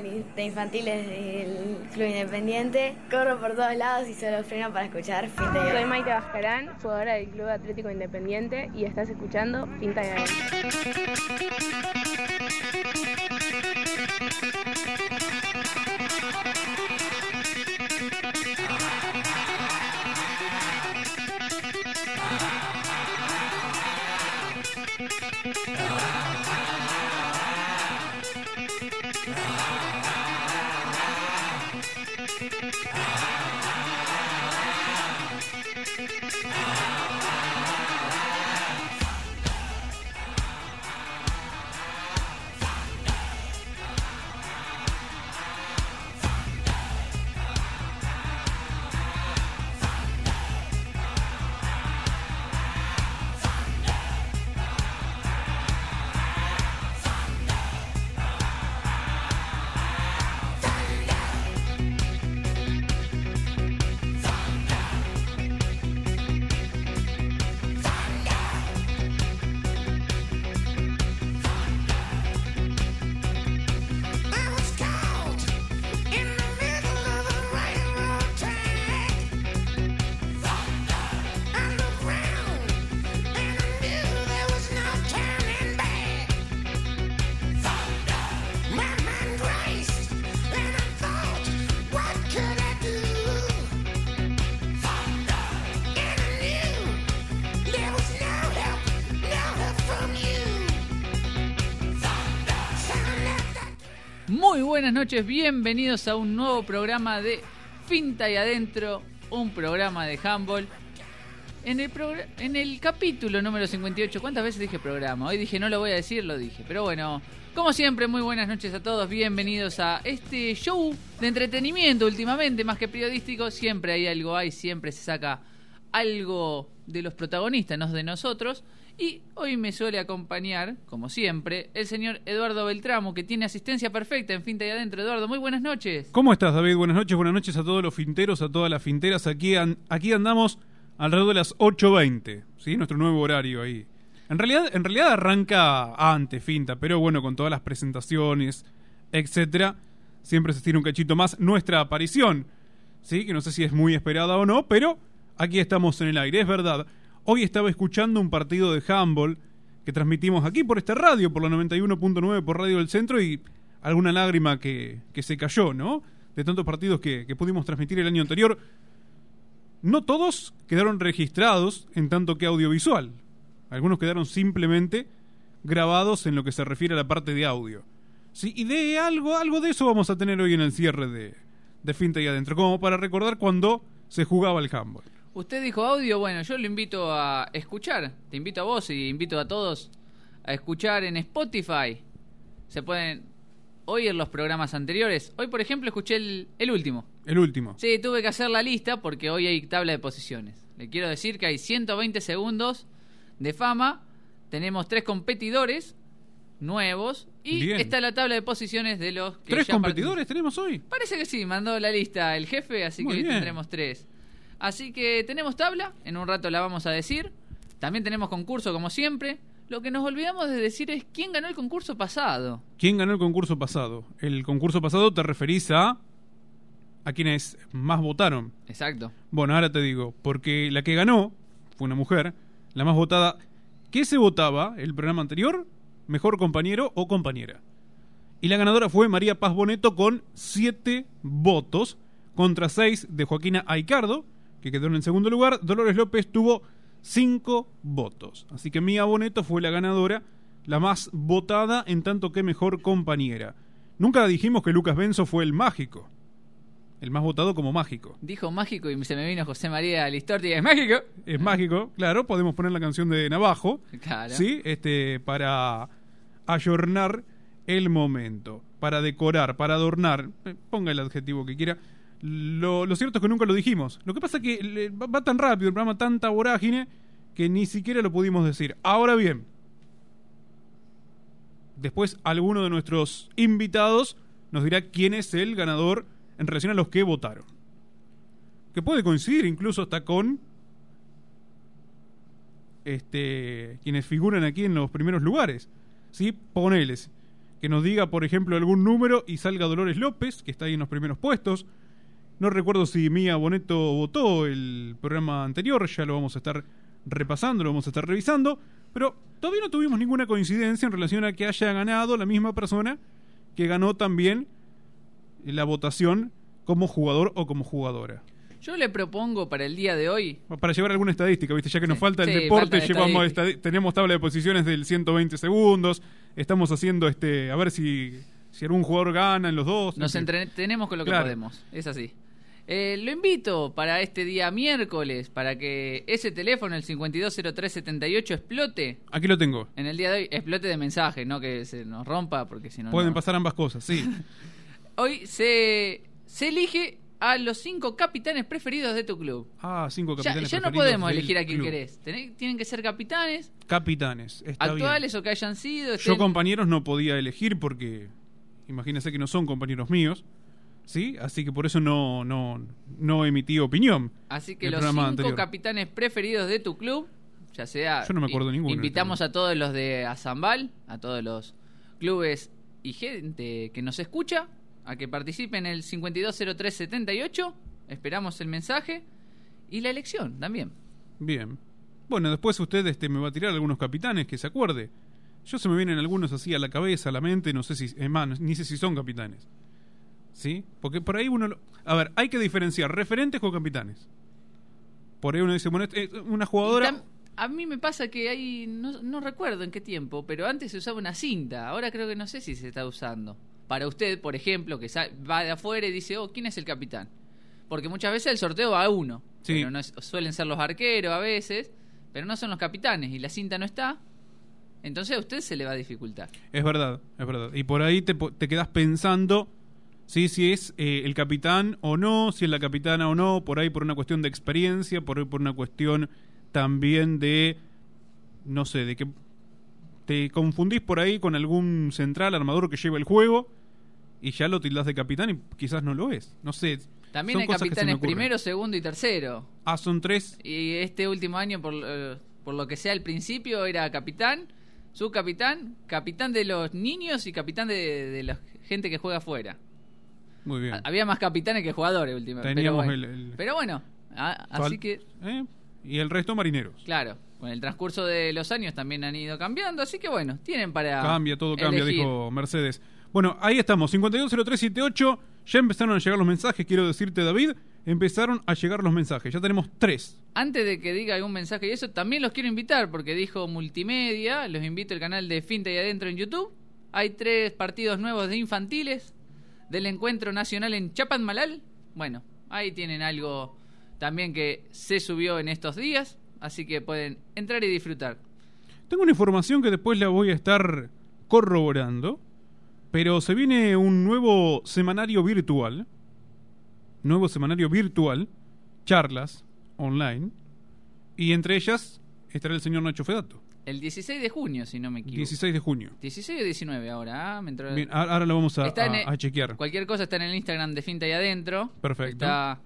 de, infantiles del Club Independiente. Corro por todos lados y solo freno para escuchar Finta y Soy Maite Bascarán, jugadora del Club Atlético Independiente y estás escuchando Pinta y buenas noches, bienvenidos a un nuevo programa de Finta y Adentro, un programa de handball. En el, en el capítulo número 58, ¿cuántas veces dije programa? Hoy dije no lo voy a decir, lo dije. Pero bueno, como siempre, muy buenas noches a todos, bienvenidos a este show de entretenimiento últimamente, más que periodístico. Siempre hay algo, hay, siempre se saca algo de los protagonistas, no de nosotros. Y hoy me suele acompañar, como siempre, el señor Eduardo Beltramo, que tiene asistencia perfecta en Finta y Adentro. Eduardo, muy buenas noches. ¿Cómo estás, David? Buenas noches, buenas noches a todos los finteros, a todas las finteras. Aquí, aquí andamos alrededor de las 8.20, ¿sí? Nuestro nuevo horario ahí. En realidad, en realidad arranca antes, finta, pero bueno, con todas las presentaciones, etcétera, siempre se estira un cachito más nuestra aparición, ¿sí? Que no sé si es muy esperada o no, pero aquí estamos en el aire, es verdad. Hoy estaba escuchando un partido de handball que transmitimos aquí por esta radio, por la 91.9 por Radio del Centro y alguna lágrima que, que se cayó, ¿no? De tantos partidos que, que pudimos transmitir el año anterior. No todos quedaron registrados en tanto que audiovisual. Algunos quedaron simplemente grabados en lo que se refiere a la parte de audio. Sí, y de algo, algo de eso vamos a tener hoy en el cierre de, de Finta Adentro, como para recordar cuando se jugaba el handball. Usted dijo audio, bueno, yo lo invito a escuchar. Te invito a vos y invito a todos a escuchar en Spotify. Se pueden oír los programas anteriores. Hoy, por ejemplo, escuché el, el último. El último. Sí, tuve que hacer la lista porque hoy hay tabla de posiciones. Le quiero decir que hay 120 segundos de fama. Tenemos tres competidores nuevos. Y Bien. está la tabla de posiciones de los que ¿Tres ya competidores tenemos hoy? Parece que sí, mandó la lista el jefe, así Muy que hoy bien. tendremos tres. Así que tenemos tabla, en un rato la vamos a decir. También tenemos concurso como siempre. Lo que nos olvidamos de decir es quién ganó el concurso pasado. ¿Quién ganó el concurso pasado? El concurso pasado te referís a a quienes más votaron. Exacto. Bueno, ahora te digo, porque la que ganó fue una mujer, la más votada. ¿Qué se votaba el programa anterior? Mejor compañero o compañera. Y la ganadora fue María Paz Boneto con 7 votos contra 6 de Joaquina Aicardo, que quedó en el segundo lugar. Dolores López tuvo 5 votos. Así que Mía Boneto fue la ganadora, la más votada en tanto que mejor compañera. Nunca dijimos que Lucas Benzo fue el mágico. El más votado como mágico. Dijo mágico y se me vino José María Listorti. ¿Es mágico? Es mágico, claro, podemos poner la canción de Navajo, Claro. ¿sí? Este, para ayornar el momento, para decorar, para adornar, eh, ponga el adjetivo que quiera. Lo, lo cierto es que nunca lo dijimos. Lo que pasa es que le- va, tan rápido el programa, tanta vorágine, que ni siquiera lo pudimos decir. Ahora bien, después alguno de nuestros invitados nos dirá quién es el ganador en relación a los que votaron. Que puede coincidir incluso hasta con este, quienes figuran aquí en los primeros lugares. ¿Sí? Poneles. que nos diga, por ejemplo, algún número y salga Dolores López, que está ahí en los primeros puestos. No recuerdo si Mía Boneto votó el programa anterior, ya lo vamos a estar repasando, lo vamos a estar revisando, pero todavía no tuvimos ninguna coincidencia en relación a que haya ganado la misma persona que ganó también la votación como jugador o como jugadora. Yo le propongo para el día de hoy, Para llevar alguna estadística, ¿viste? Ya que nos Sí, falta el sí, deporte, falta llevamos tenemos tabla de posiciones del 120 segundos, estamos haciendo este, a ver si, si algún jugador gana en los dos. nos entretenemos con lo que podemos. Es así. Eh, lo invito para este día miércoles, para que ese teléfono, el 520378, explote. Aquí lo tengo. En el día de hoy, explote de mensaje, no que se nos rompa, porque si no. Pueden no. pasar ambas cosas, sí. Hoy se, se elige a los cinco capitanes preferidos de tu club. Ah, cinco Ya, capitanes. ya no preferidos podemos elegir a quién club. querés. Tenés- tienen que ser capitanes, Capitanes, está actuales bien. o que hayan sido. Yo compañeros no podía elegir porque imagínense que no son compañeros míos, ¿sí? Así que por eso no, no, no emití opinión. Así que los cinco anterior. capitanes preferidos de tu club, ya sea. Yo no me acuerdo ninguno, Invitamos a todos los de Azambal, a todos los clubes y gente que nos escucha, a que participen en el 520378. Esperamos el mensaje y la elección también. Bien. Bueno, después usted este, me va a tirar algunos capitanes que se acuerde. Yo se me vienen algunos así a la cabeza, a la mente, no sé si, es más, ni sé si son capitanes. ¿Sí? Porque por ahí uno... lo- A ver, hay que diferenciar referentes con capitanes. Por ahí uno dice, bueno, este, eh, una jugadora... a mí me pasa que hay, no, no recuerdo en qué tiempo, pero antes se usaba una cinta, ahora creo que no sé si se está usando. Para usted, por ejemplo, que va de afuera y dice, oh, ¿quién es el capitán? Porque muchas veces el sorteo va a uno, Sí. pero no es- suelen ser los arqueros a veces, pero no son los capitanes y la cinta no está, entonces a usted se le va a dificultar. Es verdad, es verdad. Y por ahí te, te quedas pensando ¿sí? si es eh, el capitán o no, si es la capitana o no, por ahí por una cuestión de experiencia, por ahí por una cuestión también de, no sé, de que te confundís por ahí con algún central armador que lleva el juego y ya lo tildás de capitán y quizás no lo es. No sé. También hay capitanes primero, segundo y tercero. Ah, son tres. Y este último año, por, eh, por lo que sea al principio, era capitán, subcapitán, capitán de los niños y capitán de, de la gente que juega afuera. Muy bien. Ha- Había más capitanes que jugadores últimamente. Pero Teníamos bueno, el- el- Pero bueno, a- Fal- así que, ¿Eh? Y el resto marineros. claro, con el transcurso de los años también han ido cambiando, así que bueno, tienen para. Cambia, todo cambia, dijo Mercedes. Bueno, ahí estamos, 520378. Ya empezaron a llegar los mensajes, quiero decirte, David. Empezaron a llegar los mensajes. Ya tenemos tres. Antes de que diga algún mensaje y eso, también los quiero invitar porque dijo multimedia. Los invito al canal de Finta y Adentro en YouTube. Hay tres partidos nuevos de infantiles del encuentro nacional en Chapadmalal. Bueno, ahí tienen algo también que se subió en estos días. Así que pueden entrar y disfrutar. Tengo una información que después la voy a estar corroborando. Pero se viene un nuevo semanario virtual. Nuevo semanario virtual. Charlas online. Y entre ellas estará el señor Nacho Fedato. El 16 de junio, si no me equivoco. 16 de junio. 16 o 19 ahora, ah, me entró- Bien, ahora ahora lo vamos a, Está en a- el- a chequear. Cualquier cosa está en el Instagram de Finta y Adentro. Perfecto. Está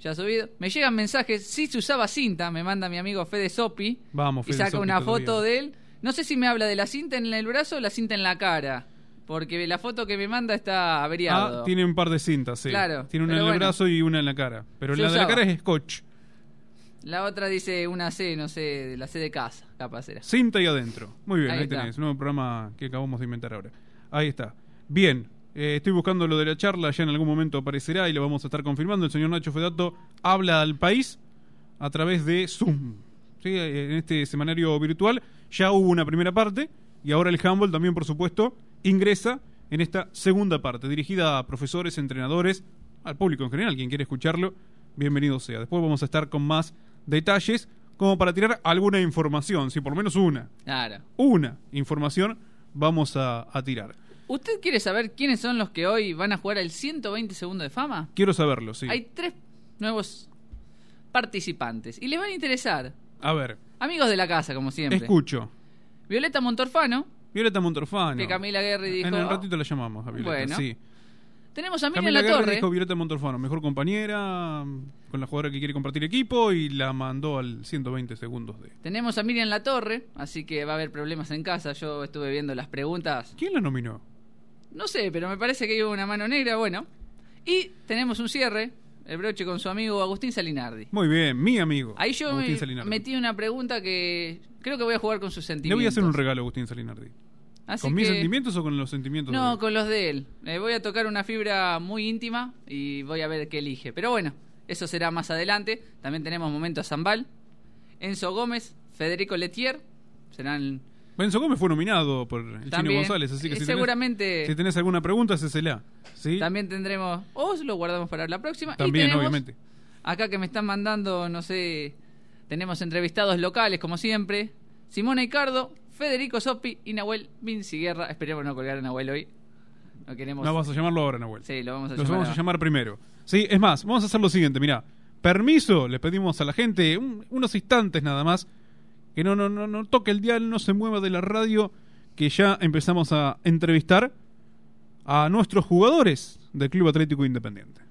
ya subido. Me llegan mensajes. Si se usaba cinta, me manda mi amigo Fede Sopi. Vamos, Y Fede saca Sopi una todavía. foto de él. No sé si me habla de la cinta en el brazo o la cinta en la cara. Porque la foto que me manda está averiado. Ah, tiene un par de cintas, sí. Claro, Tiene una en el bueno. brazo y una en la cara. Pero la de la cara es scotch. La otra dice una C, no sé, de la C de casa, capaz era. Cinta y adentro. Muy bien, Ahí tenés. Un nuevo programa que acabamos de inventar ahora. Ahí está. Bien. eh, estoy buscando lo de la charla, ya en algún momento aparecerá y lo vamos a estar confirmando. El señor Nacho Fedato habla al país a través de Zoom. ¿Sí? Eh, En este semanario virtual ya hubo una primera parte y ahora el Humble también, por supuesto, ingresa en esta segunda parte, dirigida a profesores, entrenadores, al público en general, quien quiere escucharlo, bienvenido sea. Después vamos a estar con más detalles como para tirar alguna información, si por lo menos una, Claro. una información vamos a, a tirar. ¿Usted quiere saber quiénes son los que hoy van a jugar el 120 segundos de fama? Quiero saberlo, sí. Hay tres nuevos participantes y les van a interesar. A ver, Amigos de la casa, como siempre. escucho. Violeta Montorfano, Violeta Montorfano. que Camila Guerri dijo. En el ratito la llamamos a Violeta, Bueno. sí. Tenemos a Miriam La Torre. dijo Violeta Montorfano, mejor compañera, mm, con la jugadora que quiere compartir equipo y la mandó al 120 segundos de... Tenemos a Miriam La Torre, así que va a haber problemas en casa. Yo estuve viendo las preguntas. ¿Quién la nominó? No sé, pero me parece que iba una mano negra, bueno. Y tenemos un cierre, el broche con su amigo Agustín Salinardi. Muy bien, mi amigo. Ahí yo Agustín me Salinardi. metí una pregunta que creo que voy a jugar con sus Le sentimientos. voy a hacer un regalo a Agustín Salinardi. Así ¿Con mis que- sentimientos o con los sentimientos? No, de- con los de él. Le voy a tocar una fibra muy íntima y voy a ver qué elige. Pero bueno, eso será más adelante. También tenemos momentos Zambal, Enzo Gómez, Federico Letier. Serán Benzo Gómez fue nominado por el Chino También. González, así que Eh, si seguramente- tenés, si tenés alguna pregunta, hacésela. ¿sí? También tendremos. O lo guardamos para la próxima. Y También, tenemos obviamente. Acá que me están mandando, no sé. Tenemos entrevistados locales, como siempre. Simona Icardo, Federico Soppi y Nahuel Vinci Guerra. Esperemos no colgar a Nahuel hoy. No queremos. No, vamos a llamarlo ahora, Nahuel. Sí, lo vamos a Los llamar. vamos a llamar primero. Sí, es más, vamos a hacer lo siguiente, mira. Permiso, le pedimos a la gente un- unos instantes nada más. Que no, no, no, no toque el dial, no se mueva de la radio. Que ya empezamos a entrevistar a nuestros jugadores del Club Atlético Independiente.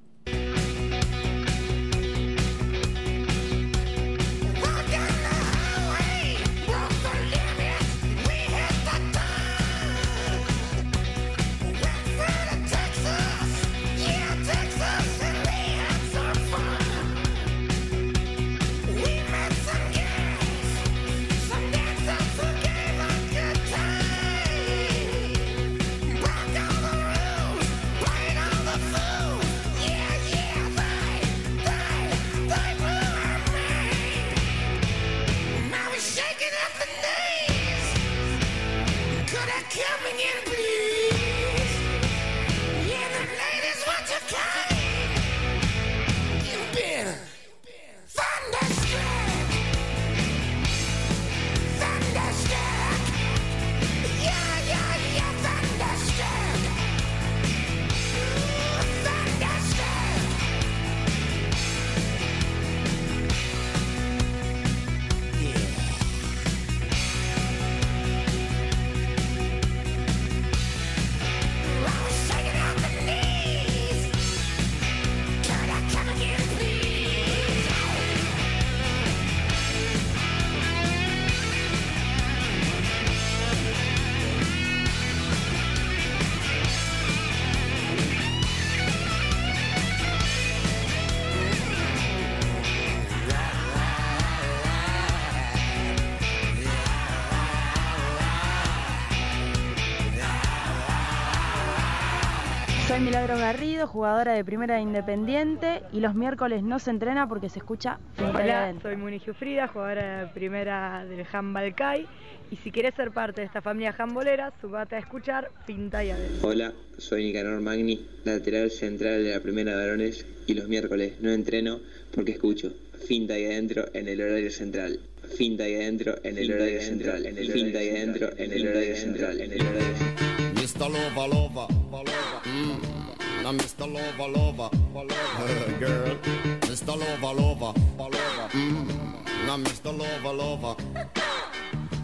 Jugadora de Primera de Independiente y los miércoles no se entrena porque se escucha Hola, soy Muni Giufrida, jugadora de primera del handball CAI. Y si querés ser parte de esta familia handbolera, sumate a escuchar Finta y Adentro. Hola, soy Nicanor Magni, lateral central de la primera de varones y los miércoles no entreno porque escucho Finta y adentro en el horario central. Finta y adentro en el horario central. En el Finta y adentro en el horario central. En el horario central. Now Mr. Lover, lover, Uh, girl. Mr. Lover, lover, mm. Now Mr. Lover, lover.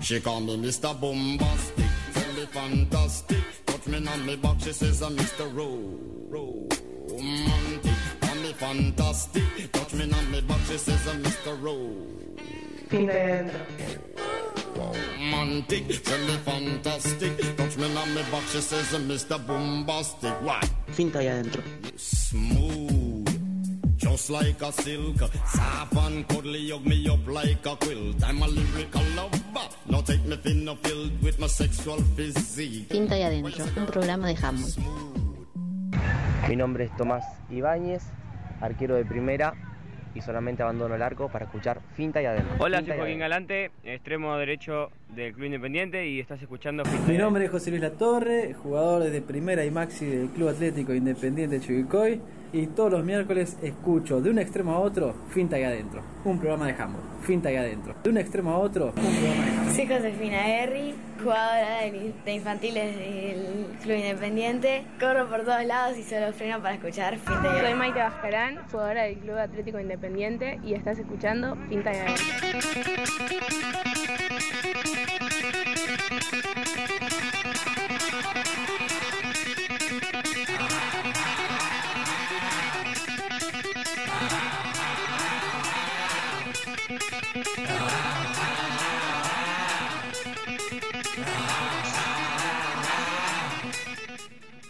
She call me Mr. Bombastic, tell me fantastic. Touch me on me back, she says I'm Mr. Ro- Romantic. Call me fantastic, touch me on me back, she says I'm Mr. Ro- Adentro. Romantic, tell me fantastic. Touch me on me back, she says Mr. Bombastic. What? Finta y adentro. smooth, just like a silk. Soft and cuddly, hug me up like a quilt. I'm a lyrical lover. Now take me thin or filled with my sexual physique. Finta y Adentro, un programa de handball. Mi nombre es Tomás Ibáñez, arquero de primera y solamente abandono el arco para escuchar Finta y Adentro. Hola, Finta soy Joaquín. Galante, extremo derecho del Club Independiente y estás escuchando Finta y Mi nombre es José Luis Latorre, jugador desde Primera y Maxi del Club Atlético Independiente Chivilcoy y todos los miércoles escucho de un extremo a otro Finta y Adentro, un programa de handball. Finta y Adentro. De un extremo a otro, un programa de handball. Soy Josefina Herri, jugadora de, infantiles del Club Independiente. Corro por todos lados y solo freno para escuchar Finta y Soy Adentro. Maite Bascarán, jugadora del Club Atlético Independiente y estás escuchando Pinta y Adentro.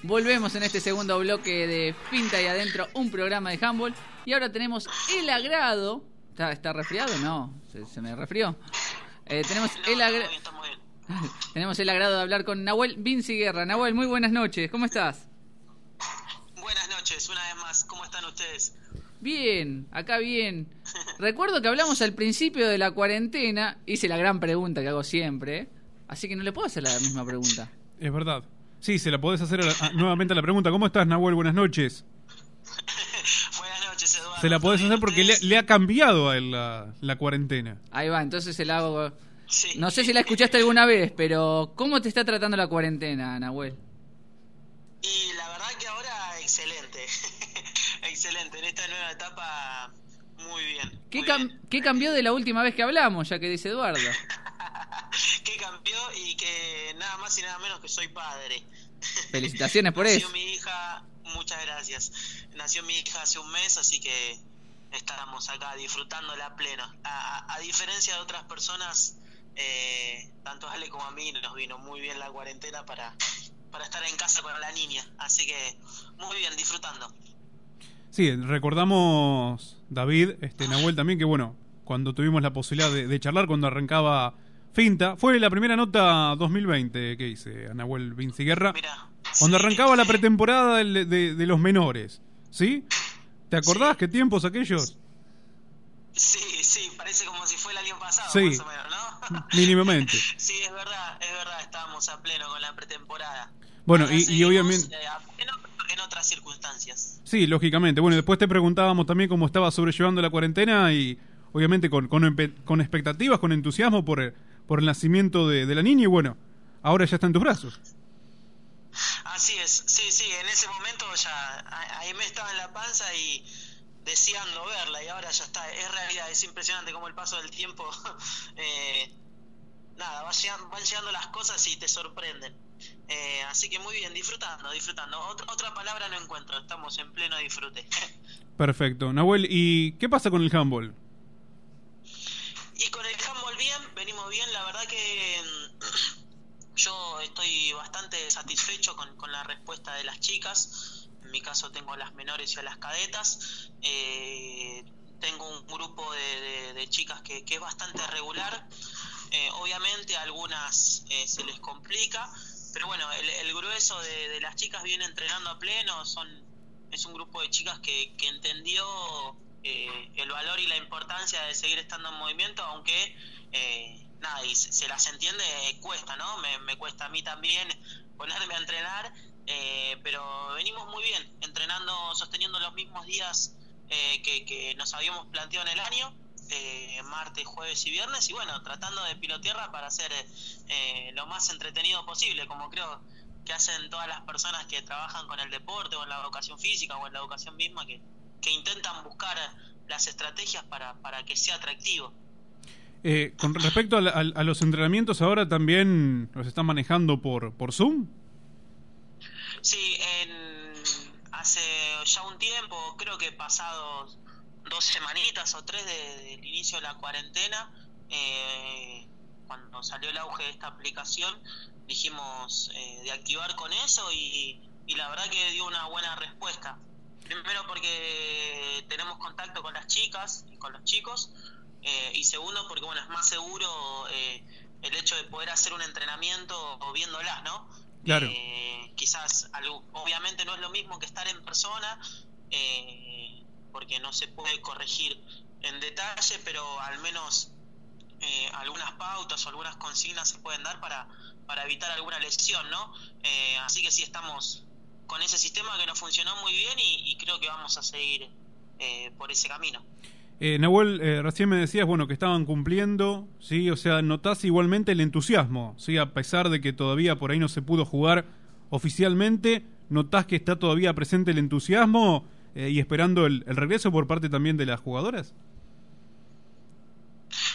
Volvemos en este segundo bloque de Finta y Adentro, un programa de handball. Y ahora tenemos el agrado. ¿Está, está resfriado? No, se, me resfrió. Eh, tenemos, el tenemos el agrado de hablar con Nahuel Vinci Guerra. Nahuel, muy buenas noches, ¿cómo estás? Buenas noches, una vez más, ¿cómo están ustedes? Bien, acá bien. Recuerdo que hablamos al principio de la cuarentena. Hice la gran pregunta que hago siempre. Así que no le puedo hacer la misma pregunta. Es verdad. Sí, se la podés hacer a la- a- nuevamente a la pregunta. ¿Cómo estás, Nahuel? Buenas noches. Buenas noches, Eduardo. Se la podés hacer porque le, le ha cambiado a él la, la cuarentena. Ahí va, entonces se la hago. No sé si la escuchaste alguna vez, pero ¿cómo te está tratando la cuarentena, Nahuel? Y la verdad que ahora excelente. excelente. En esta nueva etapa, muy bien. ¿Qué, cam- ¿Qué cambió de la última vez que hablamos, ya que dice Eduardo? ¿Qué cambió? Y que nada más y nada menos que soy padre. Felicitaciones por Nació eso. mi hija, muchas gracias. Nació mi hija hace un mes, así que estamos acá disfrutándola pleno. A, a- a diferencia de otras personas, eh, tanto a Ale como a mí nos vino muy bien la cuarentena para, para estar en casa con la niña. Así que muy bien, disfrutando. Sí, recordamos, David, este Nahuel también, que bueno, cuando tuvimos la posibilidad de, de charlar, cuando arrancaba Finta, fue la primera nota 2020 que hice a Nahuel Vinci Guerra. Cuando arrancaba la pretemporada de, de los menores, ¿sí? ¿Te acordás qué tiempos aquellos? Sí, sí, parece como si fue el año pasado, Sí. más o menos, ¿no? Mínimamente. Sí, es verdad, es verdad, estábamos a pleno con la pretemporada. Bueno, Ahora y, obviamente... eh, a pleno, pero en otras circunstancias. Sí, lógicamente. Bueno, después te preguntábamos también cómo estaba sobrellevando la cuarentena y obviamente con, con, con expectativas, con entusiasmo por, el- por el nacimiento de, de la niña y bueno, ahora ya está en tus brazos. Así es, sí, sí, en ese momento ya ahí me estaba en la panza y deseando verla y ahora ya está, es realidad, es impresionante como el paso del tiempo, eh, nada, va llegan- van llegando las cosas y te sorprenden. Eh, así que muy bien, disfrutando, disfrutando. Otra, otra palabra no encuentro, estamos en pleno disfrute. Perfecto. Nahuel, ¿y qué pasa con el handball? Y con el handball bien, venimos bien, la verdad que mm, yo estoy bastante satisfecho con, con la respuesta de las chicas. En mi caso tengo a las menores y a las cadetas. Eh, tengo un grupo de, de- de chicas que, que es bastante regular. Eh, obviamente a algunas eh, se les complica, pero bueno, el, grueso de, las chicas viene entrenando a pleno. Son es un grupo de chicas que, que entendió eh, el valor y la importancia de seguir estando en movimiento, aunque eh, nada, y se, las entiende, eh, cuesta, ¿no? Me, me cuesta a mí también ponerme a entrenar, eh, pero venimos muy bien, entrenando, sosteniendo los mismos días eh, que, que nos habíamos planteado en el año, eh, martes, jueves y viernes, y bueno, tratando de pilotearla para hacer eh, lo más entretenido posible, como creo que hacen todas las personas que trabajan con el deporte o en la educación física o en la educación misma, que, que intentan buscar las estrategias para, para que sea atractivo. Eh, con respecto a, la- a- a los entrenamientos, ahora también los están manejando por, por Zoom. Sí, en, hace ya un tiempo, creo que pasados dos semanitas o tres de- del inicio de la cuarentena, eh, cuando salió el auge de esta aplicación, dijimos eh, de activar con eso y, y la verdad que dio una buena respuesta. Primero porque tenemos contacto con las chicas y con los chicos eh, y segundo porque bueno es más seguro eh, el hecho de poder hacer un entrenamiento viéndolas, ¿no? Claro. Quizás algo, obviamente no es lo mismo que estar en persona eh, porque no se puede corregir en detalle pero al menos eh, algunas pautas o algunas consignas se pueden dar para, para evitar alguna lesión no Eh, así que sí estamos con ese sistema que nos funcionó muy bien y, creo que vamos a seguir eh, por ese camino Eh, Nahuel, recién me decías, bueno, que estaban cumpliendo, ¿sí? O sea, notás igualmente el entusiasmo, ¿sí? A pesar de que todavía por ahí no se pudo jugar oficialmente, ¿notás que está todavía presente el entusiasmo eh, y esperando el, regreso por parte también de las jugadoras?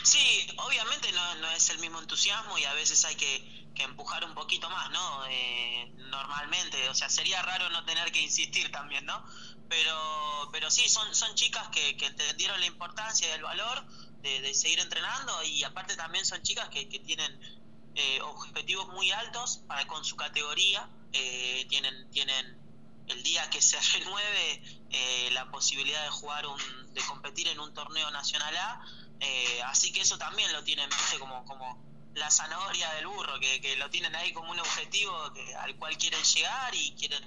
Sí, obviamente no, es el mismo entusiasmo y a veces hay que, empujar un poquito más, ¿no? Eh, normalmente, o sea, sería raro no tener que insistir también, ¿no? Pero, pero sí, son, son chicas que, entendieron la importancia y el valor de, de seguir entrenando y aparte también son chicas que, que tienen eh, objetivos muy altos para con su categoría. Eh, tienen, tienen el día que se renueve eh, la posibilidad de jugar un, de competir en un torneo nacional A. Eh, así que eso también lo tienen ¿viste? como, como la zanahoria del burro, que, que lo tienen ahí como un objetivo que- al cual quieren llegar y quieren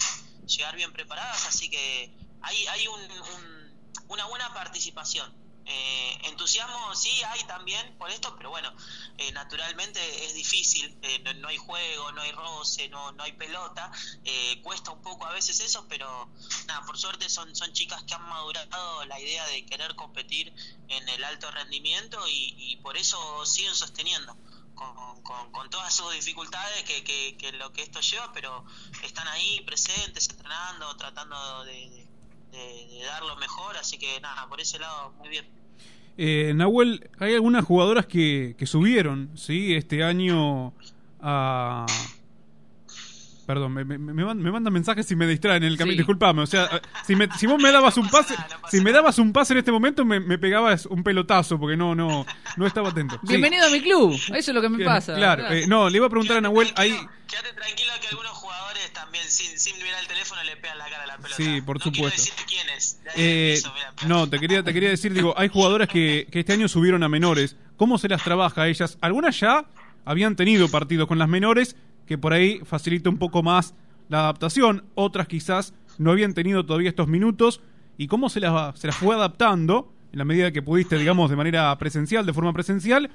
llegar bien preparadas. Así que hay, hay un, un- una buena participación. Eh, entusiasmo sí hay también por esto, pero bueno, eh, naturalmente es difícil, eh, no, no hay juego, no hay roce, no, no hay pelota, eh, cuesta un poco a veces eso, pero nada, por suerte son, son chicas que han madurado la idea de querer competir en el alto rendimiento y, y por eso siguen sosteniendo. Con, con, todas sus dificultades que, que, que lo que esto lleva, pero están ahí presentes, entrenando, tratando de- de- de dar lo mejor, así que nada, por ese lado muy bien. Eh, Nahuel, hay algunas jugadoras que, que subieron, ¿sí? Este año a... Perdón, me, me, me man- me mandan mensajes y me distraen en el camino. Sí. Disculpame, o sea, si, me- si vos me dabas un pase, si me dabas un pase en este momento, me, me pegabas un pelotazo porque no, no, no estaba atento. Sí. Bienvenido a mi club. Eso es lo que me pasa. Claro, eh, no, le iba a preguntar a Nahuel, hay... Quédate tranquilo que algunos jugadores también sin, sin mirar el teléfono le pegan la cara a la pelota. Sí, por no supuesto. ahí Eh, mira, no, te quería, te quería decir, digo, hay jugadoras que, que este año subieron a menores. ¿Cómo se las trabaja a ellas? Algunas ya habían tenido partidos con las menores, que por ahí facilita un poco más la adaptación. Otras quizás no habían tenido todavía estos minutos. ¿Y cómo se las, se las fue adaptando en la medida que pudiste, digamos, de manera presencial, de forma presencial,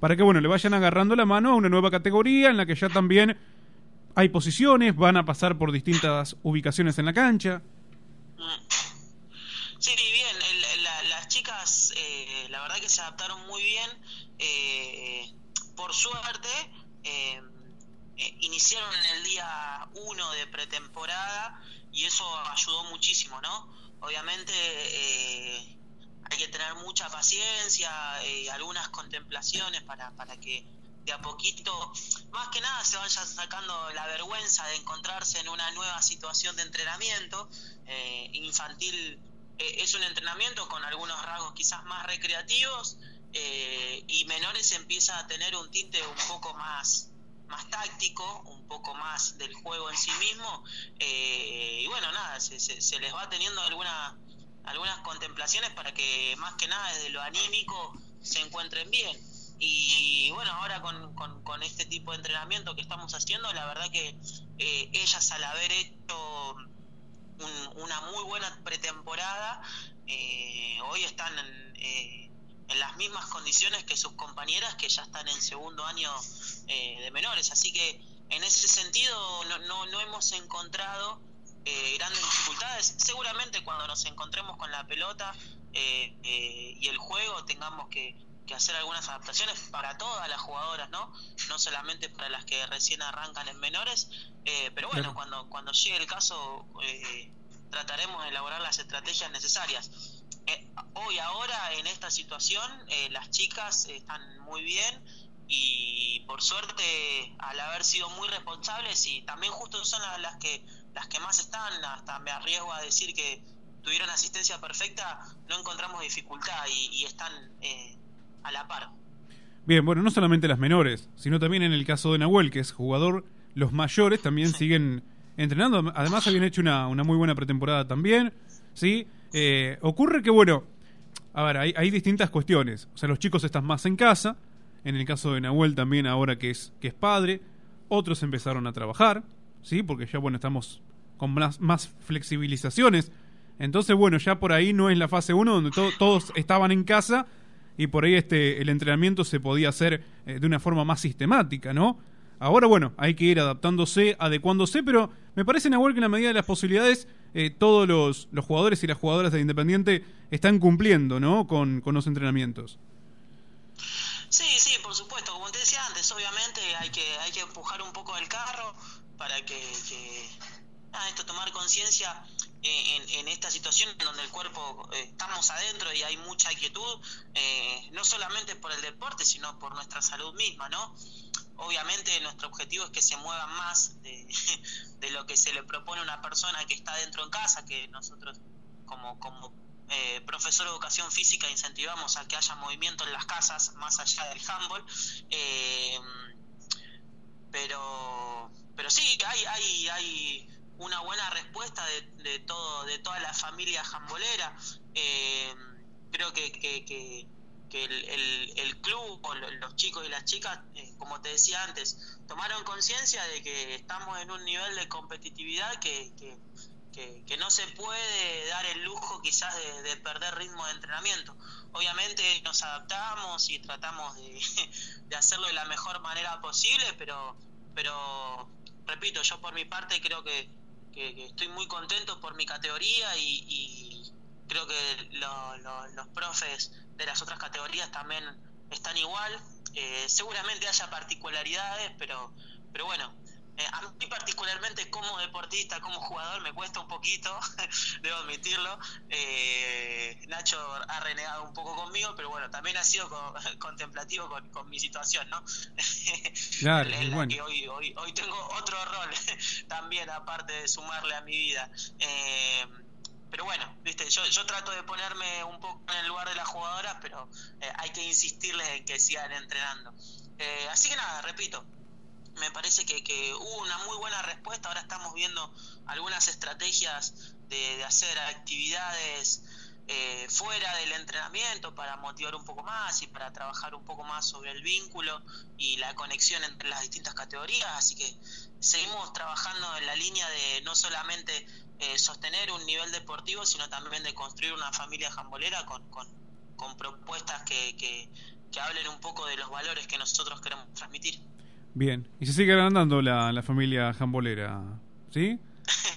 para que, bueno, le vayan agarrando la mano a una nueva categoría en la que ya también hay posiciones, van a pasar por distintas ubicaciones en la cancha. Sí, bien, el- la- las chicas eh, la verdad que se adaptaron muy bien. eh, por suerte, eh, eh, iniciaron en el día 1 de pretemporada y eso ayudó muchísimo, ¿no? Obviamente eh, hay que tener mucha paciencia, eh, algunas contemplaciones para, para que de a poquito, más que nada se vaya sacando la vergüenza de encontrarse en una nueva situación de entrenamiento. Eh, infantil eh, es un entrenamiento con algunos rasgos quizás más recreativos eh, y menores empieza a tener un tinte un poco más más táctico, un poco más del juego en sí mismo y bueno nada se, se, se les va teniendo alguna, algunas contemplaciones para que más que nada desde lo anímico se encuentren bien y bueno ahora con, con, este tipo de entrenamiento que estamos haciendo la verdad que eh, ellas al haber hecho un- una muy buena pretemporada. eh, hoy están en, eh, en las mismas condiciones que sus compañeras que ya están en segundo año eh, de menores. Así que en ese sentido no, no, no hemos encontrado grandes dificultades. Seguramente cuando nos encontremos con la pelota y el juego tengamos que, que hacer algunas adaptaciones para todas las jugadoras, ¿no? No solamente para las que recién arrancan en menores, eh, pero bueno, Claro. cuando, cuando llegue el caso eh, trataremos de elaborar las estrategias necesarias. Eh, hoy, ahora, en esta situación, eh, las chicas están muy bien y por suerte, al haber sido muy responsables y también justo son la- las que las que más están, hasta me arriesgo a decir que tuvieron asistencia perfecta, no encontramos dificultad y, y están eh, a la par. Bien, bueno, no solamente las menores, sino también en el caso de Nahuel, que es jugador, los mayores también siguen entrenando. Además, habían hecho una, una muy buena pretemporada también. ¿sí? Eh, ocurre que, bueno, a ver, hay, hay distintas cuestiones. O sea, los chicos están más en casa. En el caso de Nahuel también, ahora que es, que es padre. Otros empezaron a trabajar, ¿sí? Porque ya, bueno, estamos con más, más flexibilizaciones. Entonces, bueno, ya por ahí no es la fase 1 donde to- todos estaban en casa y por ahí este el entrenamiento se podía hacer eh, de una forma más sistemática, ¿no? Ahora, bueno, hay que ir adaptándose, adecuándose, pero me parece, Nahuel, que en la medida de las posibilidades, eh, todos los, los jugadores y las jugadoras de Independiente están cumpliendo, ¿no? Con, con los entrenamientos. Sí, sí, por supuesto. Como te decía antes, obviamente hay que hay que empujar un poco el carro para que, que nada, esto tomar conciencia en, esta situación donde el cuerpo eh, estamos adentro y hay mucha quietud, eh, no solamente por el deporte, sino por nuestra salud misma, ¿no? Obviamente nuestro objetivo es que se muevan más de, lo que se le propone a una persona que está dentro en casa, que nosotros como, como eh, profesor de educación física incentivamos a que haya movimiento en las casas más allá del handball. Pero pero sí hay hay hay una buena respuesta de, de todo de toda la familia jambolera Eh, creo que, que, que, el, el, club los chicos y las chicas eh, como te decía antes tomaron conciencia de que estamos en un nivel de competitividad que, que, que, que no se puede dar el lujo quizás de, de perder ritmo de entrenamiento. Obviamente nos adaptamos y tratamos de, de hacerlo de la mejor manera posible, pero, pero repito, yo por mi parte creo que, que- que estoy muy contento por mi categoría y, y creo que lo- lo- los profes de las otras categorías también están igual. Eh, seguramente haya particularidades, pero, pero bueno, eh, a mí particularmente como deportista, como jugador, me cuesta un poquito, debo admitirlo. Eh, Nacho ha renegado un poco conmigo, pero bueno, también ha sido co- contemplativo con, con mi situación, ¿no? Claro, en la bueno. que hoy, hoy, hoy tengo otro rol también, aparte de sumarle a mi vida. Eh, pero bueno, viste, yo, yo trato de ponerme un poco en el lugar de las jugadoras, pero eh, hay que insistirles en que sigan entrenando. Eh, así que nada, repito, me parece que, que hubo una muy buena respuesta. Ahora estamos viendo algunas estrategias de, hacer actividades eh, fuera del entrenamiento para motivar un poco más y para trabajar un poco más sobre el vínculo y la conexión entre las distintas categorías. Así que seguimos trabajando en la línea de no solamente eh, sostener un nivel deportivo, sino también de construir una familia jambolera con, con, propuestas que, que hablen un poco de los valores que nosotros queremos transmitir. Bien. Y se sigue agrandando la, la familia jambolera, ¿sí?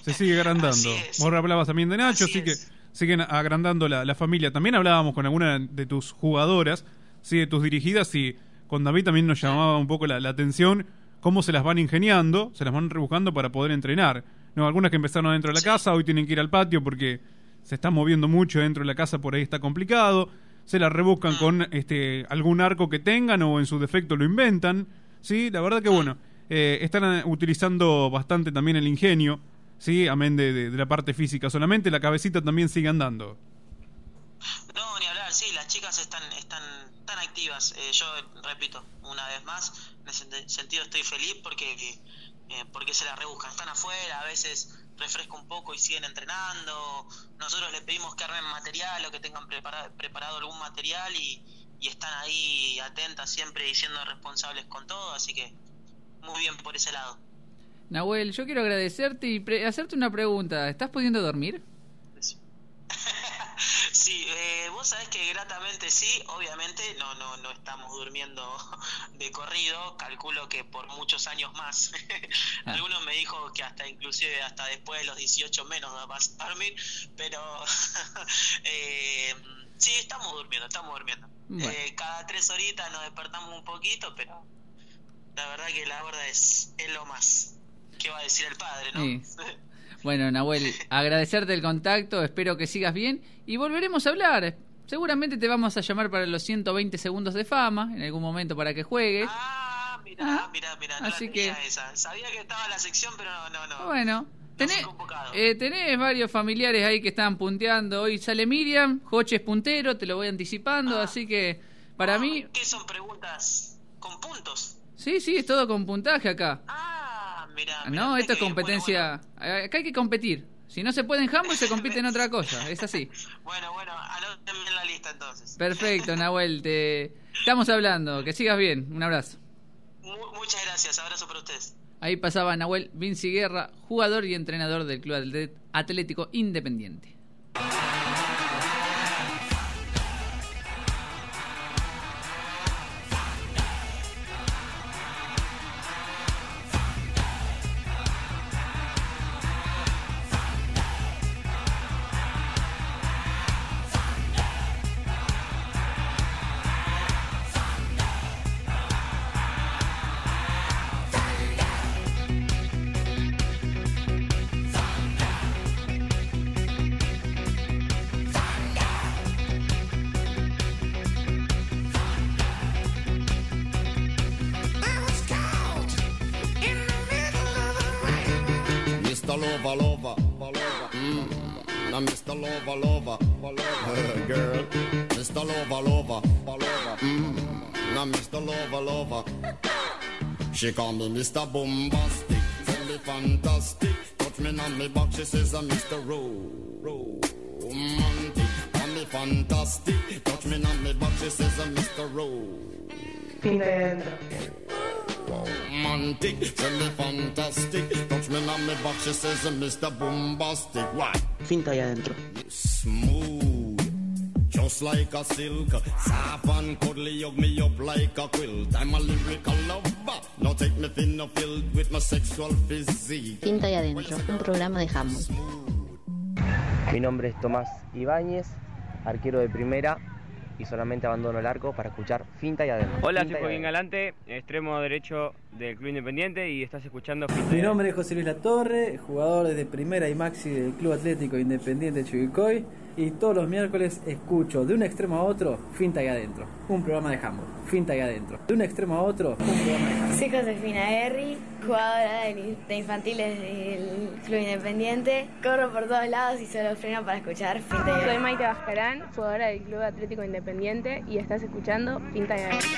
Se sigue agrandando. Vos hablabas también de Nacho, así, que siguen agrandando la, la familia. También hablábamos con alguna de tus jugadoras, ¿sí? De tus dirigidas y con David también nos llamaba un poco la, la atención cómo se las van ingeniando, se las van rebuscando para poder entrenar. No, algunas que empezaron dentro de la casa, hoy tienen que ir al patio porque se está moviendo mucho dentro de la casa, por ahí está complicado. Se las rebuscan con este algún arco que tengan o en su defecto lo inventan. Sí, la verdad que bueno, eh, están eh, utilizando bastante también el ingenio, sí, amén de, de- la parte física solamente, la cabecita también sigue andando. No, ni hablar, sí, las chicas están están tan activas. Eh, yo repito, una vez más, en ese sent- sentido estoy feliz porque eh, porque se las rebuscan. Están afuera, a veces refresca un poco y siguen entrenando. Nosotros les pedimos que armen material o que tengan prepara- preparado algún material y, y están ahí atentas siempre y siendo responsables con todo, así que muy bien por ese lado. Nahuel, yo quiero agradecerte y pre- hacerte una pregunta. ¿Estás pudiendo dormir? Sí, eh, vos sabés que gratamente sí, obviamente no, no, no estamos durmiendo de corrido, calculo que por muchos años más. Ah. Algunos me dijo que hasta inclusive hasta después de los 18 menos vas a dormir, pero eh, sí, estamos durmiendo, estamos durmiendo. Bueno. Eh, cada tres horitas nos despertamos un poquito, pero la verdad que la verdad es, es lo más. ¿Qué va a decir el padre, no? Sí. Bueno, Nahuel, agradecerte el contacto, espero que sigas bien y volveremos a hablar. Seguramente te vamos a llamar para los 120 segundos de fama en algún momento para que juegues. Ah, mirá, mirá, mirá, no Así que- esa. Sabía que estaba en la sección, pero no, no, no. Bueno, tenés, eh, tenés varios familiares ahí que están punteando. Hoy sale Miriam, Joche es puntero, te lo voy anticipando, así que para mí, ¿Qué son preguntas con puntos? sí, sí, es todo con puntaje acá. Ah, mirá. No, esto es competencia. Acá hay que competir. Si no se puede en handball, se compite en otra cosa. Es así. Bueno, bueno, anótenme en la lista entonces. Perfecto, Nahuel. Te estamos hablando. Que sigas bien. Un abrazo. Mu- muchas gracias, abrazo para ustedes. Ahí pasaba Nahuel Vinci Guerra, jugador y entrenador del Club Atlético Independiente. She call me Mr. Bombastic, tell me fantastic. Touch me on me back, she says uh, I'm Mr. Ro- Romantic. Call me fantastic, touch me on me back, she says I'm Mr. De adentro. Romantic, tell me fantastic. Touch me on me back, she says uh, I'm Mr. Bombastic. What? Finta ahí adentro. Smooth, just like a silk. Soft and cuddly, hug me up like a quilt. I'm a lyrical lover. Now take me thin, no filled with my sexual physique. Finta ahí adentro, un programa de Humble. Mi nombre es Tomás Ibáñez, arquero de primera y solamente abandono el arco para escuchar Finta y adentro. Hola, soy Finta y Joaquín. Galante, extremo derecho del Club Independiente y estás escuchando Finta Mi y nombre es José Luis Latorre, jugador desde Primera y Maxi del Club Atlético Independiente Chivilcoy y todos los miércoles escucho de un extremo a otro Finta y adentro, un programa de handball. Finta y adentro. De un extremo a otro, un programa de handball. Soy Josefina Guerri, jugadora de, infantiles del Club Independiente. Corro por todos lados y solo freno para escuchar Finta y Soy. Maite Bascarán, jugadora del Club Atlético Independiente y estás escuchando Finta y Adentro.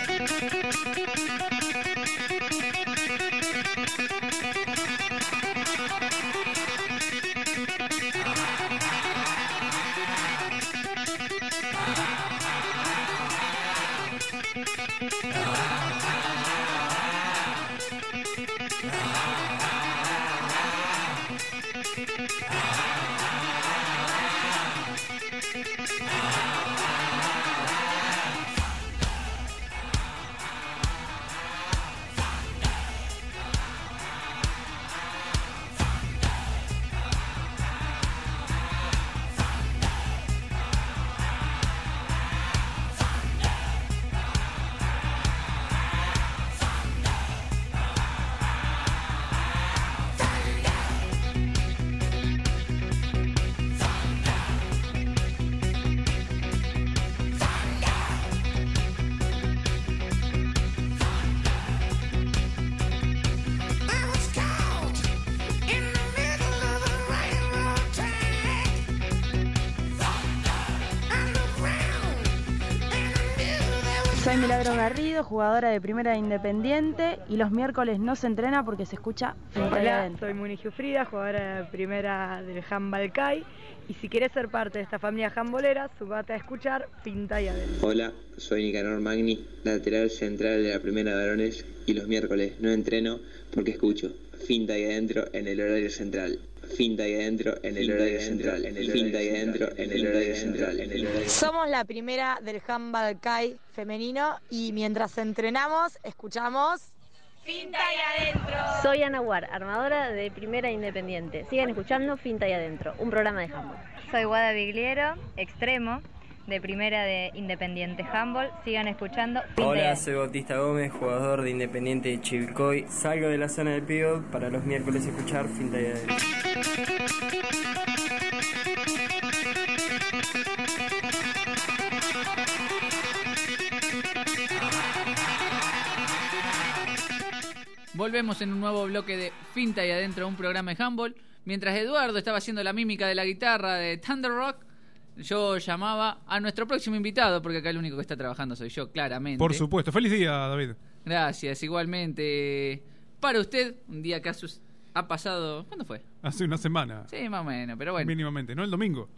Jugadora de Primera de Independiente y los miércoles no se entrena porque se escucha Finta y Hola, soy Muni Giufrida, jugadora de primera del handball CAI. Y si querés ser parte de esta familia handbolera, subate a escuchar Pinta y Adentro. Hola, soy Nicanor Magni, lateral central de la primera de varones y los miércoles no entreno porque escucho Finta y adentro en el horario central. Finta y adentro en el horario central. En el Finta y adentro en el horario central. En el horario Somos la primera del handball CAI femenino y mientras entrenamos escuchamos Finta y adentro. Soy Ana War, armadora de Primera Independiente. Sigan escuchando Finta y Adentro, un programa de handball. Soy Guada Bigliero, extremo, de Primera de Independiente Handball. Sigan escuchando Hola, soy Bautista Gómez, jugador de Independiente de Chivilcoy. Salgo de la zona de pivot para los miércoles escuchar Finta y Adentro. Volvemos en un nuevo bloque de Finta y adentro un programa de handball. Mientras Eduardo estaba haciendo la mímica de la guitarra de Thunder Rock, yo llamaba a nuestro próximo invitado, porque acá el único que está trabajando soy yo, claramente. Por supuesto. Feliz día, David. Gracias, igualmente. Para usted, un día que ha, pasado. ¿Cuándo fue? Hace una semana. Sí, más o menos, pero bueno. Mínimamente, ¿no? El domingo.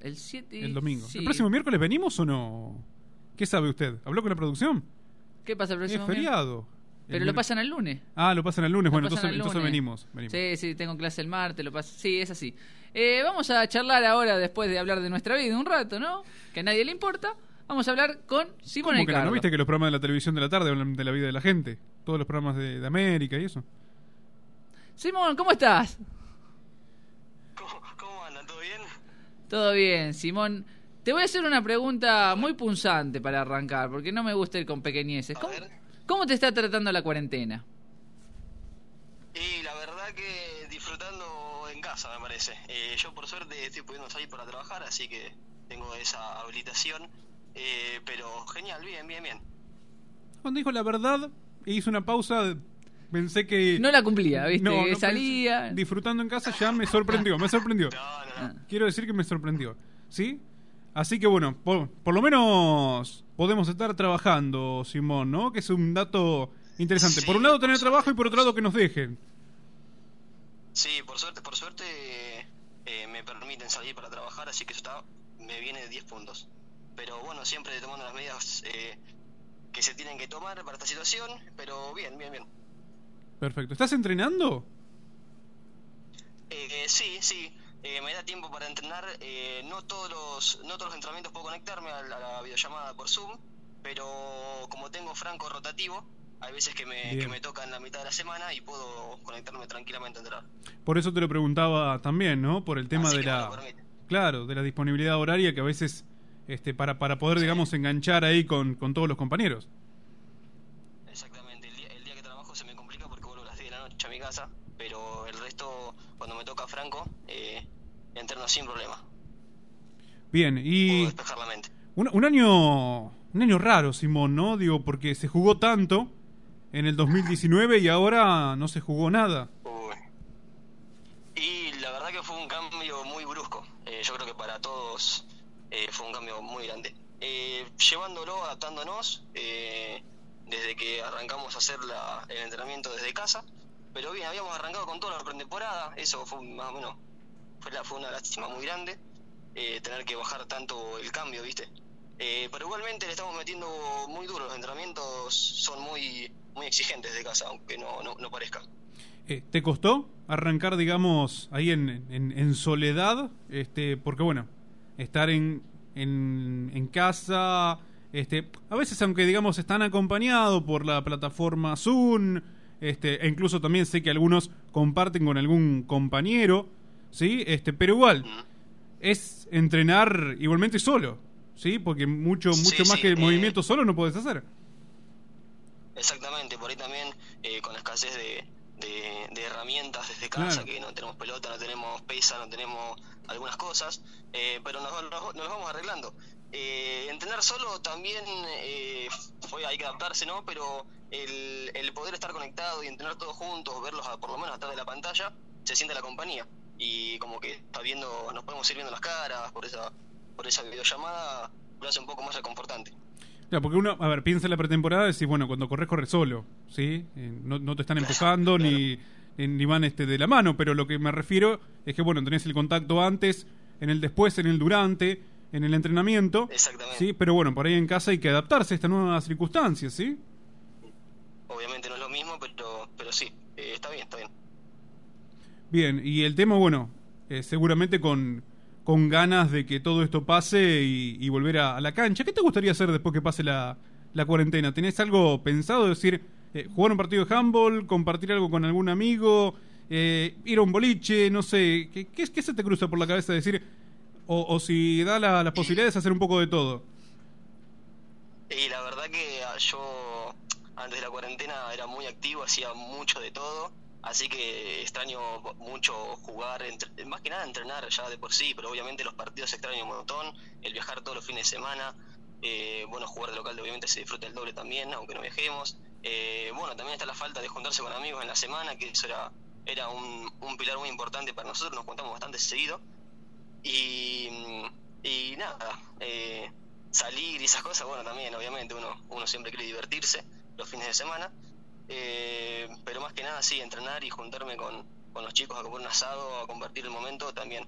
El 7. El domingo. sí. ¿El próximo miércoles venimos o no? ¿Qué sabe usted? ¿Habló con la producción? ¿Qué pasa el Es próximo feriado. miércoles? El Pero lo pasan el lunes. Ah, lo pasan el lunes. Lo Bueno, pasan entonces, entonces venimos. venimos. Sí, sí, tengo clase el martes, lo paso. Sí, es así. Eh, vamos a charlar ahora, después de hablar de nuestra vida un rato, ¿no? Que a nadie le importa. Vamos a hablar con Simón ¿Cómo que no? Ricardo. ¿No viste que los programas de la televisión de la tarde hablan de la vida de la gente? Todos los programas de, de América y eso. Simón, ¿cómo estás? ¿Cómo andan? ¿Todo bien? Todo bien, Simón. Te voy a hacer una pregunta muy punzante para arrancar, porque no me gusta ir con pequeñeces. ¿Cómo, cómo te está tratando la cuarentena? Y la verdad que disfrutando casa, me parece. Eh, yo por suerte estoy pudiendo salir para trabajar, así que tengo esa habilitación. Eh, pero genial, bien, bien, bien. Cuando dijo la verdad e hizo una pausa, pensé que... No la cumplía, ¿viste? Que pensé- salía. disfrutando en casa ya me sorprendió, me sorprendió. Quiero decir que me sorprendió. ¿Sí? Así que bueno, por, por lo menos podemos estar trabajando, Simón, ¿no? Que es un dato interesante. Por un lado tener trabajo y por otro lado que nos dejen. Sí, por suerte, por suerte eh, me permiten salir para trabajar, así que eso está, me viene de 10 puntos. Pero bueno, siempre tomando las medidas eh, que se tienen que tomar para esta situación, pero bien, bien, bien. Perfecto. ¿Estás entrenando? Eh, sí, sí, eh, me da tiempo para entrenar. eh, no todos los no todos los entrenamientos puedo conectarme a la, a la videollamada por Zoom, pero como tengo franco rotativo, hay veces que me, que me toca en la mitad de la semana y puedo conectarme tranquilamente a entrenar. Por eso te lo preguntaba también, ¿no? Por el tema Así de la... Claro, de la disponibilidad horaria que a veces, este, para, para poder, digamos, enganchar ahí con, con todos los compañeros. Exactamente, el día, el día que trabajo se me complica porque vuelvo a las 10 de la noche a mi casa, pero el resto, cuando me toca franco, eh, entreno sin problema. Bien, Puedo y despejar la mente. un, un año un año raro, Simón, ¿no? Digo, porque se jugó tanto en el 2019 y ahora no se jugó nada. Y la verdad que fue un cambio muy brusco. Eh, yo creo que para todos eh, fue un cambio muy grande. Eh, llevándolo, adaptándonos, eh, desde que arrancamos a hacer el entrenamiento desde casa. Pero bien, habíamos arrancado con toda la pretemporada. Eso fue más o menos, fue, la- fue una lástima muy grande. tener que bajar tanto el cambio, ¿viste? Pero igualmente le estamos metiendo muy duro. Los entrenamientos son muy muy exigentes de casa, aunque no, no, no parezca. Eh, ¿Te costó arrancar, digamos, ahí en, en, en soledad? Este, porque bueno, estar en, en, en casa, este, a veces aunque digamos están acompañados por la plataforma Zoom, este, e incluso también sé que algunos comparten con algún compañero, ¿sí? Este, pero igual, es entrenar igualmente solo, ¿sí? Porque mucho, mucho Sí, más sí, que eh, movimiento solo no puedes hacer. Exactamente, por ahí también eh, con la escasez de, de, de herramientas desde casa, Claro. que no tenemos pelota, no tenemos pesa, no tenemos algunas cosas, eh, pero nos, nos, vamos arreglando. Eh, entrenar solo también eh, fue, hay que adaptarse, ¿no? Pero el, el poder estar conectado y entrenar todos juntos, verlos a- por lo menos atrás de la pantalla, se siente la compañía. Y como que está viendo, nos podemos ir viendo las caras por esa, por esa videollamada, lo hace un poco más reconfortante. Claro, porque uno, a ver, piensa en la pretemporada y decís, bueno, cuando corres, corres solo, ¿sí? Eh, no, no te están empujando ni, eh, ni van este, de la mano, pero lo que me refiero es que, bueno, tenés el contacto antes, en el después, en el durante, en el entrenamiento. Exactamente. Sí, pero bueno, por ahí en casa hay que adaptarse a estas nuevas circunstancias, ¿sí? Obviamente no es lo mismo, pero, pero sí, eh, está bien, está bien. Bien, y el tema, bueno, eh, seguramente con, con ganas de que todo esto pase y, volver a, la cancha. ¿Qué te gustaría hacer después que pase la, cuarentena? ¿Tenés algo pensado? Es decir, eh, jugar un partido de handball, compartir algo con algún amigo, eh, ir a un boliche, no sé. ¿Qué, qué, qué se te cruza por la cabeza decir? O, si da la- las posibilidades de hacer un poco de todo. Y la verdad que yo antes de la cuarentena era muy activo, hacía mucho de todo, así que extraño mucho jugar, entre- más que nada entrenar ya de por sí, pero obviamente los partidos extraño un montón, el viajar todos los fines de semana, eh, bueno, jugar de local obviamente se disfruta el doble también, aunque no viajemos. Eh, bueno, también está la falta de juntarse con amigos en la semana, que eso era, era un, un pilar muy importante para nosotros, nos juntamos bastante seguido. Y, y nada, eh, salir y esas cosas, bueno, también, obviamente, uno, uno siempre quiere divertirse los fines de semana. Eh, pero más que nada, sí, entrenar y juntarme con, con los chicos a comer un asado, a compartir el momento, también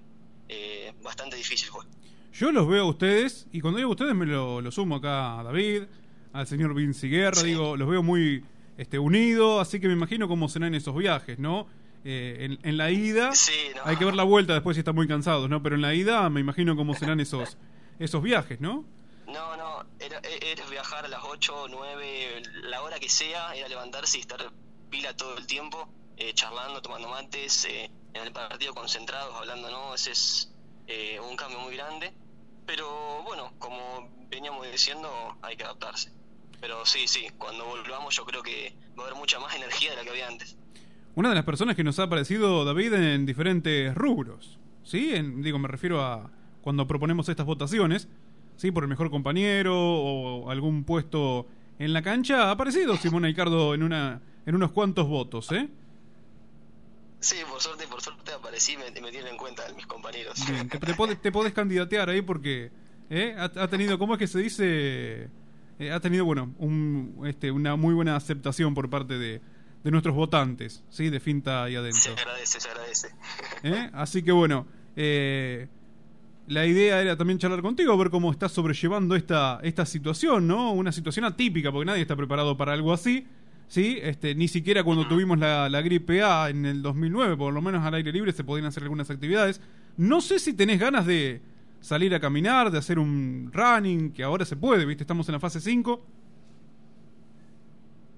eh, bastante difícil fue. Yo los veo a ustedes, y cuando digo ustedes me lo, lo sumo acá a David, al señor Vinci Guerra, digo, los veo muy este, unidos, así que me imagino cómo serán esos viajes, ¿no? Eh, en, en la ida hay que ver la vuelta después si están muy cansados, ¿no? Pero en la ida me imagino cómo serán esos, esos viajes, ¿no? No, no, era, e- era viajar a las 8, 9, la hora que sea, era levantarse y estar pila todo el tiempo, eh, charlando, tomando mates, eh, en el partido concentrados, hablando, ¿no? Ese es eh, un cambio muy grande. Pero bueno, como veníamos diciendo, hay que adaptarse. Pero sí, sí, cuando volvamos yo creo que va a haber mucha más energía de la que había antes. Una de las personas que nos ha aparecido David en diferentes rubros, ¿sí? En- digo, me refiero a cuando proponemos estas votaciones, ¿sí? Por el mejor compañero o algún puesto en la cancha, ha aparecido Simón Aicardo en, una, en unos cuantos votos, ¿eh? Sí, por suerte, por suerte aparecí, me, me tienen en cuenta mis compañeros. Bien, te, te podés, te podés candidatear ahí porque ¿eh? ha, ha tenido, ¿cómo es que se dice? eh, ha tenido, bueno, un, este, una muy buena aceptación por parte de, de nuestros votantes, ¿sí? De Finta y Se Adentro. agradece, se agradece. ¿Eh? Así que bueno, eh, la idea era también charlar contigo, ver cómo estás sobrellevando esta, esta situación, ¿no? Una situación atípica, porque nadie está preparado para algo así. ¿Sí? Este, ni siquiera cuando tuvimos la, la gripe A en el 2009, por lo menos al aire libre se podían hacer algunas actividades. No sé si tenés ganas de salir a caminar, de hacer un running, que ahora se puede, ¿viste? Estamos en la fase 5.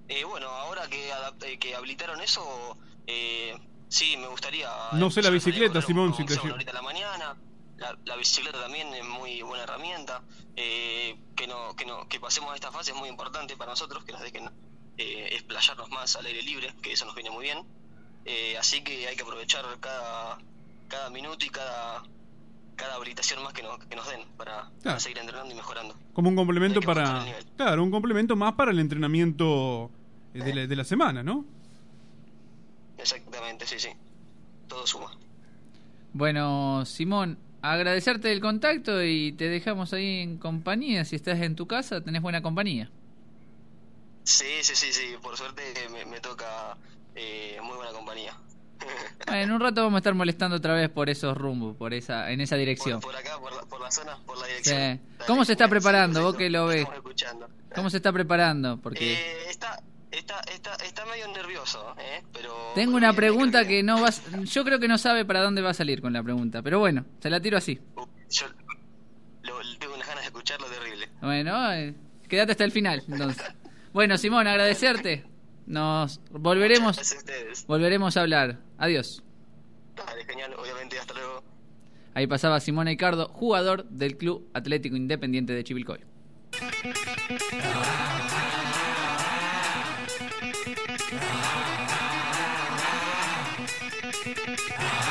Eh, bueno, ahora que, eh, que habilitaron eso, eh, sí, me gustaría... No sé la bicicleta, Simón, si te sea una llevo. horita a la mañana. La, la bicicleta también es muy buena herramienta. Eh, que, no, que, no, que pasemos a esta fase es muy importante para nosotros, que nos dejen eh, explayarnos más al aire libre, que eso nos viene muy bien. Eh, así que hay que aprovechar cada, cada minuto y cada, cada habilitación más que nos, que nos den para, seguir entrenando y mejorando. Como un complemento para... Claro, un complemento más para el entrenamiento eh, de la, de la semana, ¿no? Exactamente, sí, sí. Todo suma. Bueno, Simón, agradecerte el contacto y te dejamos ahí en compañía. Si estás en tu casa, tenés buena compañía. Sí, sí, sí, sí. Por suerte me, me toca eh, muy buena compañía. En un rato vamos a estar molestando otra vez por esos rumbos, por esa, en esa dirección. Por acá, por la, por la zona, por la dirección. Sí. ¿Cómo se está preparando? Vos que lo ves. ¿Cómo se está preparando? Porque Eh, está, está, está, está medio nervioso, ¿eh? Pero tengo una pregunta que no vas, yo creo que no sabe para dónde va a salir con la pregunta, pero bueno, se la tiro así. yo lo- tengo unas ganas de escucharlo terrible. Bueno, eh, quédate hasta el final, entonces. Bueno, Simón, agradecerte. Nos volveremos, a ustedes. volveremos a hablar. Adiós. Dale, genial, obviamente, hasta luego. Ahí pasaba Simón Ricardo, jugador del Club Atlético Independiente de Chivilcoy. Ah.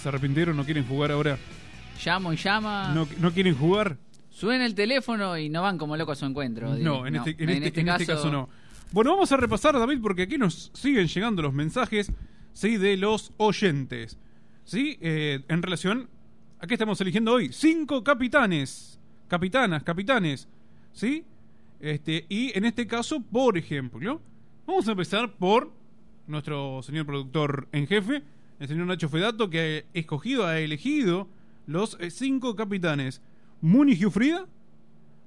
¿Se arrepintieron? ¿No quieren jugar ahora? llamo y llama. ¿No, no quieren jugar? Suena el teléfono y no van como locos a su encuentro. No, en, este, en, este, en este caso no. Bueno, vamos a repasar, David, porque aquí nos siguen llegando los mensajes ¿sí? de los oyentes. ¿Sí? Eh, en relación a qué estamos eligiendo hoy. Cinco capitanes, capitanas, capitanes. ¿Sí? Este, y en este caso, por ejemplo, vamos a empezar por nuestro señor productor en jefe, el señor Nacho Fedato, que ha escogido, ha elegido los eh, cinco capitanes. Muni Giuffrida,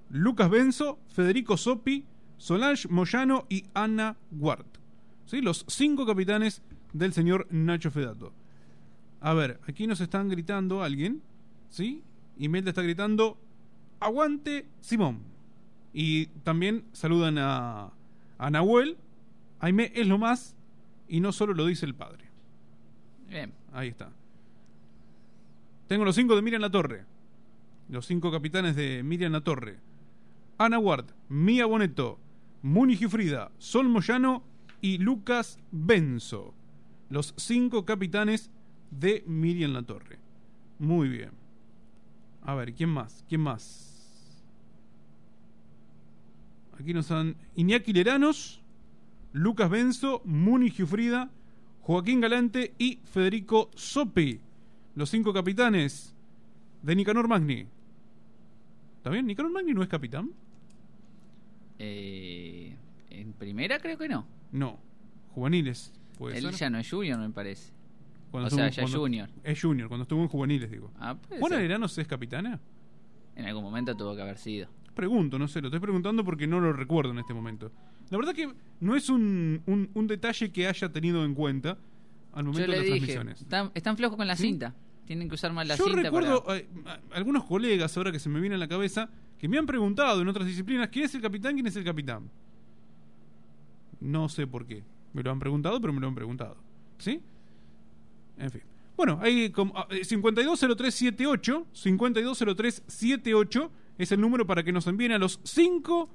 Lucas Benzo, Federico Sopi, Solange Moyano y Ana Ward. ¿Sí? Los cinco capitanes del señor Nacho Fedato. A ver, aquí nos están gritando alguien, ¿sí? Imelda está gritando, aguante Simón. Y también saludan a, a Nahuel, Aime es lo más, y no solo lo dice el padre. Ahí está. Tengo los cinco de Miriam La Torre. Los cinco capitanes de Miriam La Torre. Ana Ward, Mía Boneto, Muni Gifrida, Sol Moyano y Lucas Benzo. Los cinco capitanes de Miriam La Torre. Muy bien. A ver, ¿quién más? ¿Quién más? Aquí nos han Iñaki Leranos, Lucas Benzo, Muni Giufrida, Joaquín Galante y Federico Sopi. Los cinco capitanes de Nicanor Magni. ¿Está bien? ¿Nicanor Magni no es capitán? Eh, en primera creo que no. No. Juveniles. Puede Él ser. ya no es junior, me parece. Cuando o sea, ya es junior. Es junior, cuando estuvo en juveniles, digo. Ah, ¿Juana es capitana? En algún momento tuvo que haber sido. Pregunto, no sé, lo estoy preguntando porque no lo recuerdo en este momento. La verdad que no es un, un- un detalle que haya tenido en cuenta al momento Yo de las dije, transmisiones. están, están flojos con la ¿Sí? cinta. Tienen que usar más la Yo cinta recuerdo para... eh, a- algunos colegas ahora que se me viene a la cabeza que me han preguntado en otras disciplinas quién es el capitán, quién es el capitán. No sé por qué. Me lo han preguntado, pero me lo han preguntado. ¿Sí? En fin. Bueno, ahí como, ah, eh, 520378, 520378 es el número para que nos envíen a los cinco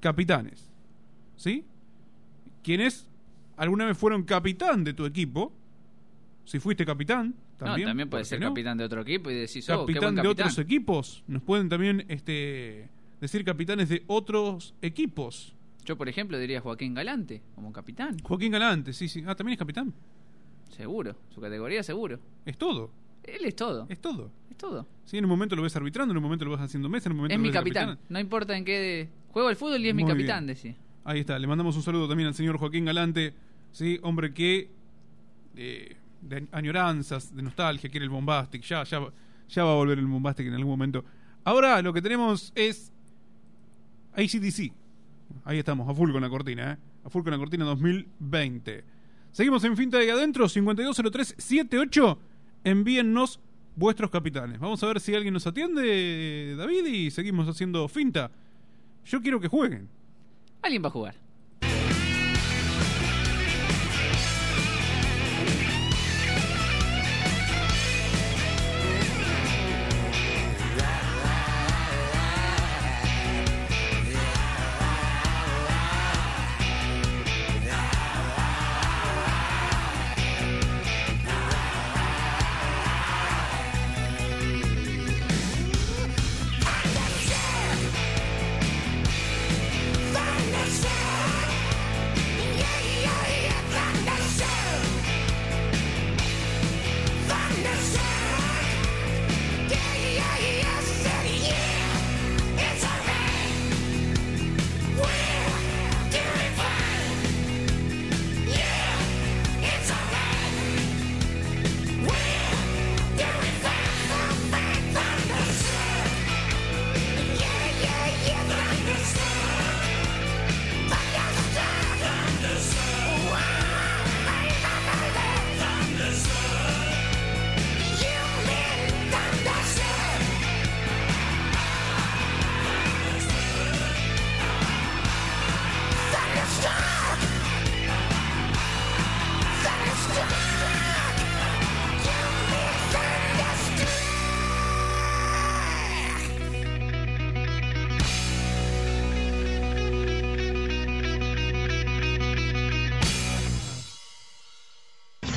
capitanes. ¿Sí? Quienes alguna vez fueron capitán de tu equipo. Si fuiste capitán, también. no, también puede ¿por qué ser no? capitán de otro equipo y decís, oh, qué capitán de capitán. otros equipos. Nos pueden también este, decir capitanes de otros equipos. Yo, por ejemplo, diría Joaquín Galante como capitán. Joaquín Galante, sí, sí. Ah, también es capitán. Seguro. Su categoría, seguro. Es todo. Él es todo. Es todo. Es todo. Sí, en un momento lo ves arbitrando, en un momento lo ves haciendo mesa, en un momento Es lo mi ves de capitán. No importa en qué... Juego el fútbol y es mi capitán, decía. Ahí está, le mandamos un saludo también al señor Joaquín Galante, sí, hombre que eh, de añoranzas, de nostalgia, quiere el Bombastic, ya, ya, ya va a volver el Bombastic en algún momento. Ahora lo que tenemos es ACDC. Ahí estamos, a full con la cortina, ¿eh? A full con la cortina 2020. Seguimos en Finta de Adentro, 520378. Envíennos vuestros capitanes. Vamos a ver si alguien nos atiende, David, y seguimos haciendo Finta. Yo quiero que jueguen. Alguien va a jugar.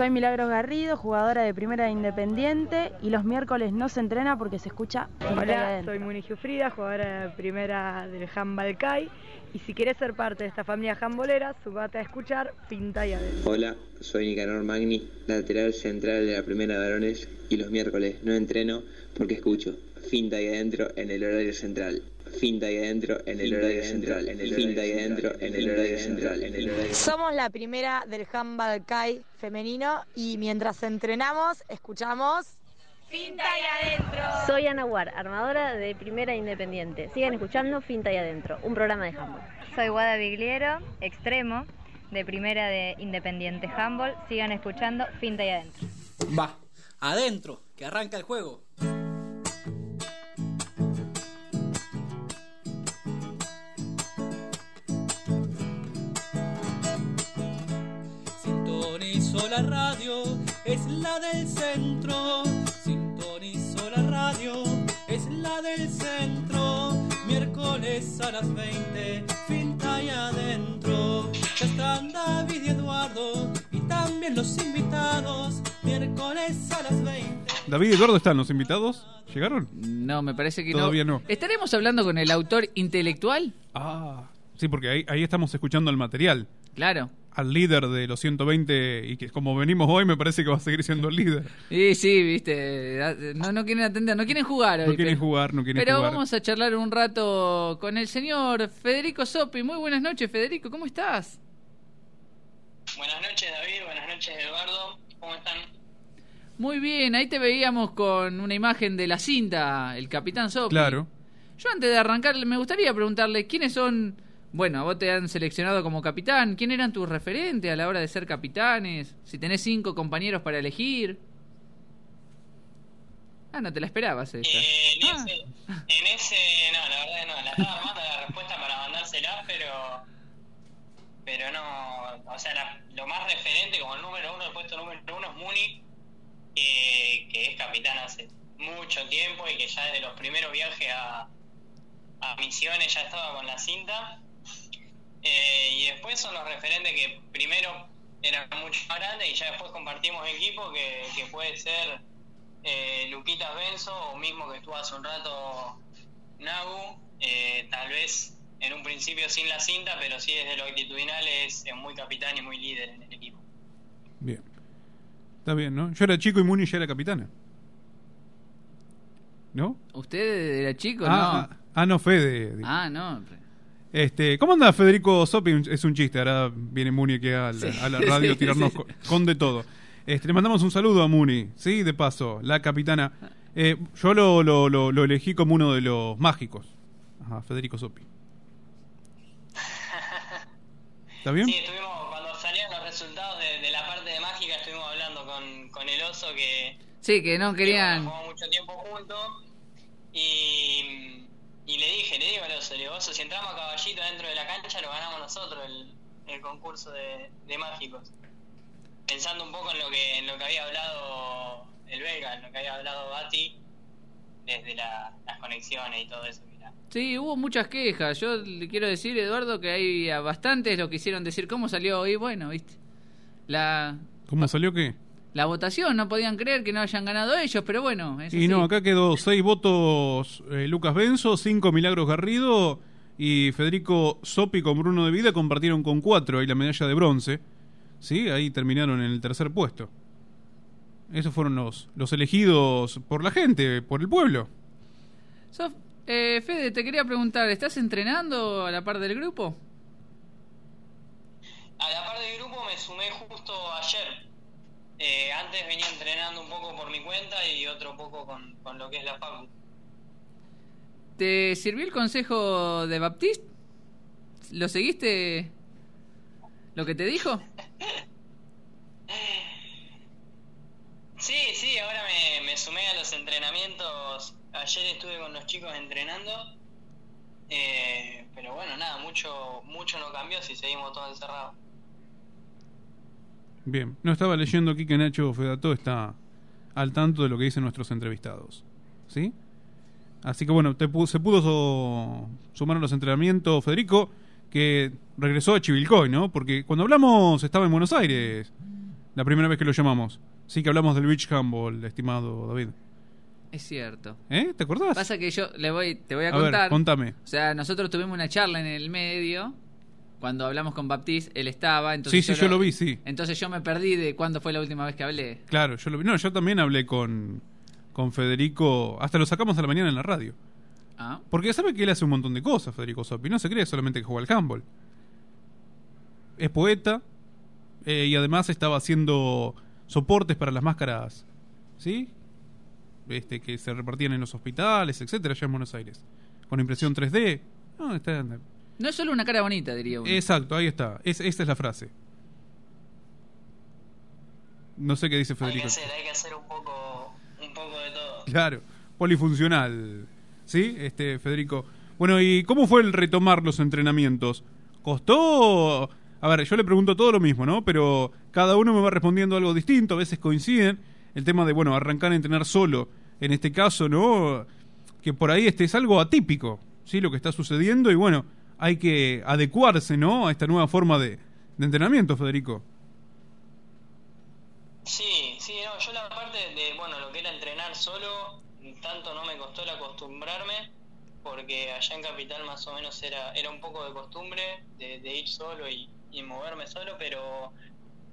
Soy Milagros Garrido, jugadora de Primera de Independiente y los miércoles no se entrena porque se escucha Finta y Hola, soy Muni Giufrida, jugadora de primera del handball CAI. Y si querés ser parte de esta familia handbolera, subate a escuchar Finta y Adentro. Hola, soy Nicanor Magni, lateral central de la primera de varones y los miércoles no entreno porque escucho Finta y Adentro en el horario central. Finta y Adentro en el horario central. En el Finta y Adentro en el horario central. En el horario Somos la primera del handball CAI femenino y mientras entrenamos, escuchamos Finta y adentro. Soy Ana War, armadora de Primera Independiente. Sigan escuchando Finta y Adentro, un programa de handball. Soy Guada Bigliero, extremo, de primera de Independiente Handball. Sigan escuchando Finta y Adentro. Va, adentro, que arranca el juego. Sintonizo la radio, es la del centro. Sintonizo la radio, es la del centro. Miércoles a las 20, finta y adentro. Ya están David y Eduardo y también los invitados. Miércoles a las 20. David y Eduardo están los invitados. ¿Llegaron? No, me parece que Todavía no. ¿Estaremos hablando con el autor intelectual? Ah, sí, porque ahí, ahí estamos escuchando el material. Claro. Al líder de los 120 y que como venimos hoy me parece que va a seguir siendo el líder. Sí, sí, viste. No, no quieren atender, no quieren jugar hoy. No quieren pero- jugar, no quieren Pero jugar. vamos a charlar un rato con el señor Federico Sopi. Muy buenas noches, Federico, ¿cómo estás? Buenas noches David, buenas noches Eduardo, ¿cómo están? Muy bien, ahí te veíamos con una imagen de la cinta, el Capitán Sopi. Claro. Yo antes de arrancar, me gustaría preguntarle quiénes son. Bueno, a vos te han seleccionado como capitán. ¿Quién eran tus referentes a la hora de ser capitanes? Si tenés cinco compañeros para elegir. Ah, no te la esperabas esa. En, ese, en ese, no, la verdad no, la estaba armando la respuesta para mandársela, pero pero no, o sea, la- lo más referente como el número uno, el puesto número uno es Muni, que, que es capitán hace mucho tiempo y que ya desde los primeros viajes a, a misiones ya estaba con la cinta. Eh, y después son los referentes que primero eran mucho más grandes y ya después compartimos equipo, que, que puede ser eh, Luquitas Benzo o mismo que estuvo hace un rato Nagu, eh, tal vez en un principio sin la cinta, pero sí desde lo actitudinal es, es muy capitán y muy líder en el equipo. Bien. Está bien, ¿no? Yo era chico y Muni ya era capitana. ¿No? ¿Usted era chico? Ah, no. ah, ah, no, Fede. Ah, no. Este, ¿Cómo anda Federico Sopi? Es un chiste, ahora viene Muni aquí a la, Sí. a la radio a tirarnos sí. con, con de todo. Este, le mandamos un saludo a Muni, sí, de paso, la capitana. Eh, yo lo, lo, lo, lo elegí como uno de los mágicos. Ajá, Federico Sopi. ¿Está bien? Sí, estuvimos, cuando salieron los resultados de, de la parte de mágica, estuvimos hablando con, con el oso que Sí, que no querían. jugamos mucho tiempo juntos y, y le dije, le digo le digo, oso, si entramos a caballito dentro de la cancha lo ganamos nosotros el, el concurso de, de mágicos. Pensando un poco en lo que en lo que había hablado el belga, en lo que había hablado Bati, desde la- las conexiones y todo eso. mirá. Sí, hubo muchas quejas. Yo le quiero decir, Eduardo, que hay a bastantes lo quisieron decir cómo salió hoy. Bueno, viste. La, ¿Cómo salió qué? La votación, no podían creer que no hayan ganado ellos, pero bueno. es Y así. no, acá quedó seis votos eh, Lucas Benzo, cinco Milagros Garrido y Federico Sopi con Bruno de Vida compartieron con cuatro ahí la medalla de bronce. Sí, ahí terminaron en el tercer puesto. Esos fueron los, los elegidos por la gente, por el pueblo. Sof- eh, Fede, te quería preguntar, ¿estás entrenando a la par del grupo? A la par del grupo me sumé justo ayer. Eh, antes venía entrenando un poco por mi cuenta y otro poco con, con lo que es la facu. ¿Te sirvió el consejo de Baptiste? ¿Lo seguiste? ¿Lo que te dijo? Sí, sí, ahora me, me sumé a los entrenamientos. Ayer estuve con los chicos entrenando. Eh, pero bueno, nada, mucho mucho no cambió si seguimos todos encerrados. Bien, no estaba leyendo aquí que Nacho Fedato está al tanto de lo que dicen nuestros entrevistados. ¿Sí? Así que bueno, te se pudo so- sumar a los entrenamientos Federico, que regresó a Chivilcoy, ¿no? Porque cuando hablamos estaba en Buenos Aires, La primera vez que lo llamamos. Sí que hablamos del beach handball, estimado David. Es cierto. ¿Eh? ¿Te acordás? Pasa que yo le voy, te voy a, A ver, contar. contame. O sea, nosotros tuvimos una charla en el medio. Cuando hablamos con Baptiste, él estaba. Entonces Sí, sí, yo lo vi, sí. Entonces yo me perdí de cuándo fue la última vez que hablé. Claro, yo lo vi. No, yo también hablé con, con Federico. Hasta lo sacamos a la mañana en la radio. Ah. Porque sabe que él hace un montón de cosas, Federico Sopi. No se cree solamente que juega al handball. Es poeta eh, y además estaba haciendo soportes para las máscaras, ¿sí? Este, que se repartían en los hospitales, etcétera, allá en Buenos Aires. Con impresión 3D. No, está- No es solo una cara bonita, diría uno. Exacto, ahí está. Es- esa es la frase. No sé qué dice Hay que Federico. hacer, hay que hacer un poco, un poco de todo. Claro, polifuncional. ¿Sí? Este, Federico. Bueno, ¿y cómo fue el retomar los entrenamientos? ¿Costó? A ver, yo le pregunto todo lo mismo, ¿no? Pero cada uno me va respondiendo algo distinto, a veces coinciden. El tema de, bueno, arrancar a entrenar solo, en este caso, ¿no? Que por ahí este es algo atípico, ¿sí? Lo que está sucediendo y bueno, hay que adecuarse, ¿no? A esta nueva forma de, de entrenamiento, Federico. Sí, sí, no, yo la parte de, bueno, lo que era entrenar solo, tanto no me costó el acostumbrarme, porque allá en Capital más o menos era, era un poco de costumbre de, ir solo y, y moverme solo, pero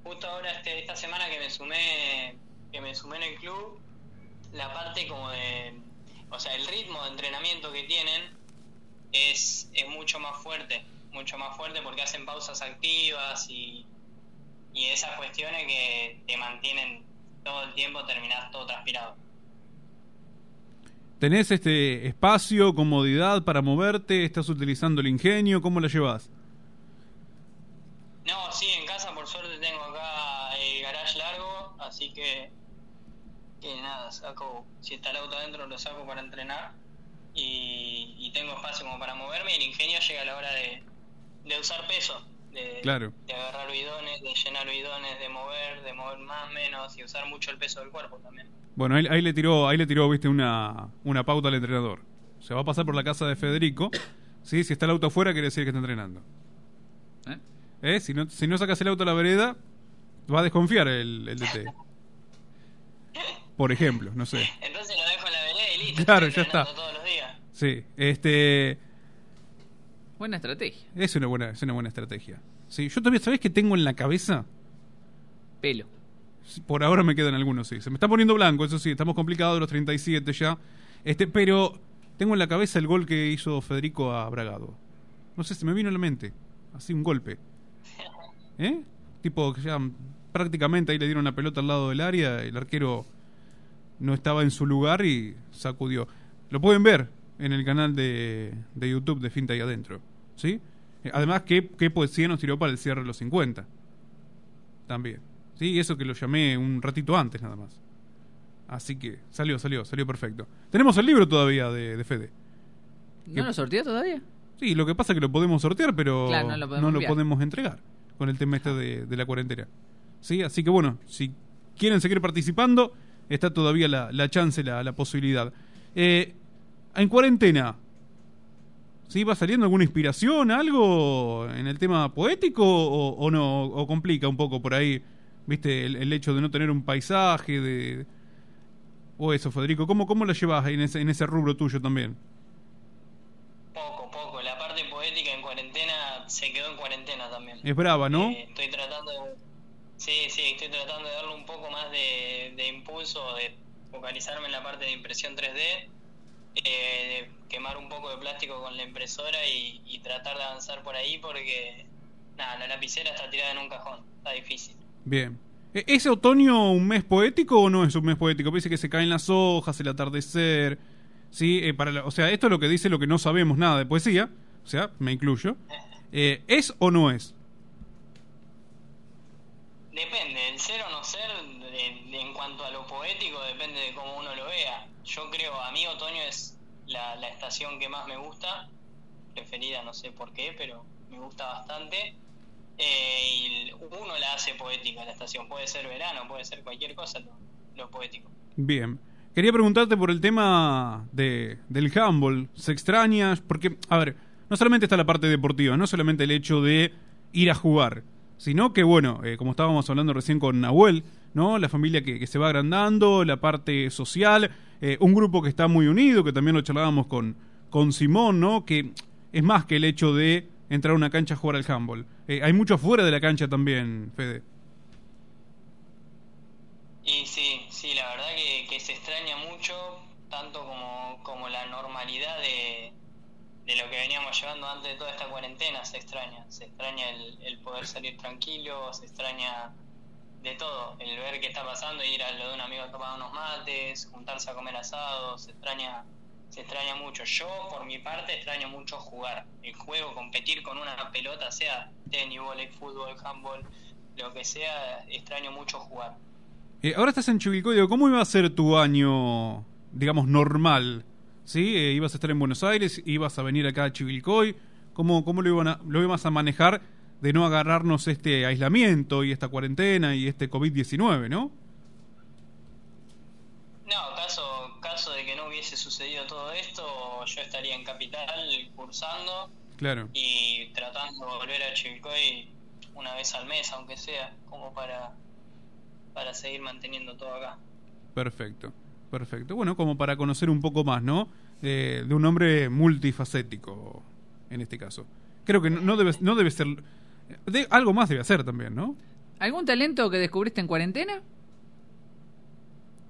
justo ahora este, esta semana que me sumé, que me sumé en el club, la parte como de, o sea, el ritmo de entrenamiento que tienen es, es mucho más fuerte, mucho más fuerte porque hacen pausas activas y, y esas cuestiones que te mantienen todo el tiempo, terminás todo transpirado. ¿Tenés este espacio, comodidad para moverte? ¿Estás utilizando el ingenio? ¿Cómo la llevas? No, sí, en casa por suerte tengo acá el garage largo, así que, que nada, saco, si está el auto adentro lo saco para entrenar y, y tengo espacio como para moverme y el ingenio llega a la hora de, de usar peso, de, Claro. de agarrar bidones, de llenar bidones, de mover, de mover más, menos y usar mucho el peso del cuerpo también. Bueno, ahí, ahí le tiró, ahí le tiró, viste, una, una pauta al entrenador. Se va a pasar por la casa de Federico. ¿sí? Si está el auto afuera, quiere decir que está entrenando. ¿Eh? ¿Eh? Si, no, si no sacas el auto a la vereda, va a desconfiar el, el DT. Por ejemplo, no sé. Entonces lo dejo en la vereda y listo. Claro, ya está. Sí, este... Buena estrategia. Es una buena, es una buena estrategia. Sí, yo todavía, ¿sabés qué tengo en la cabeza? Pelo. Por ahora me quedan algunos, sí. Se me está poniendo blanco, eso sí, estamos complicados los 37 ya. Este, pero tengo en la cabeza el gol que hizo Federico a Bragado. No sé, se me vino a la mente. Así un golpe. ¿Eh? Tipo que ya prácticamente ahí le dieron la pelota al lado del área, el arquero no estaba en su lugar y sacudió. Lo pueden ver en el canal de, de YouTube de Finta ahí adentro. ¿Sí? Eh, Además, ¿qué, qué poesía nos tiró para el cierre de los 50? También. Sí, y eso que lo llamé un ratito antes nada más. Así que salió, salió, salió perfecto. Tenemos el libro todavía de, de Fede. ¿No lo sorteó todavía? Sí, lo que pasa es que lo podemos sortear, pero Claro, no lo podemos entregar con el tema este de, de la cuarentena. Sí, así que bueno, si quieren seguir participando, está todavía la, la chance, la, la posibilidad. Eh, en cuarentena, ¿sí va saliendo alguna inspiración, algo en el tema poético o, o no? ¿O complica un poco por ahí, viste, el, el hecho de no tener un paisaje, de... O eso, Federico, ¿cómo, cómo lo llevas en ese, en ese rubro tuyo también? Poco, poco. La parte poética en cuarentena se quedó en cuarentena también. Es brava, ¿no? Eh, estoy tratando de... Sí, sí, estoy tratando de darle un poco más de, de impulso, de focalizarme en la parte de impresión 3D, eh, quemar un poco de plástico con la impresora y, y tratar de avanzar por ahí porque, nada, la lapicera está tirada en un cajón, está difícil. Bien. ¿E- ¿Es otoño un mes poético o no es un mes poético? Dice que se caen las hojas, el atardecer. Sí, eh, para la- o sea, esto es lo que dice lo que no sabemos nada de poesía. O sea, me incluyo. Eh, ¿Es o no es? Depende, el ser o no ser, de- en cuanto a lo poético, depende de cómo. Yo creo, a mí otoño es la, estación que más me gusta, preferida, no sé por qué, pero me gusta bastante. Eh, y uno la hace poética la estación, puede ser verano, puede ser cualquier cosa lo, lo poético. Bien. Quería preguntarte por el tema de, del handball. ¿Se extraña? Porque, a ver, no solamente está la parte deportiva, no solamente el hecho de ir a jugar, sino que, bueno, eh, como estábamos hablando recién con Nahuel, ¿no? La familia que se va agrandando, la parte social, eh, un grupo que está muy unido, que también lo charlábamos con, con Simón, ¿no? Que es más que el hecho de entrar a una cancha a jugar al handball. Eh, hay mucho fuera de la cancha también, Fede. Y sí, sí, la verdad que, se extraña mucho, tanto como, como la normalidad de, de lo que veníamos llevando antes de toda esta cuarentena, se extraña. Se extraña el poder salir tranquilo, se extraña de todo, el ver qué está pasando, ir a lo de un amigo a tomar unos mates, juntarse a comer asado, se extraña, se extraña mucho. Yo, por mi parte, extraño mucho jugar el juego, competir con una pelota, sea tenis, volei, fútbol, handball, lo que sea, extraño mucho jugar. Eh, ahora estás en Chivilcoy, digo, ¿cómo iba a ser tu año, digamos, normal? ¿Sí? Eh, ¿Ibas a estar en Buenos Aires? ¿Ibas a venir acá a Chivilcoy? ¿Cómo, cómo lo, iban a- lo ibas a manejar de no agarrarnos este aislamiento y esta cuarentena y este COVID-19, no? No, caso, caso de que no hubiese sucedido todo esto, yo estaría en Capital cursando Claro. y tratando de volver a Chivilcoy una vez al mes, aunque sea, como para, para seguir manteniendo todo acá. Perfecto, perfecto. Bueno, como para conocer un poco más, ¿no? De, de un hombre multifacético, en este caso. Creo que no, no debe, no debe ser... de- algo más debe hacer también, ¿no? ¿Algún talento que descubriste en cuarentena?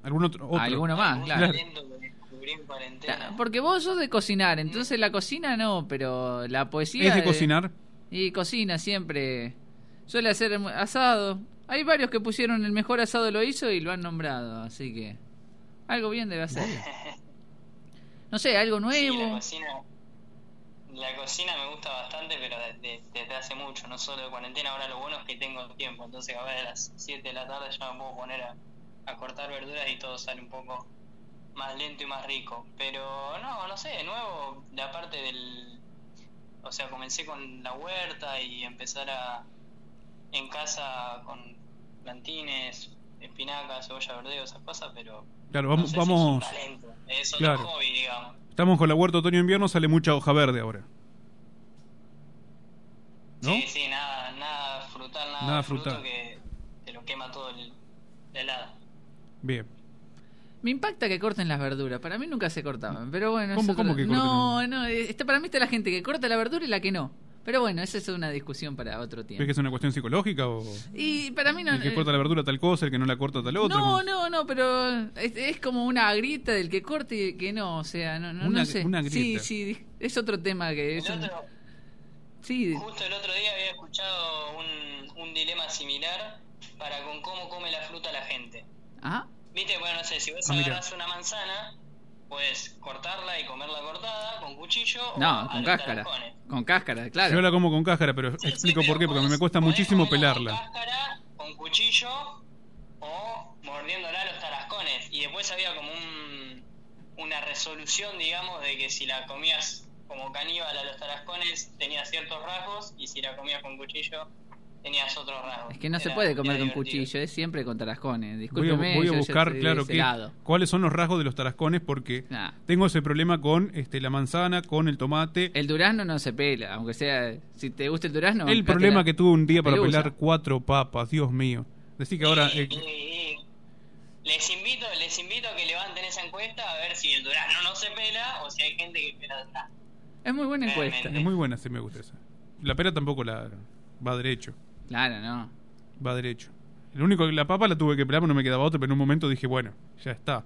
¿Algún otro? otro? Alguno más, claro. Talento que descubrí en cuarentena. Porque vos sos de cocinar, entonces la cocina no, pero la poesía... ¿Es de cocinar? Y cocina siempre. Suele hacer asado. Hay varios que pusieron el mejor asado lo hizo y lo han nombrado, así que... Algo bien debe hacer. No sé, algo Sí, la nuevo. cocina, la cocina me gusta bastante, pero de- de- desde hace mucho, no solo de cuarentena. Ahora lo bueno es que tengo tiempo, entonces a ver, a las 7 de la tarde ya me puedo poner a, a cortar verduras y todo sale un poco más lento y más rico. Pero no, no sé, de nuevo, de aparte del. O sea, comencé con la huerta y empezar a. en casa con plantines, espinacas, cebolla verdeo, esas cosas, pero. Claro, no vamos... si es un vamos talento, es otro Claro. hobby, digamos. Estamos con la huerta otoño-invierno, sale mucha hoja verde ahora. ¿No? Sí, sí, nada, nada frutal, nada, Nada frutal. que te lo quema todo el, la helada. Bien. Me impacta que corten las verduras. Para mí nunca se cortaban, pero bueno. es ¿Cómo- otro- cómo que corten? No, no. eh, Está, para mí está la gente que corta la verdura y la que no. Pero bueno, esa es una discusión para otro ¿Crees tiempo. que es una cuestión psicológica o Y para mí no... el que eh, corta la verdura tal cosa, el que no la corta tal otra? No, no, no, pero es, es como una grita del que corte y que no, o sea, no, no, Una- no sé. una Sí, grieta. sí, es otro tema que es... El un- otro, Sí, justo el otro día había escuchado un, un dilema similar para con cómo come la fruta la gente. ah, Viste, bueno, no sé, si vos Ah, mira. agarras una manzana, puedes cortarla y comerla cortada con cuchillo o no, a con cáscara. Con cáscara, claro. Yo la como con cáscara, pero explico por qué, porque a mí me cuesta muchísimo pelarla. Cáscara con cuchillo o mordiéndola a los tarascones. Y después había como un, una resolución, digamos, de que si la comías como caníbal a los tarascones tenía ciertos rasgos y si la comías con cuchillo tenías otros rasgos. Es que no se puede comer con divertido. cuchillo, es siempre con tarascones. Voy a, Discúlpeme, voy a yo buscar, claro, que, cuáles son los rasgos de los tarascones, porque Nah. tengo ese problema con este, la manzana, con el tomate. El durazno no se pela, aunque sea... Si te gusta el durazno... el problema la- que tuve un día para pelusa. pelar cuatro papas, Dios mío. Decir que ahora... eh, Y- y- les invito, les invito a que levanten esa encuesta a ver si el durazno no se pela o si hay gente que pela durazno. Es muy buena encuesta. Realmente. es muy buena, sí me gusta esa. La pera tampoco la va derecho. Claro, no. Va derecho. El único la papa la tuve que pelar, porque no me quedaba otra, pero en un momento dije, bueno, ya está.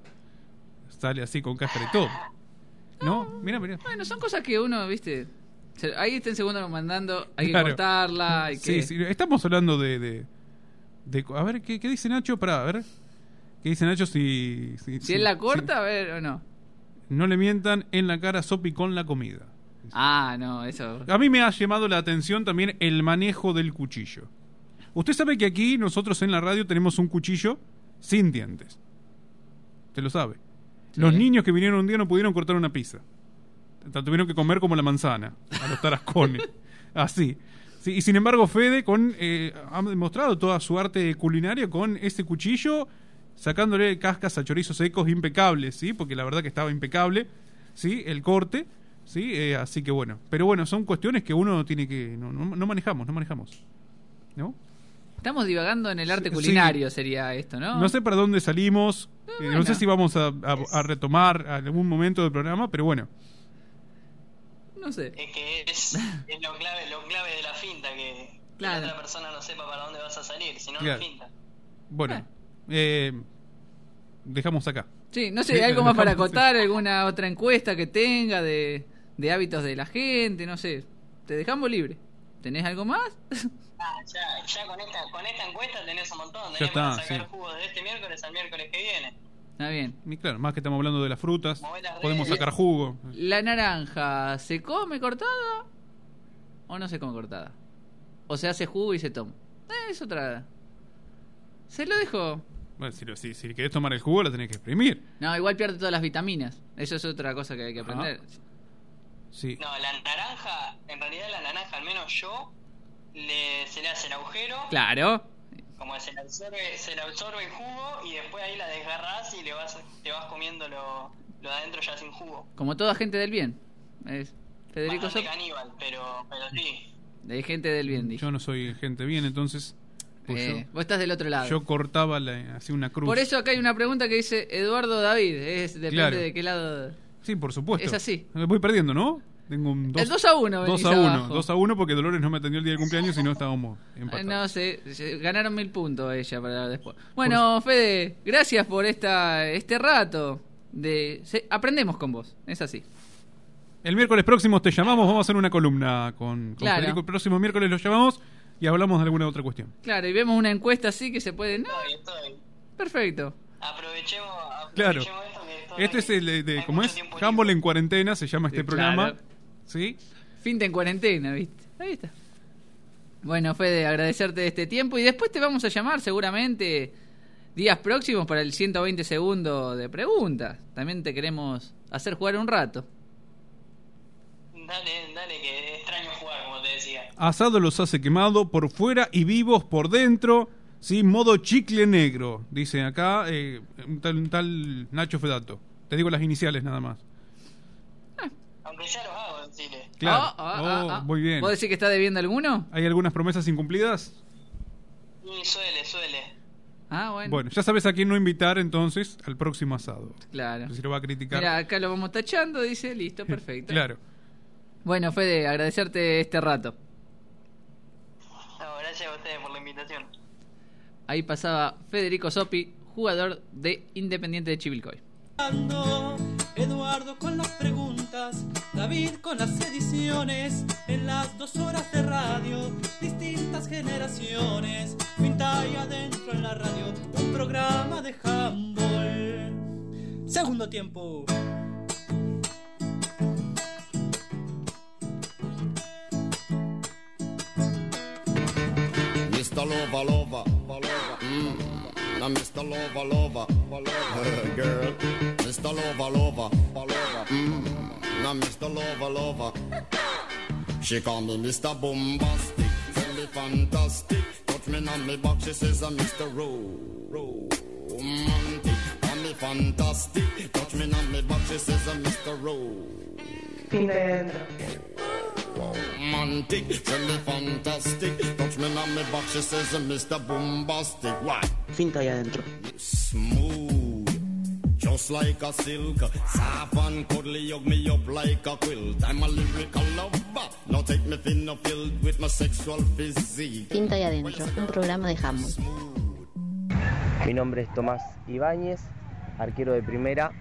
Sale así con cáscara y todo. ¿No? Mira, mira. Bueno, son cosas que uno, viste... Ahí está en segundo mandando, hay Claro. que cortarla, hay Sí, que... sí, estamos hablando de, de, de- A ver, ¿qué, qué dice Nacho? Para, a ver. ¿Qué dice Nacho si... Si, Si él la corta, a ver, o no. no le mientan en la cara Sopi con la comida. Ah, no, eso... A mí me ha llamado la atención también el manejo del cuchillo. Usted sabe que aquí nosotros en la radio tenemos un cuchillo sin dientes. Usted lo sabe. Los niños que vinieron un día no pudieron cortar una pizza. Tuvieron que comer como la manzana, a los tarascones. Así. Sí, y sin embargo, Fede con, eh, ha demostrado toda su arte culinaria con ese cuchillo, sacándole cascas a chorizos secos impecables, ¿sí? Porque la verdad que estaba impecable, ¿sí? El corte, ¿sí? Eh, así que bueno. Pero bueno, son cuestiones que uno tiene que... No, no, no manejamos, no manejamos. ¿No? Estamos divagando en el arte Sí. culinario, sería esto, ¿no? No sé para dónde salimos. eh, No bueno. sé si vamos a, a- a retomar algún momento del programa, pero bueno. No sé. Es que es, es lo, clave, lo clave de la finta, que, que Claro. la otra persona no sepa para dónde vas a salir, si no, Claro. no finta. Bueno. eh, dejamos acá. Sí, no sé, Sí, algo más para acotar, alguna otra encuesta que tenga de, de hábitos de la gente, no sé. Te dejamos libre. ¿Tenés algo más? Ah, ya, ya con, esta, con esta encuesta tenés un montón, tenés Ya está, para sacar sí. jugo de este miércoles al miércoles que viene. Está bien. Y claro, más que estamos hablando de las frutas, las podemos sacar jugo. ¿La naranja se come cortada o no se come cortada? ¿O se hace jugo y se toma? Eh, es otra... Se lo dejo. Bueno, si, lo- si, si querés tomar el jugo, la tenés que exprimir. No, igual pierde todas las vitaminas. Eso es otra cosa que hay que aprender. Sí. No, la naranja, en realidad la naranja, al menos yo, le, se le hace el agujero, Claro. como se le, absorbe, se le absorbe el jugo y después ahí la desgarras y le vas, te vas comiendo lo, lo de adentro ya sin jugo. Como toda gente del bien. Es Federico Sop. caníbal, pero, pero sí. De gente del bien, dice. Yo no soy gente bien, entonces. pues Eh, yo, vos estás del otro lado. yo cortaba la, hacía una cruz. Por eso acá hay una pregunta que dice Eduardo David. Es, depende Claro. de qué lado. Sí, por supuesto. Es así. Voy perdiendo, ¿no? Tengo un dos, El 2 a 1 2 venís a 1. abajo. 2 a 1 porque Dolores no me atendió el día del cumpleaños y no estábamos empatados. No sé, ganaron mil puntos ella para después. Bueno, Fede, gracias por esta este rato. de se- Aprendemos con vos, es así. El miércoles próximo te llamamos, vamos a hacer una columna con, con Claro. Federico. El próximo miércoles lo llamamos y hablamos de alguna otra cuestión. Claro, y vemos una encuesta así que se puede... No, Estoy, estoy. perfecto. Aprovechemos, Claro. aprovechemos esto que estoy- Este es el de, de- hay ¿cómo es? Humble en cuarentena, se llama este Sí, programa. claro. ¿Sí? Finta en cuarentena, ¿viste? Ahí está. Bueno, Fede, agradecerte este tiempo y después te vamos a llamar seguramente días próximos para el 120 segundos de preguntas. También te queremos hacer jugar un rato. Dale, dale, que extraño jugar, como te decía. Asado los hace quemado por fuera y vivos por dentro. Sí, modo chicle negro, dice acá eh, un, tal, un tal Nacho Fedato. Te digo las iniciales nada más. Aunque ya los hago en Chile. Claro. Ah, Oh, ah, ah. Muy bien. ¿Vos decís que está debiendo alguno? ¿Hay algunas promesas incumplidas? Y suele, suele. Ah, bueno. Bueno, ya sabes a quién no invitar entonces al próximo asado. Claro. Si lo va a criticar. Mira, acá lo vamos tachando, dice, listo, perfecto. Claro. Bueno, Fede, agradecerte este rato. No, gracias a ustedes por la invitación. Ahí pasaba Federico Sopi, jugador de Independiente de Chivilcoy. Eduardo con las preguntas, David con las ediciones, en las dos horas de radio, distintas generaciones, finta y adentro en la radio, un programa de handball. Segundo tiempo. Mr. Lover, lover, lover. Mm. Now, Mr. Lover, lover, lover. girl. Mr. Lover, lover, lover. Mm. Now, Mr. Lover, lover. She call me Mr. Bombastic, tell me fantastic. Touch me on me back, she says I'm Mr. Ro- Romantic. Call me fantastic, touch me on me back, she says I'm Mr. Ro- Fin de romantic, tell me fantastic. Touch me on me back, she says I'm Mr. Bombastic. Why? Finta ahí adentro. Smooth, just like a silk. Soft and cuddly, hug me up like a quilt. I'm a lyrical lover. Now take me thin or filled with my sexual physique. Finta ahí adentro, un programa de handball. Mi nombre es Tomás Ibáñez, arquero de primera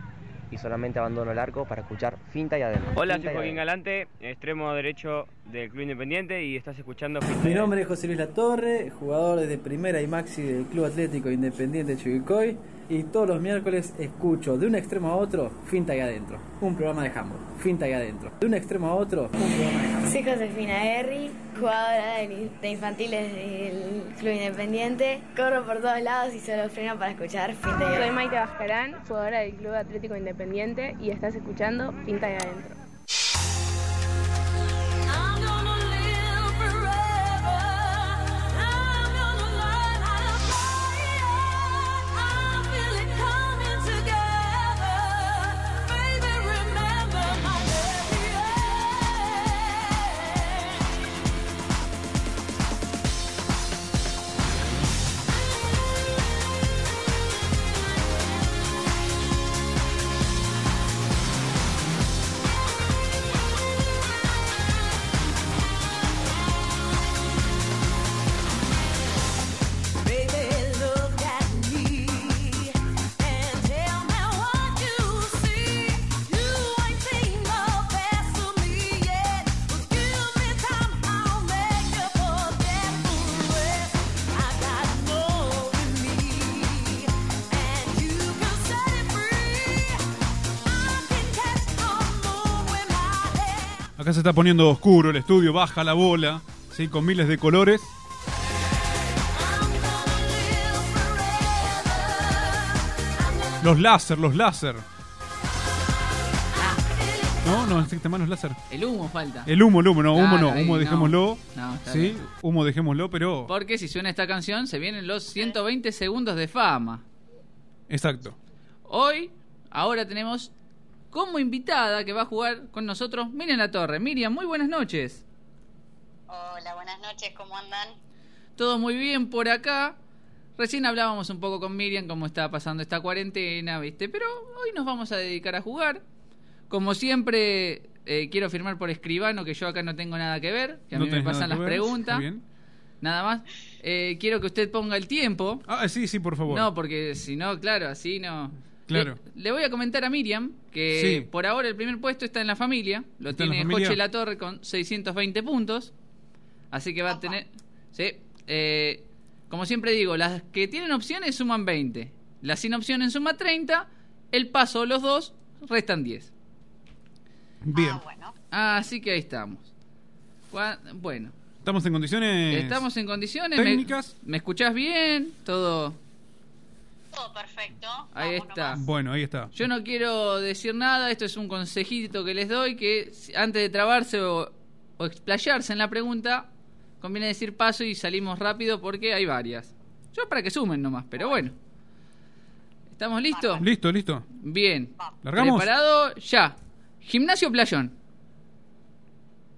y solamente abandono el arco para escuchar Finta y adentro. Hola, Finta soy y Joaquín. Galante, extremo derecho del Club Independiente y estás escuchando Finta Mi y nombre es José Luis Latorre, jugador desde Primera y Maxi del Club Atlético Independiente Chivilcoy y todos los miércoles escucho de un extremo a otro Finta y Adentro, un programa de handball. Finta y Adentro. De un extremo a otro, un programa de handball. Soy Josefina Herri, jugadora de, infantiles del Club Independiente. Corro por todos lados y solo freno para escuchar Finta y Soy Adentro. Maite Bascarán, jugadora del Club Atlético Independiente y estás escuchando Pinta y Adentro. Acá se está poniendo oscuro el estudio, baja la bola, ¿sí? con miles de colores. Los láser, los láser. No, no existe más los láser. El humo falta. El humo, el humo, no, humo no, humo dejémoslo. No, está sí, bien. humo dejémoslo, pero. Porque si suena esta canción, se vienen los 120 segundos de fama. Exacto. Hoy, ahora tenemos como invitada que va a jugar con nosotros Miriam La Torre. Miriam, muy buenas noches. Hola, buenas noches, ¿cómo andan? Todo muy bien por acá. Recién hablábamos un poco con Miriam cómo está pasando esta cuarentena, ¿viste? Pero hoy nos vamos a dedicar a jugar. Como siempre, eh, quiero firmar por escribano que yo acá no tengo nada que ver, que a No mí me pasan las ver, preguntas. bien. Nada más. Eh, quiero que usted ponga el tiempo. Ah, sí, sí, por favor. No, porque si no, claro, así no. Claro. Le, le voy a comentar a Miriam que Sí. por ahora el primer puesto está en la familia. Lo ¿Está en la tiene familia? Joche La Torre con 620 puntos. Así que va a tener. Sí. Eh, como siempre digo, las que tienen opciones suman 20. Las sin opciones suma 30. El paso, los dos, restan 10. Bien. Ah, así que ahí estamos. Bueno, Estamos en condiciones. estamos en condiciones. ¿Me- técnicas. ¿Me, escuchás bien? Todo. Todo perfecto. Ahí está. Bueno, ahí está. Yo no quiero decir nada, esto es un consejito que les doy, que antes de trabarse o, o explayarse en la pregunta, conviene decir paso y salimos rápido porque hay varias. Yo para que sumen nomás, pero bueno. ¿Estamos listos? Listo, listo. Bien. ¿Largamos? ¿Preparado? Ya. Gimnasio o playón.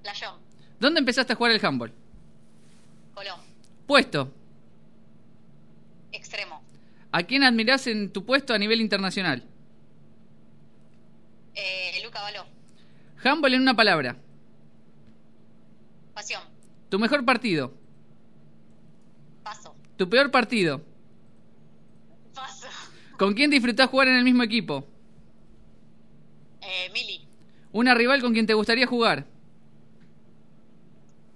Playón, ¿Dónde empezaste a jugar el handball? Colón, Puesto. ¿A quién admirás en tu puesto a nivel internacional? eh, Luca Baló, Handball en una palabra. pasión, Tu mejor partido. paso, Tu peor partido. paso, ¿Con quién disfrutás jugar en el mismo equipo? eh, Mili, Una rival con quien te gustaría jugar.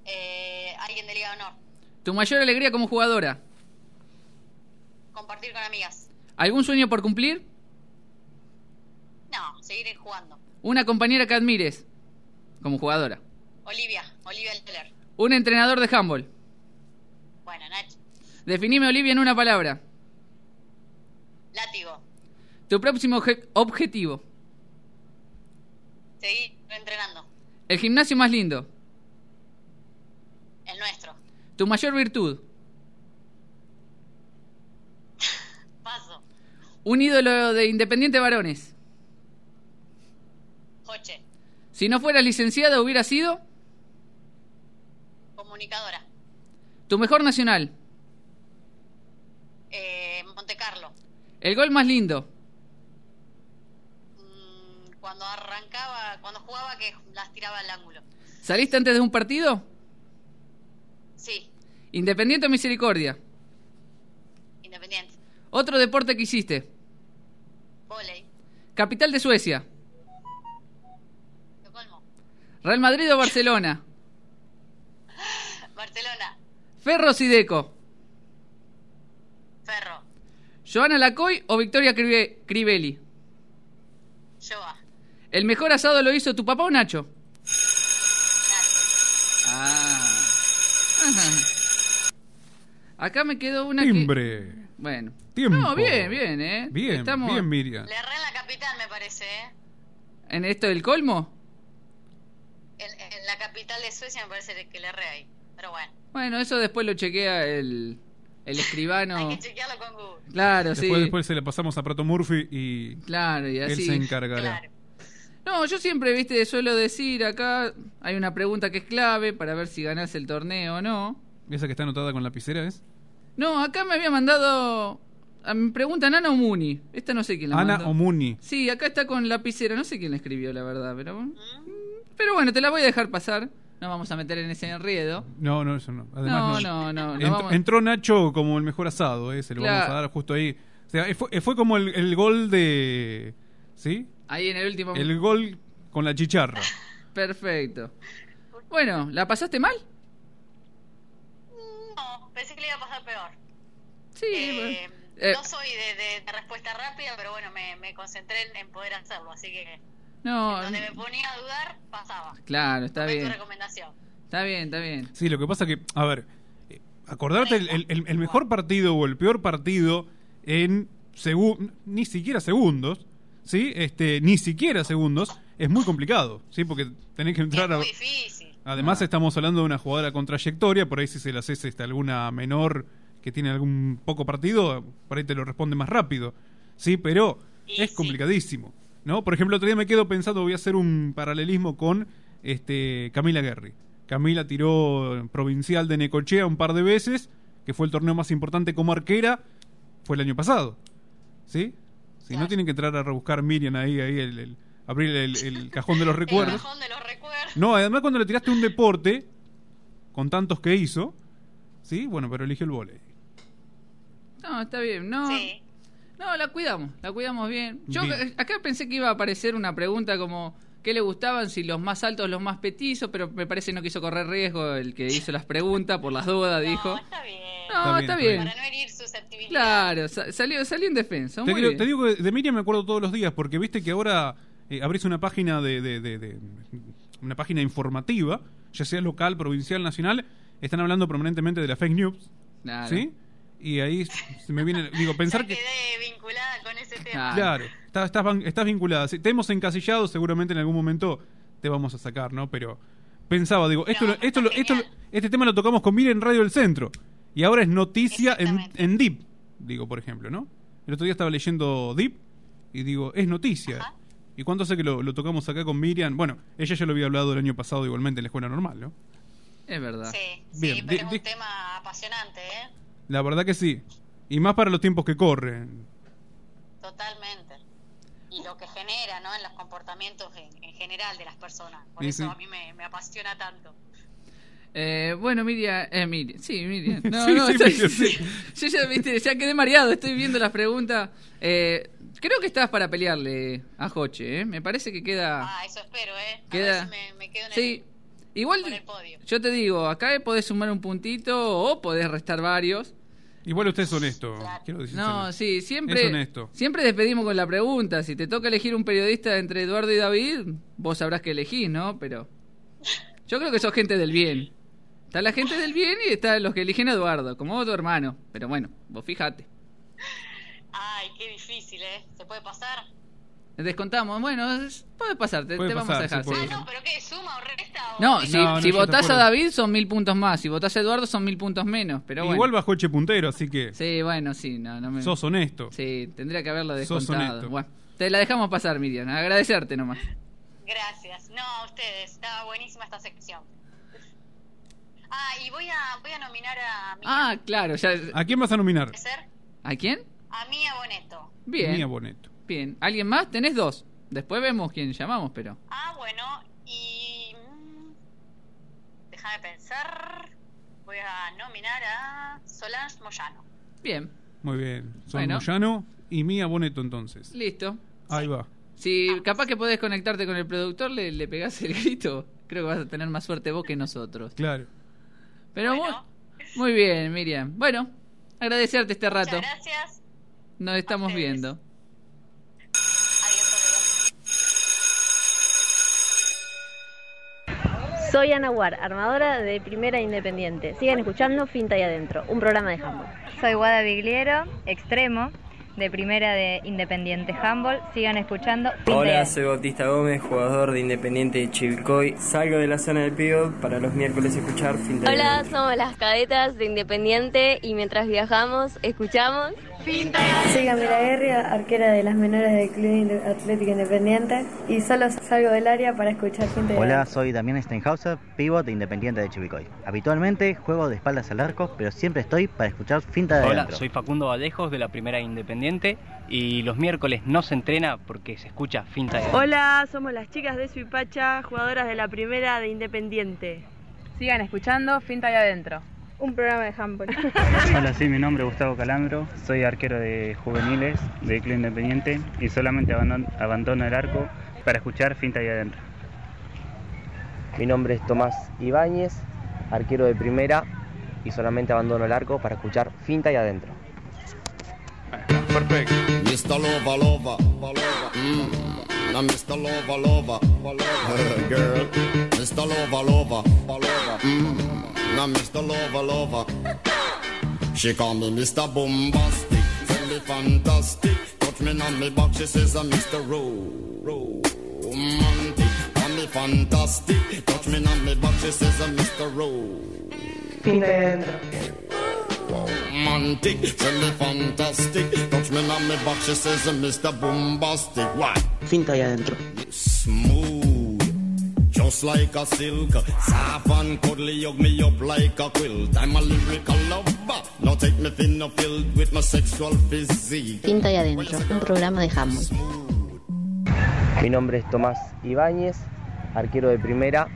eh, alguien de Liga de Honor, Tu mayor alegría como jugadora. Compartir con amigas, ¿Algún sueño por cumplir? no, seguir jugando, Una compañera que admires como jugadora. Olivia, Olivia Leller, Un entrenador de handball. bueno, Nach, Definime Olivia en una palabra. látigo, Tu próximo obje- objetivo. seguir entrenando, El gimnasio más lindo. el nuestro, Tu mayor virtud. paso, Un ídolo de Independiente Varones. Joche, Si no fueras licenciada, hubiera sido comunicadora, tu mejor nacional. eh, Monte Carlo, El gol más lindo. cuando arrancaba, cuando jugaba que las tiraba al ángulo, ¿Saliste antes de un partido? sí, Independiente o Misericordia. Independiente, Otro deporte que hiciste. Capital de Suecia. Estocolmo, Real Madrid o Barcelona. Barcelona, Ferro Sideco. Ferro, Joana Lacoy o Victoria Cribe- Crivelli. Joa, ¿El mejor asado lo hizo tu papá o Nacho? Ah. Ajá. Acá me quedó una que... Bueno. Tiempo. No, bien, bien, ¿eh? Bien, Estamos bien, Miriam. le erré en la capital me parece, ¿eh? ¿En esto del colmo? En, en la capital de Suecia me parece que le erré ahí, pero bueno, Bueno, eso después lo chequea el, el escribano. hay que chequearlo con Google. Claro, Después, sí. después se le pasamos a Prato Murphy y Claro, y él así. se encargará. No, yo siempre, viste, suelo decir acá, hay una pregunta que es clave para ver si ganás el torneo o no. ¿Esa que está anotada con lapicera es? No, acá me había mandado... Me preguntan Ana o Muni. Esta no sé quién la Ana mandó. Omuni. Sí, acá está con lapicera. No sé quién la escribió, la verdad, pero... mm, Pero bueno, te la voy a dejar pasar. No vamos a meter en ese enredo. No, no, eso no. Además, No, no, no, no Ent- Entró Nacho como el mejor asado, ¿eh? se lo Claro. vamos a dar justo ahí. O sea, fue, fue como el, el gol de. ¿Sí? Ahí en el último... El gol con la chicharra. Perfecto. Bueno, ¿la pasaste mal? No, pensé que le iba a pasar peor. Sí, Eh, eh. No soy de, de- de respuesta rápida, pero bueno, me, me concentré en, en poder hacerlo, así que No, Donde me ponía a dudar, pasaba. claro, está Tomé tu bien. recomendación. Está bien, está bien. Sí, lo que pasa que, a ver, eh, acordarte el, el- el mejor partido o el peor partido en segu- ni siquiera segundos, ¿sí? Este, ni siquiera segundos, es muy complicado, ¿sí? Porque tenés que entrar a... Además estamos hablando de una jugadora con trayectoria, por ahí si se la haces este, alguna menor que tiene algún poco partido, por ahí te lo responde más rápido, ¿sí? Pero es complicadísimo, ¿no? Por ejemplo, otro día me quedo pensando, voy a hacer un paralelismo con este Camila Guerri. Camila tiró provincial de Necochea un par de veces, que fue el torneo más importante como arquera, fue el año pasado, ¿sí? Si no tienen que entrar a rebuscar Miriam ahí, ahí el, el- abrir el, el cajón de los recuerdos. No, además cuando le tiraste un deporte, con tantos que hizo, ¿sí? Bueno, pero eligió el volei. No, está bien. No, no, la cuidamos, la cuidamos bien. Yo Bien. eh, acá pensé que iba a aparecer una pregunta como ¿qué le gustaban? Si los más altos, los más petizos, pero me parece no quiso correr riesgo el que hizo las preguntas por las dudas, dijo. No, está bien. Para no herir susceptibilidad. Claro, sa- salió, salió en defensa. Te bien. te digo que de Miriam me acuerdo todos los días, porque viste que ahora eh, abrís una página de, de- de- de- una página informativa, ya sea local, provincial, nacional, están hablando permanentemente de la fake news, Claro. ¿sí? Y ahí se me viene, digo, pensar que... Quedé vinculada con ese tema. Claro, estás, estás, vinculada. Si te hemos encasillado, seguramente en algún momento te vamos a sacar, ¿no? Pero pensaba, digo, esto, lo- esto, lo- esto, lo- este tema lo tocamos con Miriam en Radio del Centro. Y ahora es noticia en, en Deep, digo, por ejemplo, ¿no? El otro día estaba leyendo Deep y digo, es noticia. ¿Y cuánto sé que lo, lo tocamos acá con Miriam? Bueno, ella ya lo había hablado el año pasado igualmente en la escuela normal, ¿no? Es verdad. Sí, Bien, sí, pero es un tema apasionante, ¿eh? La verdad que sí. Y más para los tiempos que corren. Totalmente. Y lo que genera, ¿no? En los comportamientos en, en general de las personas. Por Sí, eso sí. a mí me, me apasiona tanto. Eh, bueno, Miriam, eh, Miriam, sí, Miriam. No, Sí, no, sí, estoy- Miriam, sí. Yo ya, viste, ya quedé mareado, estoy viendo las preguntas. Eh, creo que estás para pelearle a Joche, ¿eh? Me parece que queda... Ah, eso espero, ¿eh? A Queda- ver si me, me quedo en Sí, igual el, con el podio. yo te digo, acá podés sumar un puntito o podés restar varios. Igual usted es honesto, quiero decir. No, sí, siempre, Es honesto. siempre despedimos con la pregunta. Si te toca elegir un periodista entre Eduardo y David, vos sabrás que elegís, ¿no? Pero yo creo que sos gente del bien. Está la gente del bien y está los que eligen a Eduardo, como tu hermano. Pero bueno, vos fíjate. Ay, qué difícil, ¿eh? ¿Se puede pasar? Descontamos, bueno, es- puede pasar, te, Puede te vamos a dejar. sí, puede pasar. No, pero ¿qué? ¿Suma o resta? O No, qué? si, No, no, si yo te votás a. David son mil puntos más, si votás a Eduardo son mil puntos menos, pero bueno. Igual bajó Che puntero, así que Sí, bueno, sí, no, no me... sos honesto. Sí, tendría que haberlo Sos descontado. honesto. Bueno, te la dejamos pasar, Miriam, agradecerte nomás. Gracias. No, a ustedes. Estaba buenísima esta sección. Ah, y voy a, voy a nominar a, Ah, claro, ya... ¿A quién vas a nominar? ¿A quién? A Mía Boneto. Bien. Mía Boneto. Bien. ¿Alguien más? Tenés dos. Después vemos quién llamamos, pero... Ah, bueno, y... mm, Déjame pensar. Voy a nominar a Solange Moyano. Bien, Muy bien. Bueno. Moyano y Mía Boneto entonces. listo. Ahí va. Si capaz que podés conectarte con el productor, le, le pegás el grito. Creo que vas a tener más suerte vos que nosotros. Claro. Pero muy, muy bien, Miriam. Bueno, agradecerte este rato. Muchas gracias. Nos estamos viendo. Soy Ana War, armadora de Primera Independiente. Sigan escuchando Finta y Adentro, un programa de handball. Soy Guada Vigliero, extremo, de primera de Independiente Handball. Sigan escuchando. Fin de Hola, Adentro. soy Bautista Gómez, jugador de Independiente de Chivilcoy. Salgo de la zona del pivot para los miércoles escuchar fin de Hola, somos las cadetas de Independiente y mientras viajamos escuchamos Soy Camila Guerri, arquera de las menores del Club Atlético Independiente y solo salgo del área para escuchar gente Hola, soy Damián Steinhauser, pivot de Independiente de Chivicoy. Habitualmente juego de espaldas al arco, pero siempre estoy para escuchar finta de Hola, adentro. soy Facundo Vallejos de la Primera Independiente y los miércoles no se entrena porque se escucha finta de Hola, somos las chicas de Suipacha, jugadoras de la primera de Independiente. Sigan escuchando Finta y Adentro. Un programa de handball. Hola, sí, mi nombre es Gustavo Calambro, soy arquero de juveniles de Club Independiente y solamente abandono, abandono el arco para escuchar finta y adentro. Mi nombre es Tomás Ibáñez, arquero de primera y solamente abandono el arco para escuchar finta y adentro. Perfecto. Mr. Lover, lover, Mm, Now Mr. Lover, lover, lover. girl. Mr. Lover, lover, lover. Mm. Now Mr. Lover, lover. She call me Mr. Bombastic, tell me fantastic. Touch me on me back, she says I'm Mr. Ro- Romantic. Call me fantastic, touch me on me back, she says I'm Mr. Finta y adentro. Romantic, me fantastic. Touch me on me back, she says Mr. Bombastic. Why? Finta y adentro. Smooth, just like a silk. Soft and cuddly, hug me up like a quilt. I'm a lyrical lover. Now take me thin or filled with my sexual physique. Pinta y adentro, un programa de Hammond. Mi nombre es Tomás Ibáñez, arquero de primera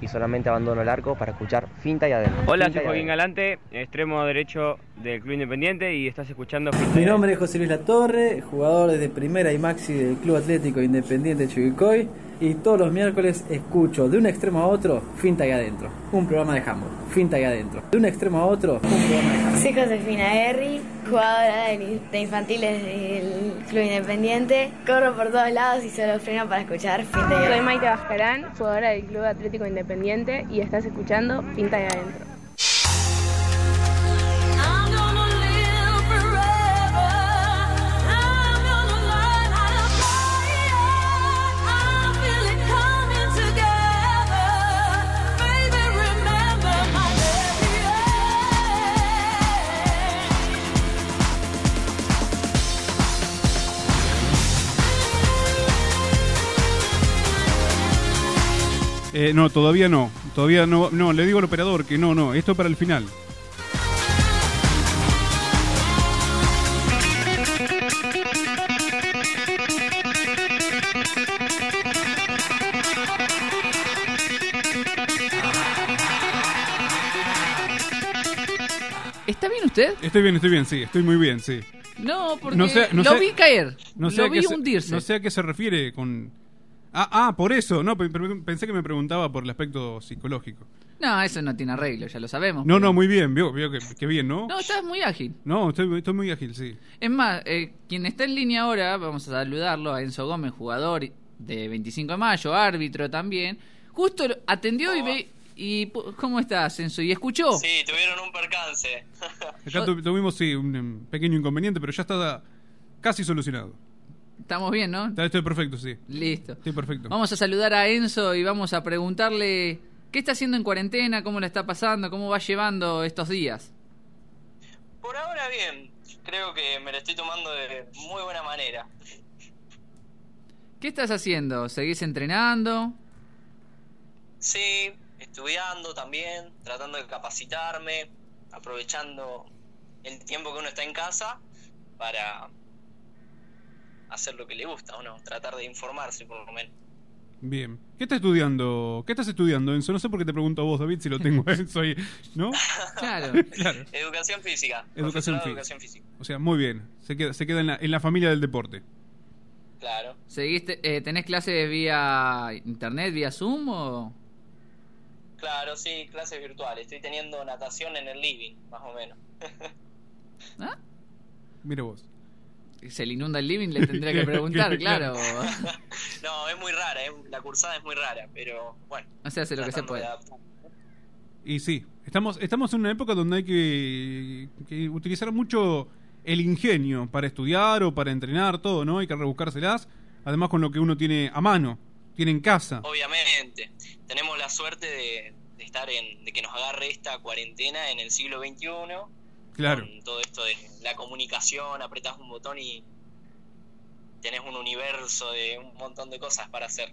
y solamente abandono el arco para escuchar Finta y adentro. Hola, soy Joaquín. Galante, extremo derecho del Club Independiente y estás escuchando Finta Mi nombre es José Luis Latorre, jugador desde Primera y Maxi del Club Atlético Independiente Chivilcoy y todos los miércoles escucho de un extremo a otro Finta y Adentro, un programa de handball. Finta y Adentro. De un extremo a otro, un programa de handball. Soy Josefina Herri, jugadora de, de infantiles del Club Independiente. Corro por todos lados y solo freno para escuchar Finta y Soy Adentro. Maite Bascarán, jugadora del Club Atlético Independiente y estás escuchando Pinta y Adentro. Eh, no, todavía no. Todavía no. No, le digo al operador que no, no. Esto para el final. ¿Está bien usted? Estoy bien, estoy bien, sí. Estoy muy bien, sí. No, porque No sé- no lo sé- vi caer. No sé, lo vi se, hundirse. no sé a qué se refiere con... Ah, ah, por eso. No, pe- pe- pensé que me preguntaba por el aspecto psicológico. No, eso no tiene arreglo, ya lo sabemos. No, pero- no, muy bien. Vio, vio que, que bien, ¿no? No, estás muy ágil. No, estoy, estoy muy ágil, sí. Es más, eh, quien está en línea ahora, vamos a saludarlo a Enzo Gómez, jugador de 25 de mayo, árbitro también. Justo atendió y ve. Y, ¿Cómo estás, Enzo? ¿Y escuchó? Sí, tuvieron un percance. Acá tu- tuvimos, sí, un em, pequeño inconveniente, pero ya está casi solucionado. Estamos bien, ¿no? Estoy perfecto, sí. Listo. Estoy perfecto. Vamos a saludar a Enzo y vamos a preguntarle qué está haciendo en cuarentena, cómo la está pasando, cómo va llevando estos días. Por ahora bien, creo que me lo estoy tomando de muy buena manera. ¿Qué estás haciendo? ¿Seguís entrenando? Sí, estudiando también, tratando de capacitarme, aprovechando el tiempo que uno está en casa para hacer lo que le gusta, ¿o no? Tratar de informarse por lo menos. Bien. ¿Qué estás estudiando? ¿Qué estás estudiando, Enzo? No sé por qué te pregunto a vos, David, si lo tengo a Enzo ahí, ¿no? Claro. claro. Educación física. Educación fí- física. O sea, muy bien. Se queda, se queda en, la, en la familia del deporte. Claro. ¿Seguiste, eh, ¿Tenés clases vía internet, vía Zoom o...? Claro, sí, clases virtuales. Estoy teniendo natación en el living, más o menos. Mira vos. Se le inunda el living, le tendría que preguntar, claro. no, es muy rara, es- la cursada es muy rara, pero bueno. No se hace lo que se puede. Y sí, estamos, estamos en una época donde hay que, que utilizar mucho el ingenio para estudiar o para entrenar, todo, ¿no? Hay que rebuscárselas. Además con lo que uno tiene a mano, tiene en casa. Obviamente, tenemos la suerte de, de estar en, de que nos agarre esta cuarentena en el siglo XXI, Claro. con todo esto de la comunicación, apretás un botón y tenés un universo de un montón de cosas para hacer.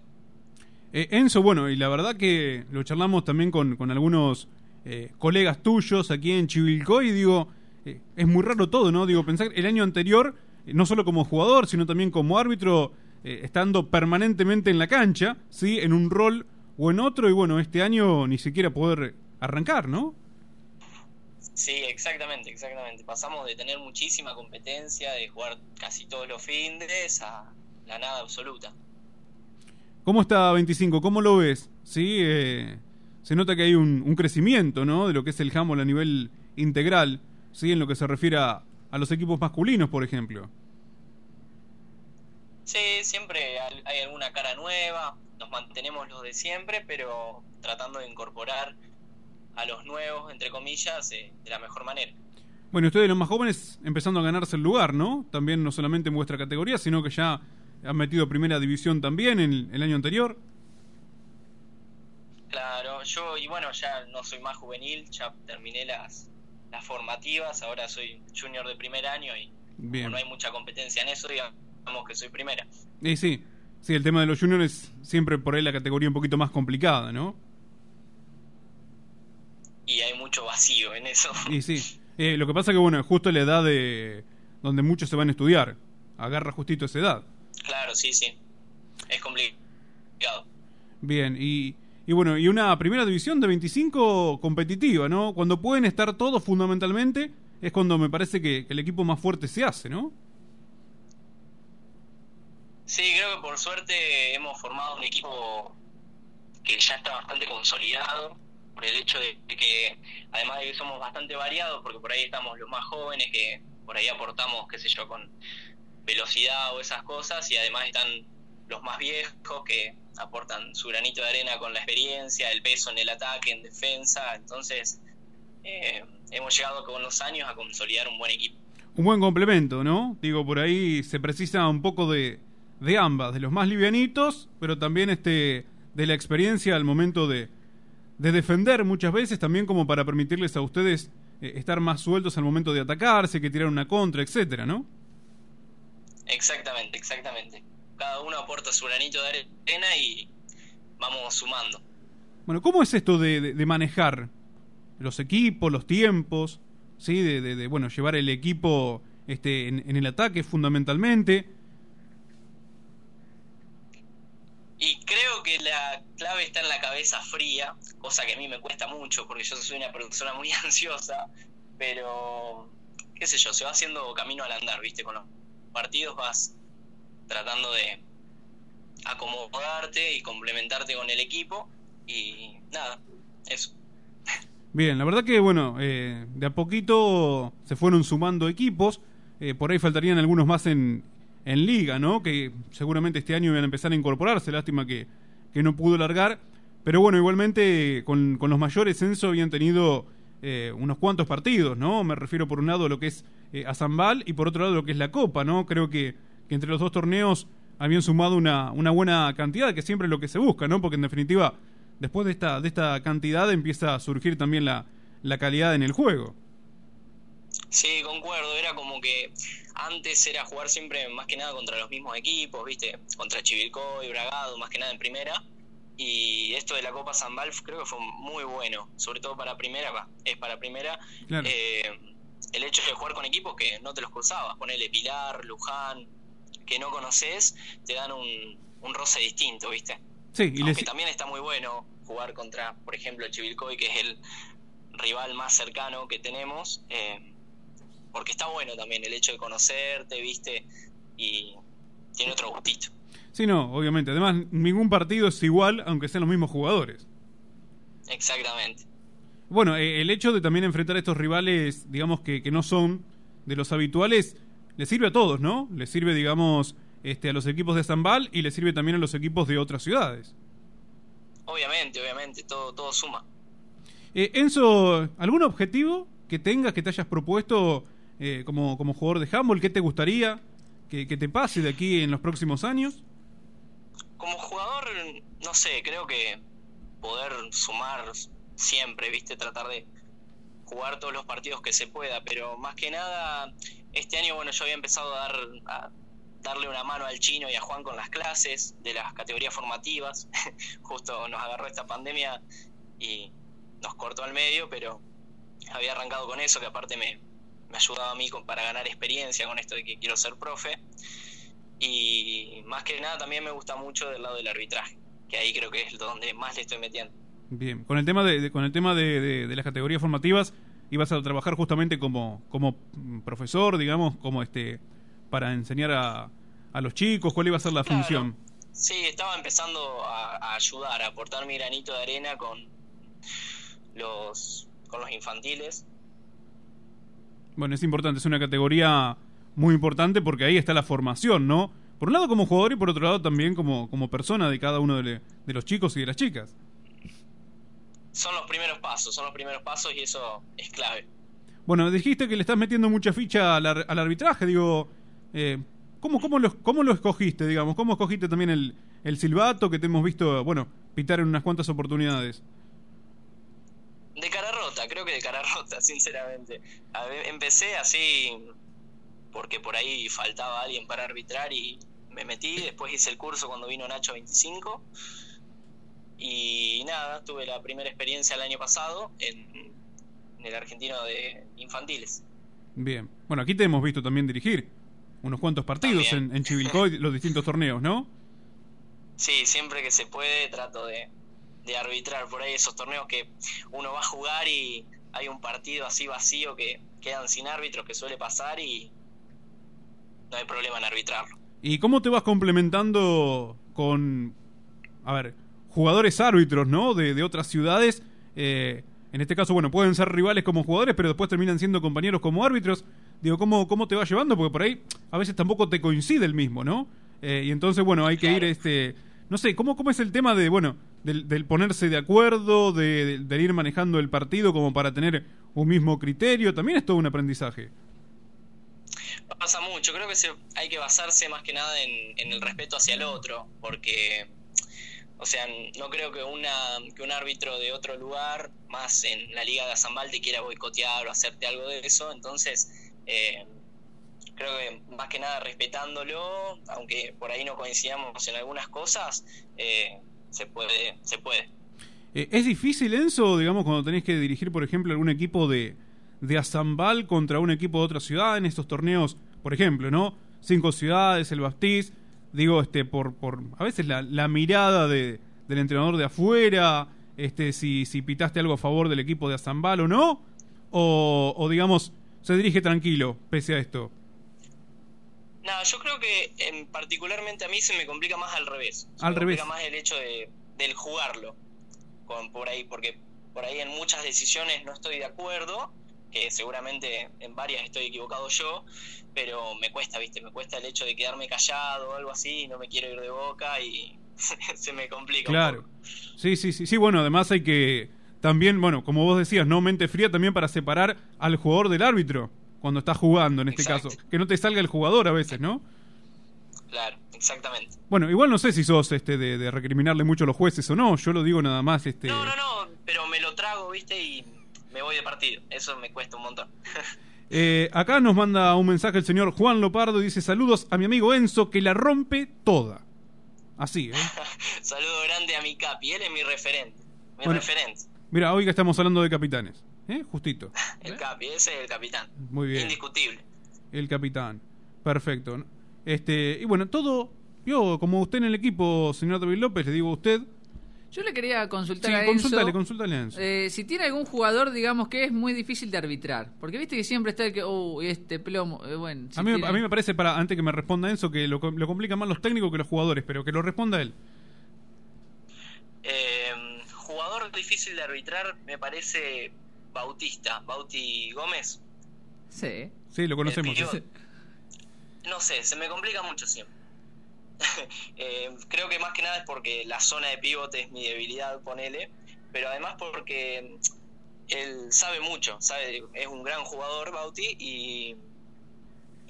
Eh, Enzo, bueno, y la verdad que lo charlamos también con, con algunos eh, colegas tuyos aquí en Chivilcoy y digo, eh, es muy raro todo, ¿no? Digo, pensar el año anterior, no solo como jugador, sino también como árbitro, estando permanentemente en la cancha, ¿sí? En un rol o en otro, y bueno, este año ni siquiera poder arrancar, ¿no? Sí, exactamente, exactamente. Pasamos de tener muchísima competencia, de jugar casi todos los fines, a la nada absoluta. ¿Cómo está 25? ¿Cómo lo ves? Sí, eh, se nota que hay un, un crecimiento, ¿no? De lo que es el handball a nivel integral, ¿sí? En lo que se refiere a, a los equipos masculinos, por ejemplo. Sí, siempre hay hay alguna cara nueva, nos mantenemos los de siempre, pero tratando de incorporar a los nuevos, entre comillas, eh, de la mejor manera. Bueno, ustedes los más jóvenes empezando a ganarse el lugar, ¿no? También no solamente en vuestra categoría, sino que ya han metido primera división también en el año anterior. Claro, yo, y bueno, ya no soy más juvenil, ya terminé las, las formativas, ahora soy junior de primer año y Bien. como no hay mucha competencia en eso, digamos que soy primera. Y sí, sí, el tema de los juniors es siempre por ahí la categoría un poquito más complicada, ¿no? Y hay mucho vacío en eso. Y sí. Eh, lo que pasa que, bueno, es justo la edad de donde muchos se van a estudiar. Agarra justito esa edad. Claro, sí, sí. Es complicado. Bien, y, y bueno, y una primera división de 25 competitiva, ¿no? Cuando pueden estar todos fundamentalmente, es cuando me parece que, que el equipo más fuerte se hace, ¿no? Sí, creo que por suerte hemos formado un equipo que ya está bastante consolidado por el hecho de que además de que somos bastante variados porque por ahí estamos los más jóvenes que por ahí aportamos qué sé yo con velocidad o esas cosas y además están los más viejos que aportan su granito de arena con la experiencia el peso en el ataque en defensa entonces eh, hemos llegado con los años a consolidar un buen equipo Un buen complemento, ¿no? Digo, por ahí se precisa un poco de, de ambas, de los más livianitos, pero también este de la experiencia al momento de, de defender muchas veces, también como para permitirles a ustedes eh, estar más sueltos al momento de atacarse, que tirar una contra, etcétera, ¿no? exactamente exactamente cada uno aporta su granito de arena y vamos sumando Bueno, ¿cómo es esto de, de- de manejar los equipos, los tiempos, sí, de, de- de, bueno llevar el equipo este en, en el ataque fundamentalmente? Y creo que la clave está en la cabeza fría, cosa que a mí me cuesta mucho porque yo soy una persona muy ansiosa, pero qué sé yo, se va haciendo camino al andar, ¿viste? Con los partidos vas tratando de acomodarte y complementarte con el equipo y nada, eso. Bien, la verdad que bueno, eh, de a poquito se fueron sumando equipos, eh, por ahí faltarían algunos más en, en liga, ¿no? Que seguramente este año iban a empezar a incorporarse, lástima que, que no pudo largar, pero bueno, igualmente con, con los mayores Censo habían tenido eh, unos cuantos partidos, ¿no? Me refiero por un lado a lo que es eh, y por otro lado a lo que es la Copa, ¿no? Creo que, que entre los dos torneos habían sumado una, una buena cantidad, que siempre es lo que se busca, ¿no? Porque en definitiva, después de esta, de esta cantidad empieza a surgir también la, la calidad en el juego. Sí, concuerdo, era como que antes era jugar siempre más que nada contra los mismos equipos, ¿viste? Contra Chivilcoy, Bragado, más que nada en primera. Y esto de la Copa Zambal creo que fue muy bueno, sobre todo para primera, va, es para primera. Claro. Eh, el hecho de jugar con equipos que no te los cruzabas, ponele Pilar, Luján, que no conoces, te dan un, un roce distinto, ¿viste? Sí, y Aunque les, también está muy bueno jugar contra, por ejemplo, Chivilcoy, que es el rival más cercano que tenemos, eh, porque está bueno también el hecho de conocerte, ¿viste? Y tiene otro gustito. sí, no, obviamente. Además, ningún partido es igual, aunque sean los mismos jugadores. Exactamente. Bueno, eh, el hecho de también enfrentar a estos rivales, digamos que, que no son de los habituales, le sirve a todos, ¿no? Le sirve, digamos, este, a los equipos de Zambal y le sirve también a los equipos de otras ciudades. Obviamente, obviamente, todo, todo suma. Eh, Enzo, ¿algún objetivo que tengas, que te hayas propuesto eh, como, como jugador de handball? ¿Qué te gustaría que, te pase de aquí en los próximos años? Como jugador, no sé, creo que poder sumar siempre, ¿viste? Tratar de jugar todos los partidos que se pueda, pero más que nada, este año, bueno, yo había empezado a, dar, a darle una mano al chino y a Juan con las clases de las categorías formativas. Justo nos agarró esta pandemia y nos cortó al medio, pero había arrancado con eso, que aparte me, me ayudaba a mí con- para ganar experiencia con esto de que quiero ser profe. Y más que nada también me gusta mucho del lado del arbitraje, que ahí creo que es donde más le estoy metiendo. Bien, con el tema de, de- con el tema de, de- de las categorías formativas, ibas a trabajar justamente como, como profesor, digamos, como este para enseñar a, a los chicos, cuál iba a ser la función. Sí, estaba empezando a, a ayudar, a aportar mi granito de arena con los, con los infantiles. Bueno, es importante, es una categoría muy importante porque ahí está la formación, ¿no? por un lado como jugador y por otro lado también como, como persona de cada uno de, le- de los chicos y de las chicas. Son los primeros pasos, son los primeros pasos y eso es clave. Bueno, dijiste que le estás metiendo mucha ficha al, ar- al arbitraje, digo, eh, ¿cómo, cómo, lo, ¿cómo lo escogiste, digamos? ¿Cómo escogiste también el, el silbato que te hemos visto, bueno, pitar en unas cuantas oportunidades? De rota, creo que de cara rota, sinceramente. A ver, empecé así porque por ahí faltaba alguien para arbitrar y me metí. Después hice el curso cuando vino Nacho 25. Y nada, tuve la primera experiencia el año pasado en, en el argentino de infantiles. Bien. Bueno, aquí te hemos visto también dirigir unos cuantos partidos en, en Chivilcoy, los distintos torneos, ¿no? Sí, siempre que se puede trato de, de arbitrar por ahí esos torneos que uno va a jugar y hay un partido así vacío que quedan sin árbitros que suele pasar y no hay problema en arbitrarlo. ¿Y cómo te vas complementando con, a ver, jugadores árbitros, ¿no? De, de otras ciudades. eh, en este caso, bueno, pueden ser rivales como jugadores, pero después terminan siendo compañeros como árbitros. Digo, ¿cómo, cómo te vas llevando? Porque por ahí a veces tampoco te coincide el mismo, ¿no? Eh, y entonces, bueno, hay que ir, este, no sé, ¿cómo, cómo es el tema de, bueno, del, del ponerse de acuerdo, de, de- del ir manejando el partido como para tener un mismo criterio? También es todo un aprendizaje. Pasa mucho, creo que hay que basarse más que nada en, en el respeto hacia el otro, porque, o sea, no creo que, una, que un árbitro de otro lugar, más en la Liga de Azambal, te quiera boicotear o hacerte algo de eso, entonces eh, creo que más que nada respetándolo, aunque por ahí no coincidamos en algunas cosas, eh, se puede, se puede. Eh, ¿Es difícil, Enzo, digamos, cuando tenés que dirigir, por ejemplo, algún equipo de, de Azambal contra un equipo de otra ciudad en estos torneos, por ejemplo, ¿no? Cinco ciudades, el Bastiz, digo, este, por, por a veces la, la mirada de, del entrenador de afuera, este, si, si pitaste algo a favor del equipo de Azambal o no, o, o digamos, se dirige tranquilo, pese a esto. Nada, yo creo que en, particularmente a mí se me complica más al revés. Se Al me revés. complica más el hecho de, del jugarlo con, por ahí, porque por ahí en muchas decisiones no estoy de acuerdo, que seguramente en varias estoy equivocado yo, pero me cuesta, ¿viste? Me cuesta el hecho de quedarme callado o algo así, no me quiero ir de boca y se me complica. un Claro. Sí, sí, sí, sí, bueno, además hay que también, bueno, como vos decías, no mente fría también para separar al jugador del árbitro cuando está jugando en este Exacto. caso, que no te salga el jugador a veces, ¿no? Claro, exactamente. Bueno, igual no sé si sos este de, de recriminarle mucho a los jueces o no, yo lo digo nada más este No, no, no, pero me lo trago, ¿viste? Y me voy de partido. Eso me cuesta un montón. Eh, acá nos manda un mensaje el señor Juan Lopardo y dice saludos a mi amigo Enzo que la rompe toda. Así, ¿eh? Saludo grande a mi capi, él es mi referente. Mi Bueno. referente. Mira, hoy que estamos hablando de capitanes, ¿eh? Justito. El capi, ese es el capitán. Muy bien. Indiscutible. El capitán. Perfecto. Este, y bueno, todo. Yo, como usted en el equipo, señor David López, le digo a usted. Yo le quería consultar Sí, a Enzo. consúltale, consúltale a Enzo. eh, si tiene algún jugador, digamos, que es muy difícil de arbitrar. Porque viste que siempre está el que, oh, este plomo. eh, bueno, si a, mí, me- tiene- a mí me parece, para antes que me responda Enzo, que lo, lo complican más los técnicos que los jugadores, pero que lo responda él. Eh, jugador difícil de arbitrar me parece Bautista, Bauti Gómez. Sí. Sí, lo conocemos. No sé, se me complica mucho siempre. Eh, creo que más que nada es porque la zona de pivote es mi debilidad, ponele, pero además porque él sabe mucho, sabe, es un gran jugador Bauti y,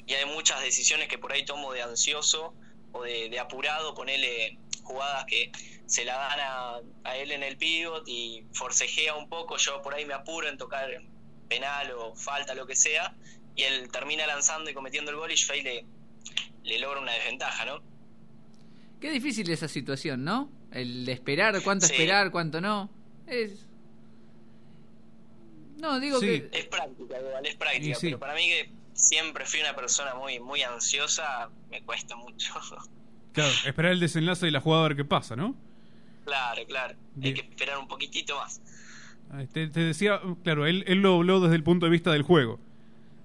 y hay muchas decisiones que por ahí tomo de ansioso o de, de apurado, ponele jugadas que se la dan a, a él en el pivot y forcejea un poco, yo por ahí me apuro en tocar penal o falta, lo que sea, y él termina lanzando y cometiendo el gol y yo ahí le, le logra una desventaja, ¿no? Qué difícil esa situación, ¿no? El de esperar, cuánto Sí. esperar, cuánto no. Es. No, digo Sí. que. Es práctica, igual, es práctica, sí. pero para mí que siempre fui una persona muy, muy ansiosa, me cuesta mucho. Claro, esperar el desenlace de la jugada a ver qué pasa, ¿no? Claro, claro, Bien. hay que esperar un poquitito más. Te, te decía, claro, él, él lo habló desde el punto de vista del juego.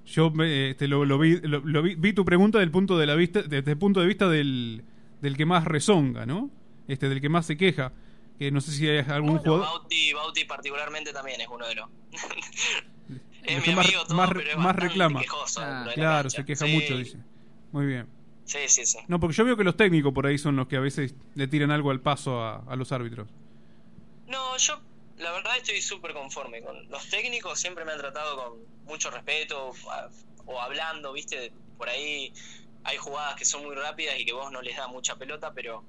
Yo me, este, lo, lo vi, lo, lo vi, vi tu pregunta del punto de la vista, desde el punto de vista del, del que más rezonga, ¿no? Este, del que más se queja. Que no sé si hay algún Bueno, jugador. Bauti, Bauti particularmente también es uno de los... es mi más, amigo todo, más, pero es más reclama. quejoso la claro, se queja Sí. mucho, dice. Muy bien. Sí, sí, sí. No, porque yo veo que los técnicos por ahí son los que a veces le tiran algo al paso a, a los árbitros. No, yo la verdad estoy súper conforme con los técnicos, siempre me han tratado con mucho respeto a- o hablando, viste, por ahí hay jugadas que son muy rápidas y que vos no les da mucha pelota, pero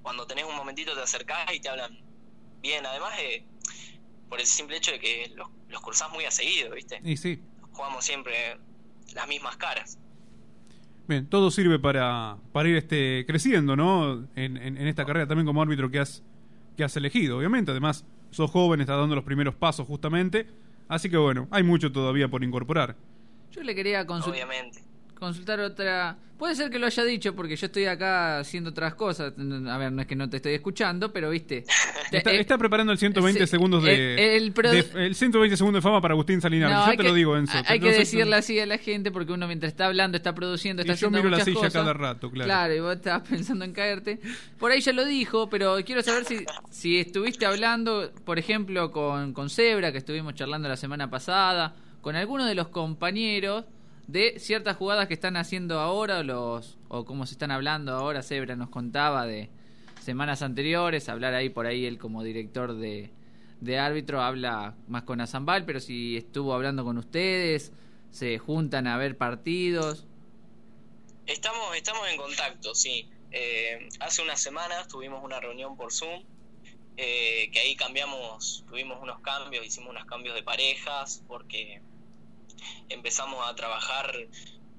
cuando tenés un momentito te acercás y te hablan bien, además eh, por el simple hecho de que los, los cursás muy a seguido, viste, Y sí, jugamos siempre las mismas caras. Bien, todo sirve para, para ir este, creciendo, ¿no? En, en- en esta carrera también como árbitro que has, que has elegido, obviamente. Además, sos joven, estás dando los primeros pasos justamente. Así que bueno, hay mucho todavía por incorporar. Yo le quería consul- Obviamente. Consultar otra. Puede ser que lo haya dicho porque yo estoy acá haciendo otras cosas. A ver, no es que no te estoy escuchando, pero viste. Está, Eh, está preparando el 120 sí, segundos de, el- el produ- de- el 120 segundos de fama para Agustín Salinas. No, yo te que- lo digo, Enzo. Hay que decirle así a la gente porque uno mientras está hablando, está produciendo, está Y yo haciendo miro la muchas silla cosas. cada rato, claro. Claro, y vos estabas pensando en caerte. Por ahí ya lo dijo, pero quiero saber si, si estuviste hablando, por ejemplo, con, con Zebra, que estuvimos charlando la semana pasada, con alguno de los compañeros de ciertas jugadas que están haciendo ahora los o cómo se están hablando ahora. Zebra nos contaba de semanas anteriores, hablar ahí por ahí él como director de, de árbitro habla más con Azambal, pero si estuvo hablando con ustedes, se juntan a ver partidos. Estamos, estamos en contacto, sí. Eh, hace unas semanas tuvimos una reunión por Zoom, eh, que ahí cambiamos, tuvimos unos cambios, hicimos unos cambios de parejas, porque empezamos a trabajar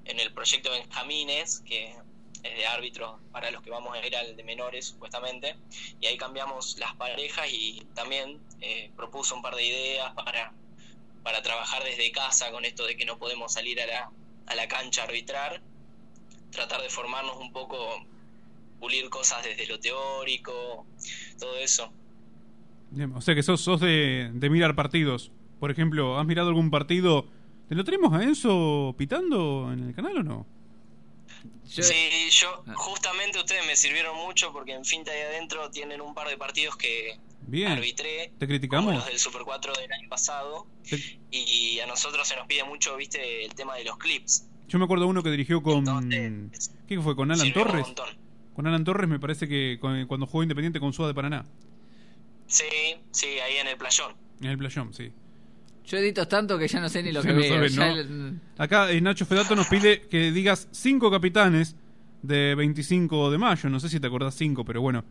en el proyecto Benjamines, que es de árbitros para los que vamos a ir al de menores, supuestamente, y ahí cambiamos las parejas y también eh, propuso un par de ideas para, para trabajar desde casa con esto de que no podemos salir a la, a la cancha a arbitrar tratar de formarnos un poco, pulir cosas desde lo teórico, todo eso. O sea que sos, sos de, de mirar partidos. Por ejemplo, ¿has mirado algún partido? ¿Te lo tenemos a Enzo pitando en el canal o no? Sí, yo justamente ustedes me sirvieron mucho porque en Finta y Adentro tienen un par de partidos que Bien. arbitré, ¿Te como criticamos? los del Super 4 del año pasado, Te- y a nosotros se nos pide mucho, viste, el tema de los clips. Yo me acuerdo uno que dirigió con... ¿Qué fue? ¿Con Alan Torres? Con Alan Torres me parece que con- cuando jugó Independiente con Suá de Paraná. Sí, sí, ahí en el playón. En el playón, sí. Yo edito tanto que ya no sé ni lo Ya que no veo. sabes, ya ¿no? el- Acá eh, Nacho Fedato nos pide que digas cinco capitanes de 25 de mayo. No sé si te acordás cinco, pero bueno,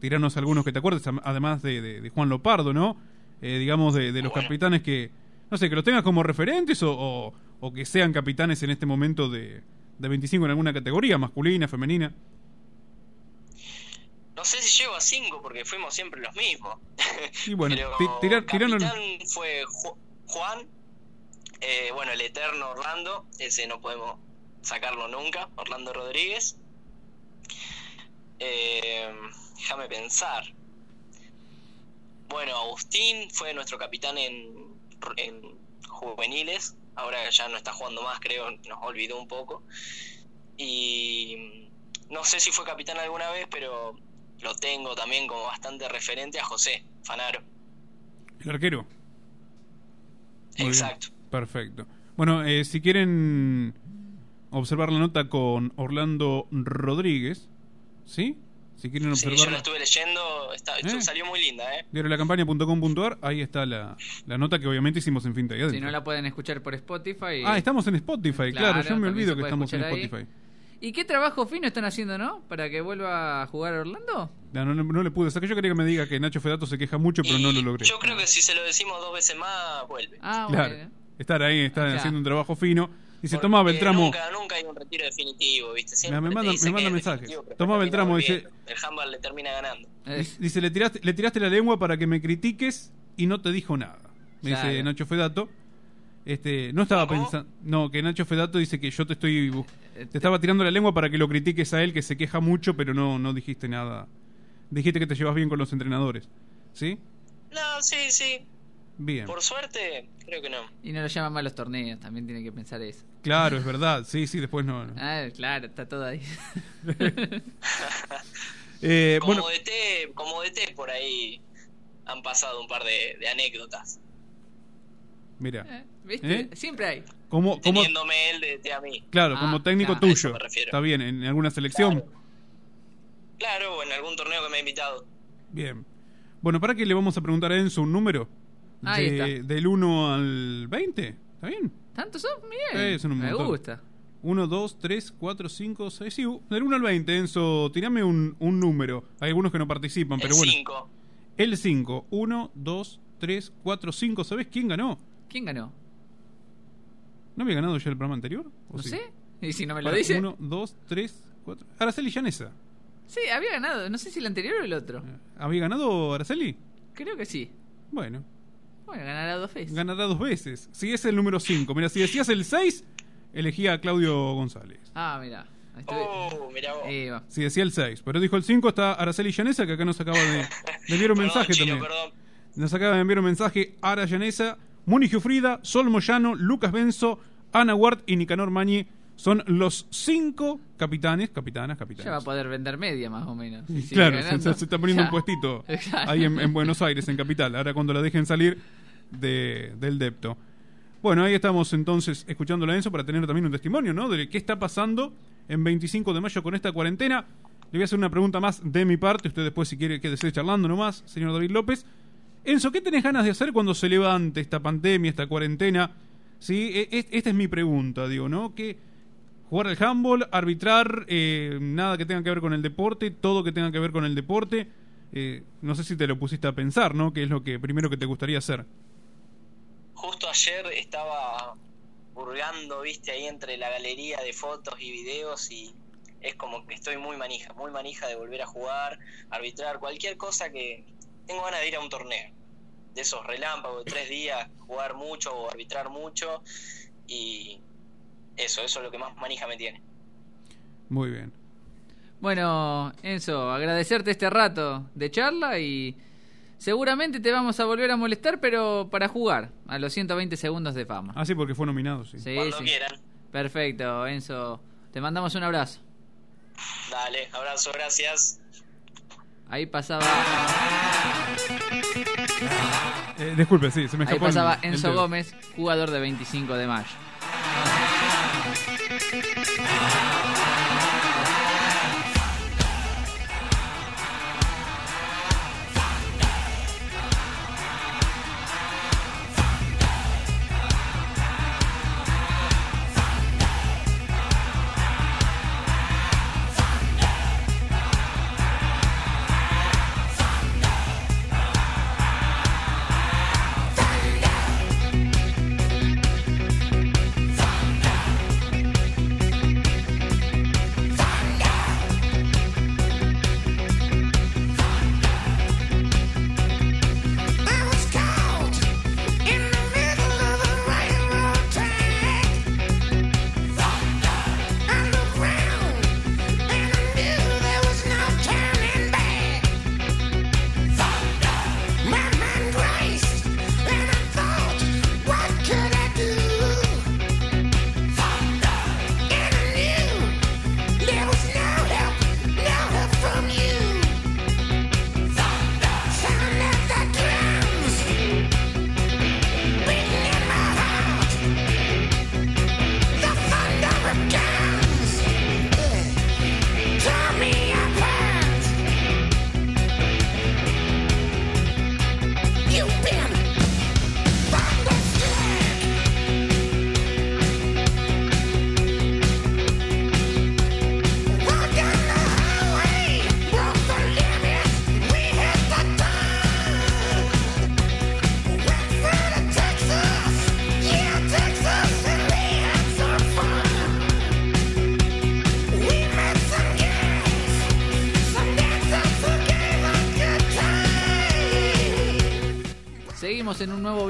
tiranos algunos que te acuerdes, además de, de- de Juan Lopardo, ¿no? Eh, digamos, de, de los capitanes que, no sé, que los tengas como referentes o, o- o que sean capitanes en este momento de, de 25 en alguna categoría, masculina, femenina. No sé si llego a 5 porque fuimos siempre los mismos. Y bueno, Pero fue Ju- Juan, eh, bueno, el eterno Orlando, ese no podemos sacarlo nunca, Orlando Rodríguez. Eh, déjame pensar. Bueno, Agustín fue nuestro capitán en, en juveniles, ahora ya no está jugando más, creo, nos olvidó un poco. Y no sé si fue capitán alguna vez, pero lo tengo también como bastante referente a José Fanaro. El arquero. Muy bien. Exacto. Perfecto. Bueno, eh, si quieren observar la nota con Orlando Rodríguez, ¿sí? Si quieren Sí, yo observar la estuve leyendo, está, ¿Eh? salió muy linda, ¿eh? diariolacampaña.com.ar, ahí está la, la nota que obviamente hicimos en Finta Si no la pueden escuchar por Spotify. Ah, estamos en Spotify, claro, yo me olvido que estamos en ahí. Spotify. ¿Y qué trabajo fino están haciendo, no? Para que vuelva a jugar Orlando. No, no, no le pude sacar, yo quería que me diga que Nacho Fedato se queja mucho, pero no lo logré. Yo creo que si se lo decimos dos veces más, vuelve. Ah, Claro, estar ahí, está Claro. haciendo un trabajo fino. Dice, toma Porque Beltramo, Nunca, nunca hay un retiro definitivo, ¿viste? Siempre me manda, me manda que pero Toma Beltramo, dice. El handball le termina ganando. Dice, le tiraste, le tiraste la lengua para que me critiques y no te dijo nada. Me dice. Nacho Fedato. Este, no estaba pensando. No, que Nacho Fedato dice que yo te estoy. bu- Te estaba tirando la lengua para que lo critiques a él, que se queja mucho, pero no, no dijiste nada. Dijiste que te llevas bien con los entrenadores. ¿Sí? No, sí, sí. Bien. Por suerte, creo que no. Y no lo llaman mal los torneos, también tienen que pensar eso. Claro, es verdad. Sí, sí, después no. no. Ah, claro, está todo ahí. Eh, como bueno, DT, como DT por ahí han pasado un par de, de anécdotas. Mira. Eh, ¿Viste? ¿Eh? Siempre hay. Como, como, Teniéndome él de, de a mí. claro, Ah, como técnico claro, a eso tuyo. me refiero. Está bien, en alguna selección. Claro, o en algún torneo que me ha invitado. Bien. Bueno, ¿para qué le vamos a preguntar a Enzo un número? Ahí De- está. Del 1 al 20. ¿Está bien? ¿Tantos son? Bien. Eh, son un Me montón. gusta. 1, 2, 3, 4, 5, 6. Sí, del 1 al 20, Enzo, tirame un, un número. Hay algunos que no participan, pero el bueno. 5. El 5. 1, 2, 3, 4, 5. ¿Sabes quién ganó? ¿Quién ganó? ¿No había ganado ya el programa anterior? ¿O No sí? sé. Y si no me lo Para, dice. 1, 2, 3, 4. Araceli Llanesa. Sí, había ganado. No sé si el anterior o el otro. ¿Había ganado Araceli? Creo que sí. Bueno, Bueno, ganará dos veces. ganará dos veces. Si es el número 5. Mira, si decías el 6, elegía a Claudio González. Ah, mira. Oh, mirá vos. Eh, va. Si decía el 6. Pero dijo el 5, está Araceli Llanesa, que acá nos acaba de, de enviar un Perdón, mensaje Chino, también. perdón. Nos acaba de enviar un mensaje Ara Llanesa, Muni Giufrida, Sol Moyano, Lucas Benzo, Ana Ward y Nicanor Mañi. Son los cinco capitanes, capitanas, capitanes. Ya va a poder vender media más o menos. si Claro, se, ganando. se- se está poniendo Ya. un puestito ahí en, en Buenos Aires, en Capital. Ahora cuando la dejen salir de- del depto. Bueno, ahí estamos entonces escuchando a Enzo para tener también un testimonio, ¿no? De qué está pasando en 25 de mayo con esta cuarentena. Le voy a hacer una pregunta más de mi parte. Usted después, si quiere, quédese charlando nomás, señor David López. Enzo, ¿qué tenés ganas de hacer cuando se levante esta pandemia, esta cuarentena? Sí, E- e- esta es mi pregunta, digo, ¿no? Que jugar al handball, arbitrar, eh, nada que tenga que ver con el deporte, todo que tenga que ver con el deporte. Eh, no sé si te lo pusiste a pensar, ¿no? ¿Qué es lo que primero que te gustaría hacer? Justo ayer estaba hurgando, viste, ahí entre la galería de fotos y videos y es como que estoy muy manija, muy manija de volver a jugar, arbitrar, cualquier cosa que tengo ganas de ir a un torneo. De esos relámpagos de tres días, jugar mucho o arbitrar mucho y eso, eso es lo que más manija me tiene. Muy bien. Bueno, Enzo, agradecerte este rato de charla y seguramente te vamos a volver a molestar, pero para jugar a los 120 segundos de fama. Ah, sí, porque fue nominado, sí. Sí, Cuando sí. quieran. Perfecto, Enzo. Te mandamos un abrazo. Dale, abrazo, gracias. Ahí pasaba, Eh, disculpe, sí, se me ahí escapó el- pasaba el Enzo. Gómez, jugador de 25 de mayo.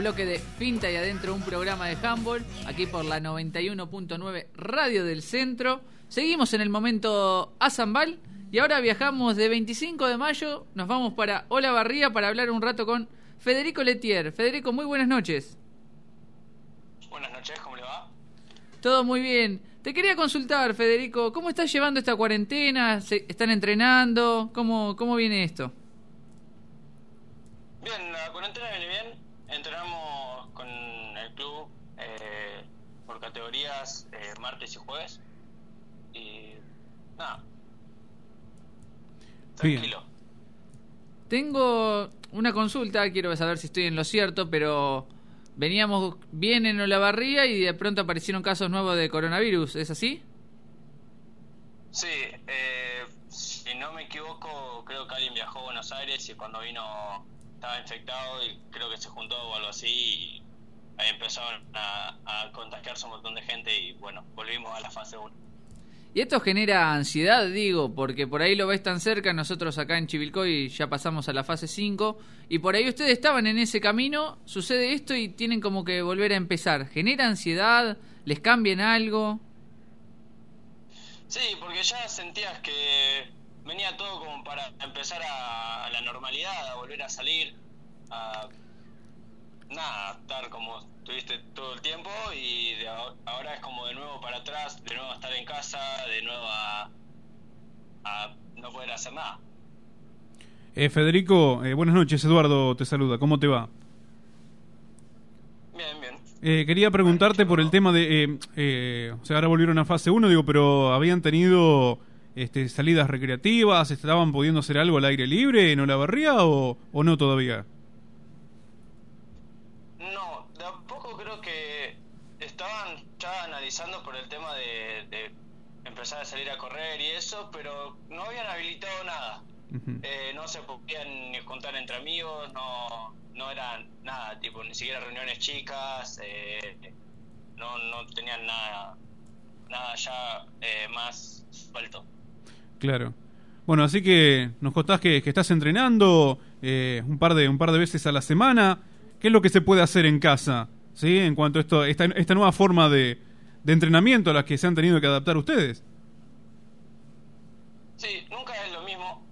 Bloque de Finta y Adentro, un programa de handball, aquí por la 91.9 Radio del Centro. Seguimos en el momento Azambal y ahora viajamos de 25 de mayo, nos vamos para Ola Barría para hablar un rato con Federico Letier. Federico, muy buenas noches. Buenas noches, ¿cómo le va? Todo muy bien. Te quería consultar, Federico, ¿cómo estás llevando esta cuarentena? ¿Se- ¿Están entrenando? ¿Cómo, cómo viene esto? Bien, la cuarentena viene bien. Entrenamos con el club categorías eh, martes y jueves. Y nada, Bien. tranquilo. Tengo una consulta, quiero saber si estoy en lo cierto, pero veníamos bien en Olavarría y de pronto aparecieron casos nuevos de coronavirus, ¿es así? Sí, eh, si no me equivoco, creo que alguien viajó a Buenos Aires y cuando vino estaba infectado y creo que se juntó o algo así y ahí empezaron a, a contagiarse un montón de gente y bueno, volvimos a la fase 1. Y esto genera ansiedad, digo, porque por ahí lo ves tan cerca, nosotros acá en Chivilcoy ya pasamos a la fase 5, y por ahí ustedes estaban en ese camino, sucede esto y tienen como que volver a empezar. ¿Genera ansiedad? ¿Les cambian algo? Sí, porque ya sentías que venía todo como para empezar a, a la normalidad, a volver a salir, a nada, a estar como estuviste todo el tiempo y de aho- ahora es como de nuevo para atrás, de nuevo a estar en casa, de nuevo a, a no poder hacer nada. Eh, Federico, eh, buenas noches, Eduardo te saluda, ¿cómo te va? Bien, bien. Eh, quería preguntarte por el tema de... eh, eh, o sea, ahora volvieron a fase 1, digo, pero ¿habían tenido este, salidas recreativas? ¿Estaban pudiendo hacer algo al aire libre en Olavarría o, o no todavía? No, de a poco creo que estaban ya analizando por el tema de, de empezar a salir a correr y eso, pero no habían habilitado nada. Eh, no se podían ni juntar entre amigos, no, no eran nada, tipo, ni siquiera reuniones chicas, eh, no, no tenían nada, nada ya eh, más suelto. Claro. Bueno, así que nos contás que, estás entrenando eh, un, par de, un par de veces a la semana. ¿Qué es lo que se puede hacer en casa? ¿Sí? En cuanto a esto, esta, esta nueva forma de, de entrenamiento a la que se han tenido que adaptar ustedes. Sí, nunca es lo mismo,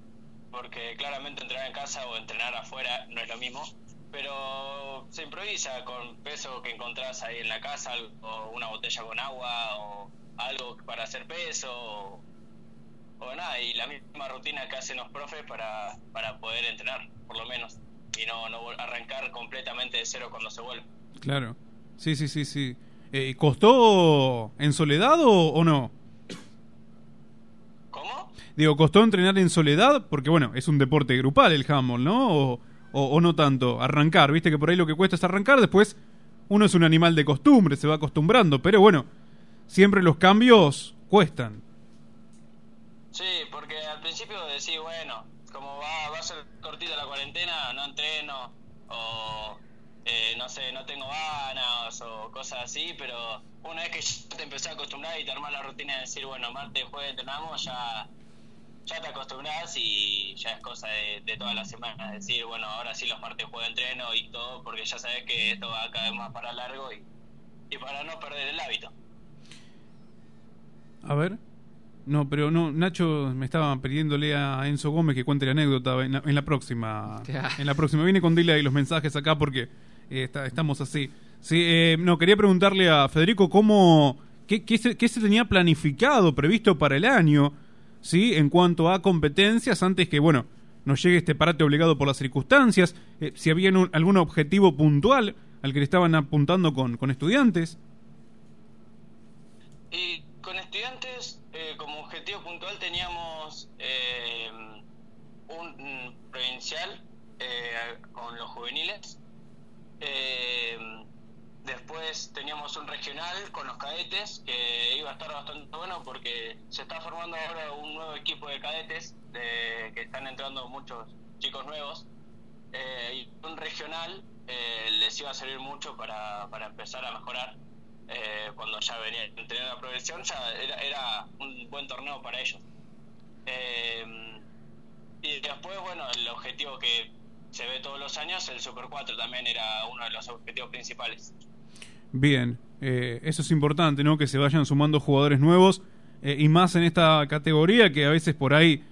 porque claramente entrenar en casa o entrenar afuera no es lo mismo, pero se improvisa con peso que encontrás ahí en la casa, o una botella con agua, o algo para hacer peso, o, o nada, y la misma rutina que hacen los profes para, para poder entrenar, por lo menos, y no, no arrancar completamente de cero cuando se vuelve. Claro. Sí, sí, sí, sí. Eh, ¿Costó en soledad o, o no? ¿Cómo? Digo, ¿costó entrenar en soledad? Porque bueno, es un deporte grupal el handball, ¿no? O, o- o no tanto. Arrancar, viste que por ahí lo que cuesta es arrancar, después uno es un animal de costumbre, se va acostumbrando, pero bueno, siempre los cambios cuestan. Sí, porque al principio decís, bueno, como va, va a ser cortita la cuarentena, no entreno, o eh, no sé, no tengo ganas, o cosas así, pero una vez que ya te empezás a acostumbrar y te armás la rutina de decir, bueno, martes, jueves entrenamos, ya, ya te acostumbras y ya es cosa de, de todas las semanas, decir, bueno, ahora sí los martes, jueves entreno y todo, porque ya sabes que esto va cada vez más para largo y, y para no perder el hábito. A ver. No, pero no, Nacho me estaba pidiéndole a Enzo Gómez que cuente la anécdota en la, en la próxima. En la próxima. Viene con delay los mensajes acá porque eh, está- estamos así. Sí, eh, no, quería preguntarle a Federico cómo. ¿Qué, qué se, qué se tenía planificado, previsto para el año? ¿Sí? En cuanto a competencias, antes que, bueno, nos llegue este parate obligado por las circunstancias. eh, si había un- algún objetivo puntual al que le estaban apuntando con, con estudiantes. Y con estudiantes, como objetivo puntual teníamos eh, un provincial eh, con los juveniles. Eh, después teníamos un regional con los cadetes que iba a estar bastante bueno porque se está formando ahora un nuevo equipo de cadetes de- que están entrando muchos chicos nuevos. Y un regional les iba a servir mucho para, para empezar a mejorar eh, cuando ya venía teniendo la progresión, era, un buen torneo para ellos. Eh, y después, bueno, el objetivo que se ve todos los años, el Super 4 también era uno de los objetivos principales. Bien, eh, eso es importante, ¿no? Que se vayan sumando jugadores nuevos eh, y más en esta categoría que a veces por ahí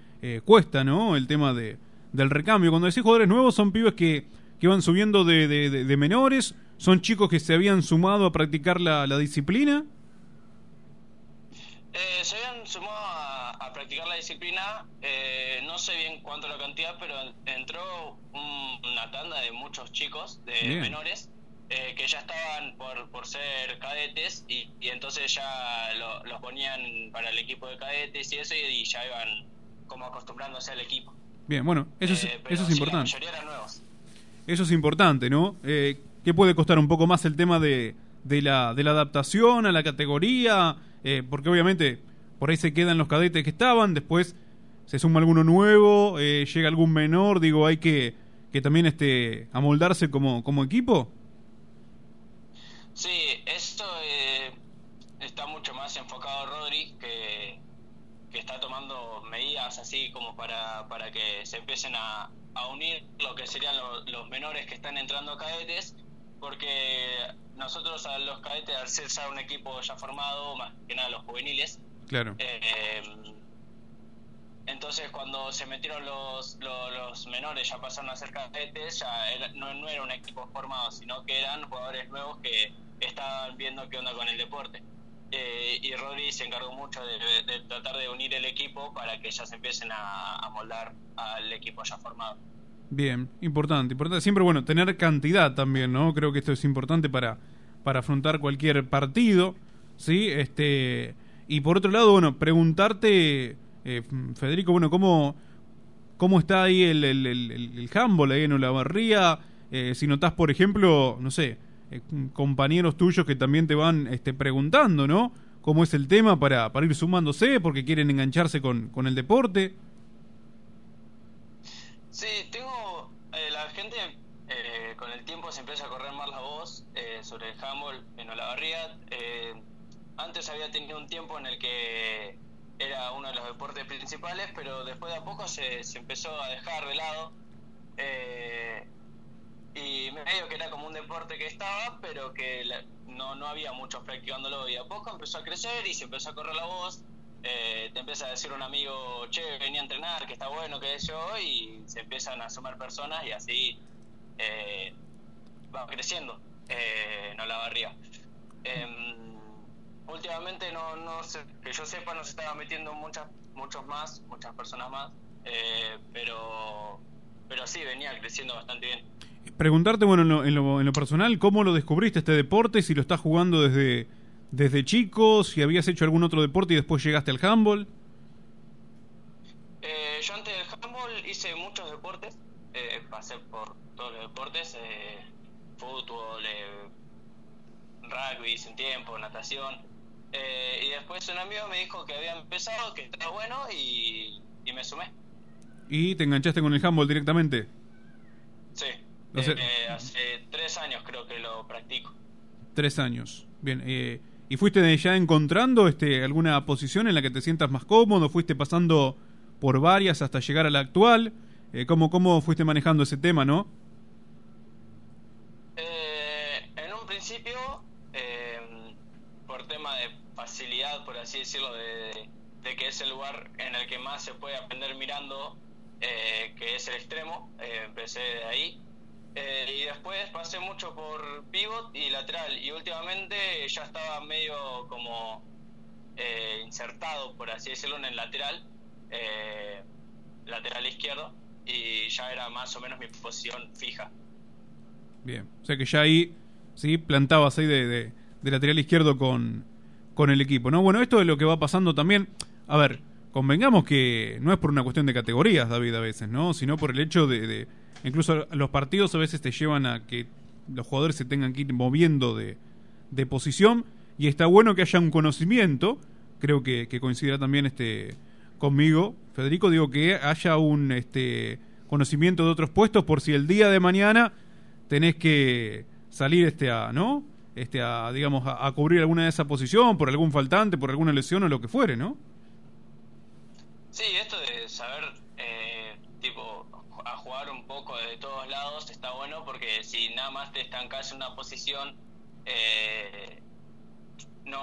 cuesta, ¿no? El tema de, del recambio. Cuando decís jugadores nuevos son pibes que, que van subiendo de- de- de menores, son chicos que se habían sumado a practicar la, la disciplina. Eh, se habían sumado a, a practicar la disciplina, eh, no sé bien cuánto la cantidad, pero entró un- una tanda de muchos chicos, de Bien. menores, eh, que ya estaban por, por ser cadetes y, y entonces ya lo- los ponían para el equipo de cadetes y eso y, y ya iban como acostumbrándose al equipo. Bien, bueno, eso es, Eh, eso es sí, importante. La mayoría eran nuevos. Eso es importante, ¿no? Eh, ¿Qué puede costar un poco más el tema de, de, la, de la adaptación a la categoría? Eh, porque obviamente por ahí se quedan los cadetes que estaban, después se suma alguno nuevo, eh, llega algún menor, digo, hay que, que también este, amoldarse como, como equipo. Sí, esto eh, está mucho más enfocado Rodri, que, que está tomando medidas así como para, para que se empiecen a, a unir lo que serían lo- los menores que están entrando a cadetes, porque nosotros a los cadetes, al ser ya un equipo ya formado, más que nada los juveniles, Claro. eh, entonces cuando se metieron los, los, los menores, ya pasaron a ser cadetes, ya era- no, no era un equipo formado, sino que eran jugadores nuevos que estaban viendo qué onda con el deporte. Eh, y Rodri se encargó mucho de, de tratar de unir el equipo para que ya se empiecen a, a moldar al equipo ya formado. Bien, importante, importante. Siempre, bueno, tener cantidad también, ¿no? Creo que esto es importante para, para afrontar cualquier partido, ¿sí? Este, y por otro lado, bueno, preguntarte, eh, Federico, bueno, ¿cómo, cómo está ahí el, el, el, el- handball ahí en Olavarría? Eh, si notás, por ejemplo, no sé, eh, compañeros tuyos que también te van este, preguntando, ¿no? ¿Cómo es el tema para, para ir sumándose porque quieren engancharse con, con el deporte? Sí, tengo. Eh, con el tiempo se empieza a correr más la voz eh, sobre el handball en Olavarría. Eh, antes había tenido un tiempo en el que era uno de los deportes principales, pero después de a poco se, se empezó a dejar de lado. Eh, y medio que era como un deporte que estaba, pero que no, no había muchos practicándolo. Y a poco empezó a crecer y se empezó a correr la voz. Eh, te empieza a decir un amigo, che, venía a entrenar, que está bueno, que es yo, y se empiezan a sumar personas y así eh, va creciendo eh, en Olavarría. Em, últimamente, no, no sé, que yo sepa, no se estaban metiendo muchas, muchos más, muchas personas más, eh, pero, pero sí, venía creciendo bastante bien. Preguntarte, bueno, en lo, en lo, en lo personal, ¿cómo lo descubriste este deporte? Si lo estás jugando desde, desde chico, si habías hecho algún otro deporte y después llegaste al handball. Eh, yo antes del handball hice muchos deportes, eh, pasé por todos los deportes, eh, fútbol, eh, rugby un tiempo, natación, y después un amigo me dijo que había empezado, que estaba bueno y, y me sumé. ¿Y te enganchaste con el handball directamente? Sí, hace tres años creo que lo practico. Tres años. Bien. eh, ¿Y fuiste ya encontrando este, alguna posición en la que te sientas más cómodo? ¿Fuiste pasando por varias hasta llegar a la actual? Eh, ¿cómo, ¿Cómo fuiste manejando ese tema, no? Eh, en un principio, eh, por tema de facilidad, por así decirlo, de, de que es el lugar en el que más se puede aprender mirando, eh, que es el extremo, eh, empecé de ahí. Eh, y después pasé mucho por pivot y lateral. Y últimamente ya estaba medio como eh, insertado, por así decirlo, en el lateral, eh, lateral izquierdo. Y ya era más o menos mi posición fija. Bien. O sea que ya ahí, sí, plantabas ahí de, de- lateral izquierdo con, con el equipo, ¿no? Bueno, esto es lo que va pasando también. A ver, convengamos que no es por una cuestión de categorías, David, a veces, ¿no? Sino por el hecho de- incluso los partidos a veces te llevan a que los jugadores se tengan que ir moviendo de, de posición y está bueno que haya un conocimiento, creo que, que coincidirá también este conmigo, Federico, digo que haya un este conocimiento de otros puestos por si el día de mañana tenés que salir este a, ¿no? Este a, digamos, a, cubrir alguna de esa posición por algún faltante, por alguna lesión o lo que fuere, ¿no? Sí, esto de saber, eh, tipo, a jugar un poco de todos lados está bueno porque si nada más te estancas en una posición, eh, no,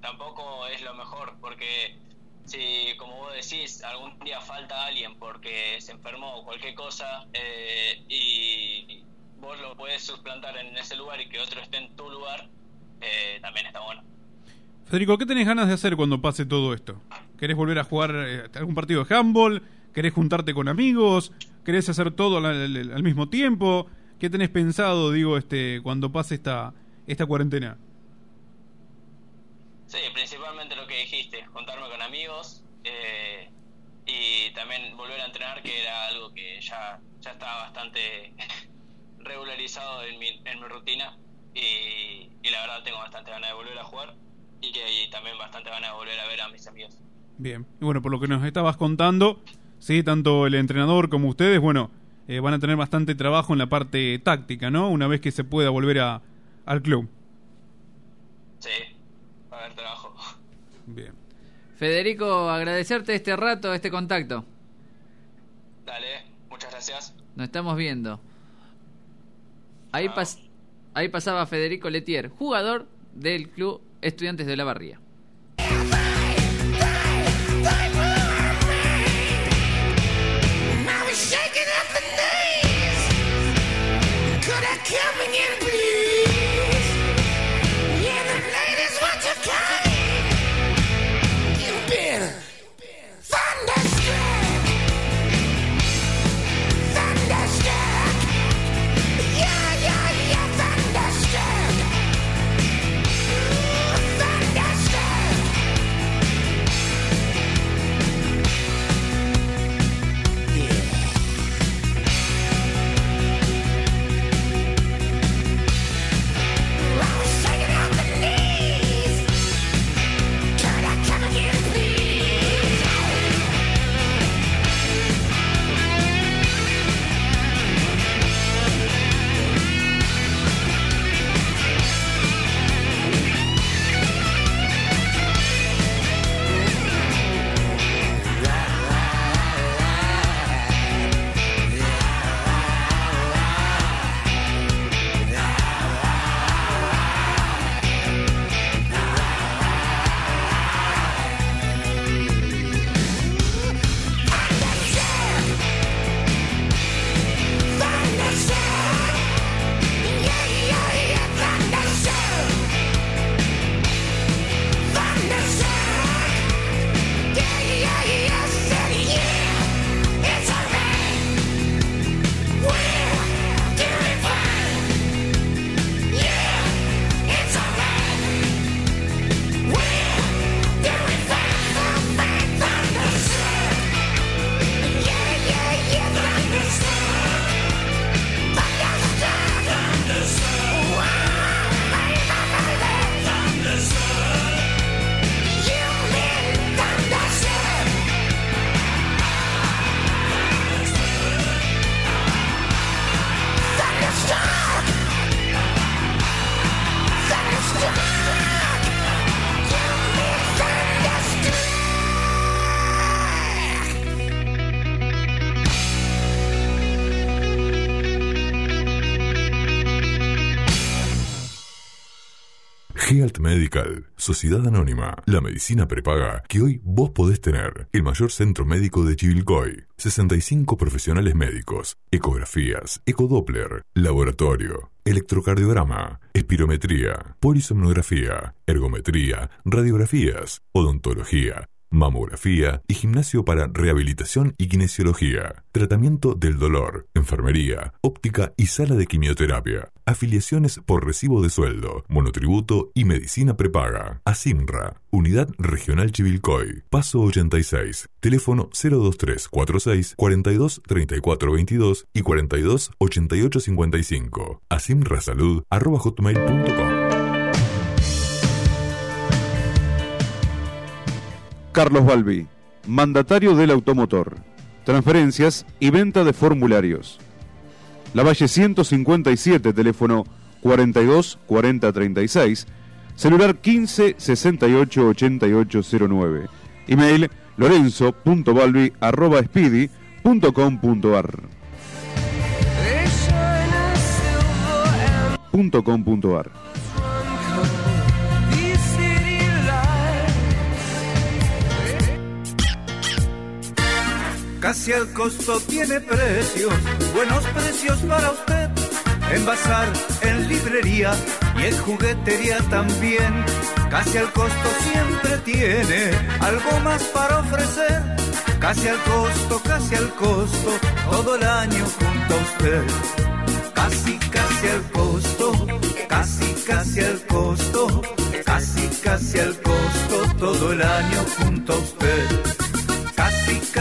tampoco es lo mejor porque si, como vos decís, algún día falta alguien porque se enfermó o cualquier cosa eh, y vos lo puedes suplantar en ese lugar y que otro esté en tu lugar, eh, también está bueno. Federico, ¿qué tenés ganas de hacer cuando pase todo esto? ¿Querés volver a jugar algún partido de handball? ¿Querés juntarte con amigos? ¿Querés hacer todo al, al- al mismo tiempo? ¿Qué tenés pensado, digo, este, cuando pase esta, esta cuarentena? Sí, principalmente lo que dijiste, juntarme con amigos eh, y también volver a entrenar, que era algo que ya, ya estaba bastante regularizado en mi, en mi rutina y, y la verdad tengo bastante ganas de volver a jugar y, que- y también bastante ganas de volver a ver a mis amigos. Bien. Y bueno, por lo que nos estabas contando, sí, tanto el entrenador como ustedes, bueno, eh, van a tener bastante trabajo en la parte táctica, ¿no? Una vez que se pueda volver a, al club. Sí, va a haber trabajo. Bien. Federico, agradecerte este rato, este contacto. Dale, muchas gracias. Nos estamos viendo. Ahí, pas- ahí pasaba Federico Letier, jugador del club Estudiantes de la Barría. Sociedad Anónima, la medicina prepaga que hoy vos podés tener. El mayor centro médico de Chivilcoy. 65 profesionales médicos, ecografías, ecodoppler, laboratorio, electrocardiograma, espirometría, polisomnografía, ergometría, radiografías, odontología, mamografía y gimnasio para rehabilitación y kinesiología, tratamiento del dolor, enfermería, óptica y sala de quimioterapia, afiliaciones por recibo de sueldo, monotributo y medicina prepaga. Asimra, Unidad Regional Chivilcoy, Paso 86, teléfono 02346 42 34 22 y 42 88 55. Asimrasalud Carlos Balbi, mandatario del automotor, transferencias y venta de formularios. La Valle 157, teléfono 42 40 36, celular 15 68 88 09, email lorenzo.balbi arroba Casi al costo tiene precios, buenos precios para usted. En bazar, en librería y en juguetería también. Casi al costo siempre tiene algo más para ofrecer. Casi al costo, casi al costo, todo el año junto a usted. casi casi al costo, casi casi al costo, casi casi al costo todo el año junto a usted.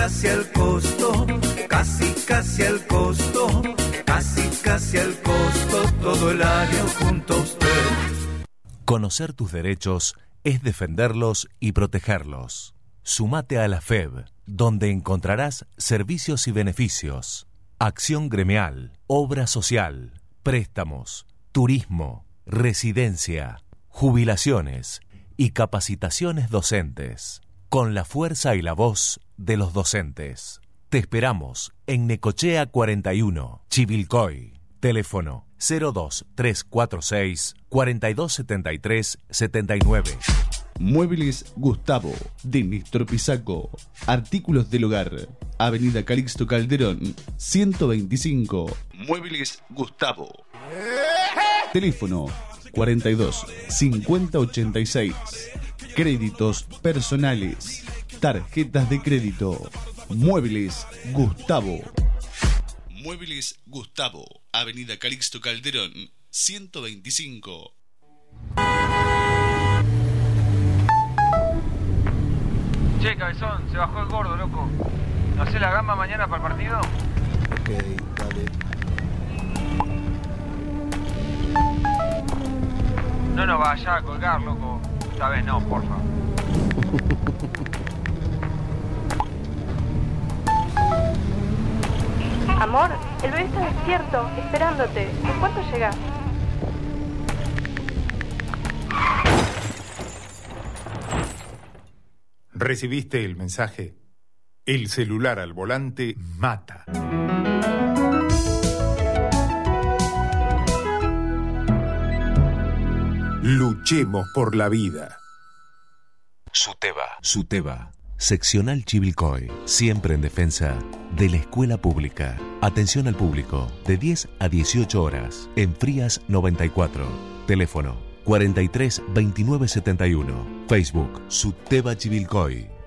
Casi al costo, casi casi al costo, casi casi al costo todo el año junto a usted. Conocer tus derechos es defenderlos y protegerlos. Sumate a la FEB, donde encontrarás servicios y beneficios, acción gremial, obra social, préstamos, turismo, residencia, jubilaciones y capacitaciones docentes, con la fuerza y la voz de los docentes. Te esperamos en Necochea 41, Chivilcoy. Teléfono 02346 4273 79. Muebles Gustavo, de Néstor Pisaco. Artículos del hogar. Avenida Calixto Calderón, 125. Muebles Gustavo. Teléfono 42 50 86. Créditos personales. Tarjetas de crédito. Muebles Gustavo. Muebles Gustavo, Avenida Calixto Calderón, 125. Che, cabezón, se bajó el gordo, loco. ¿No hace la gamba mañana para el partido? Ok, dale. No nos vaya a colgar, loco. Esta vez no, porfa. Amor, el bebé está despierto, esperándote. ¿En cuánto llegas? ¿Recibiste el mensaje? El celular al volante mata. Luchemos por la vida. Suteba. Suteba. Seccional Chivilcoy. Siempre en defensa de la escuela pública. Atención al público. De 10 a 18 horas. En Frías 94. Teléfono 43 29 71. Facebook Suteba Chivilcoy.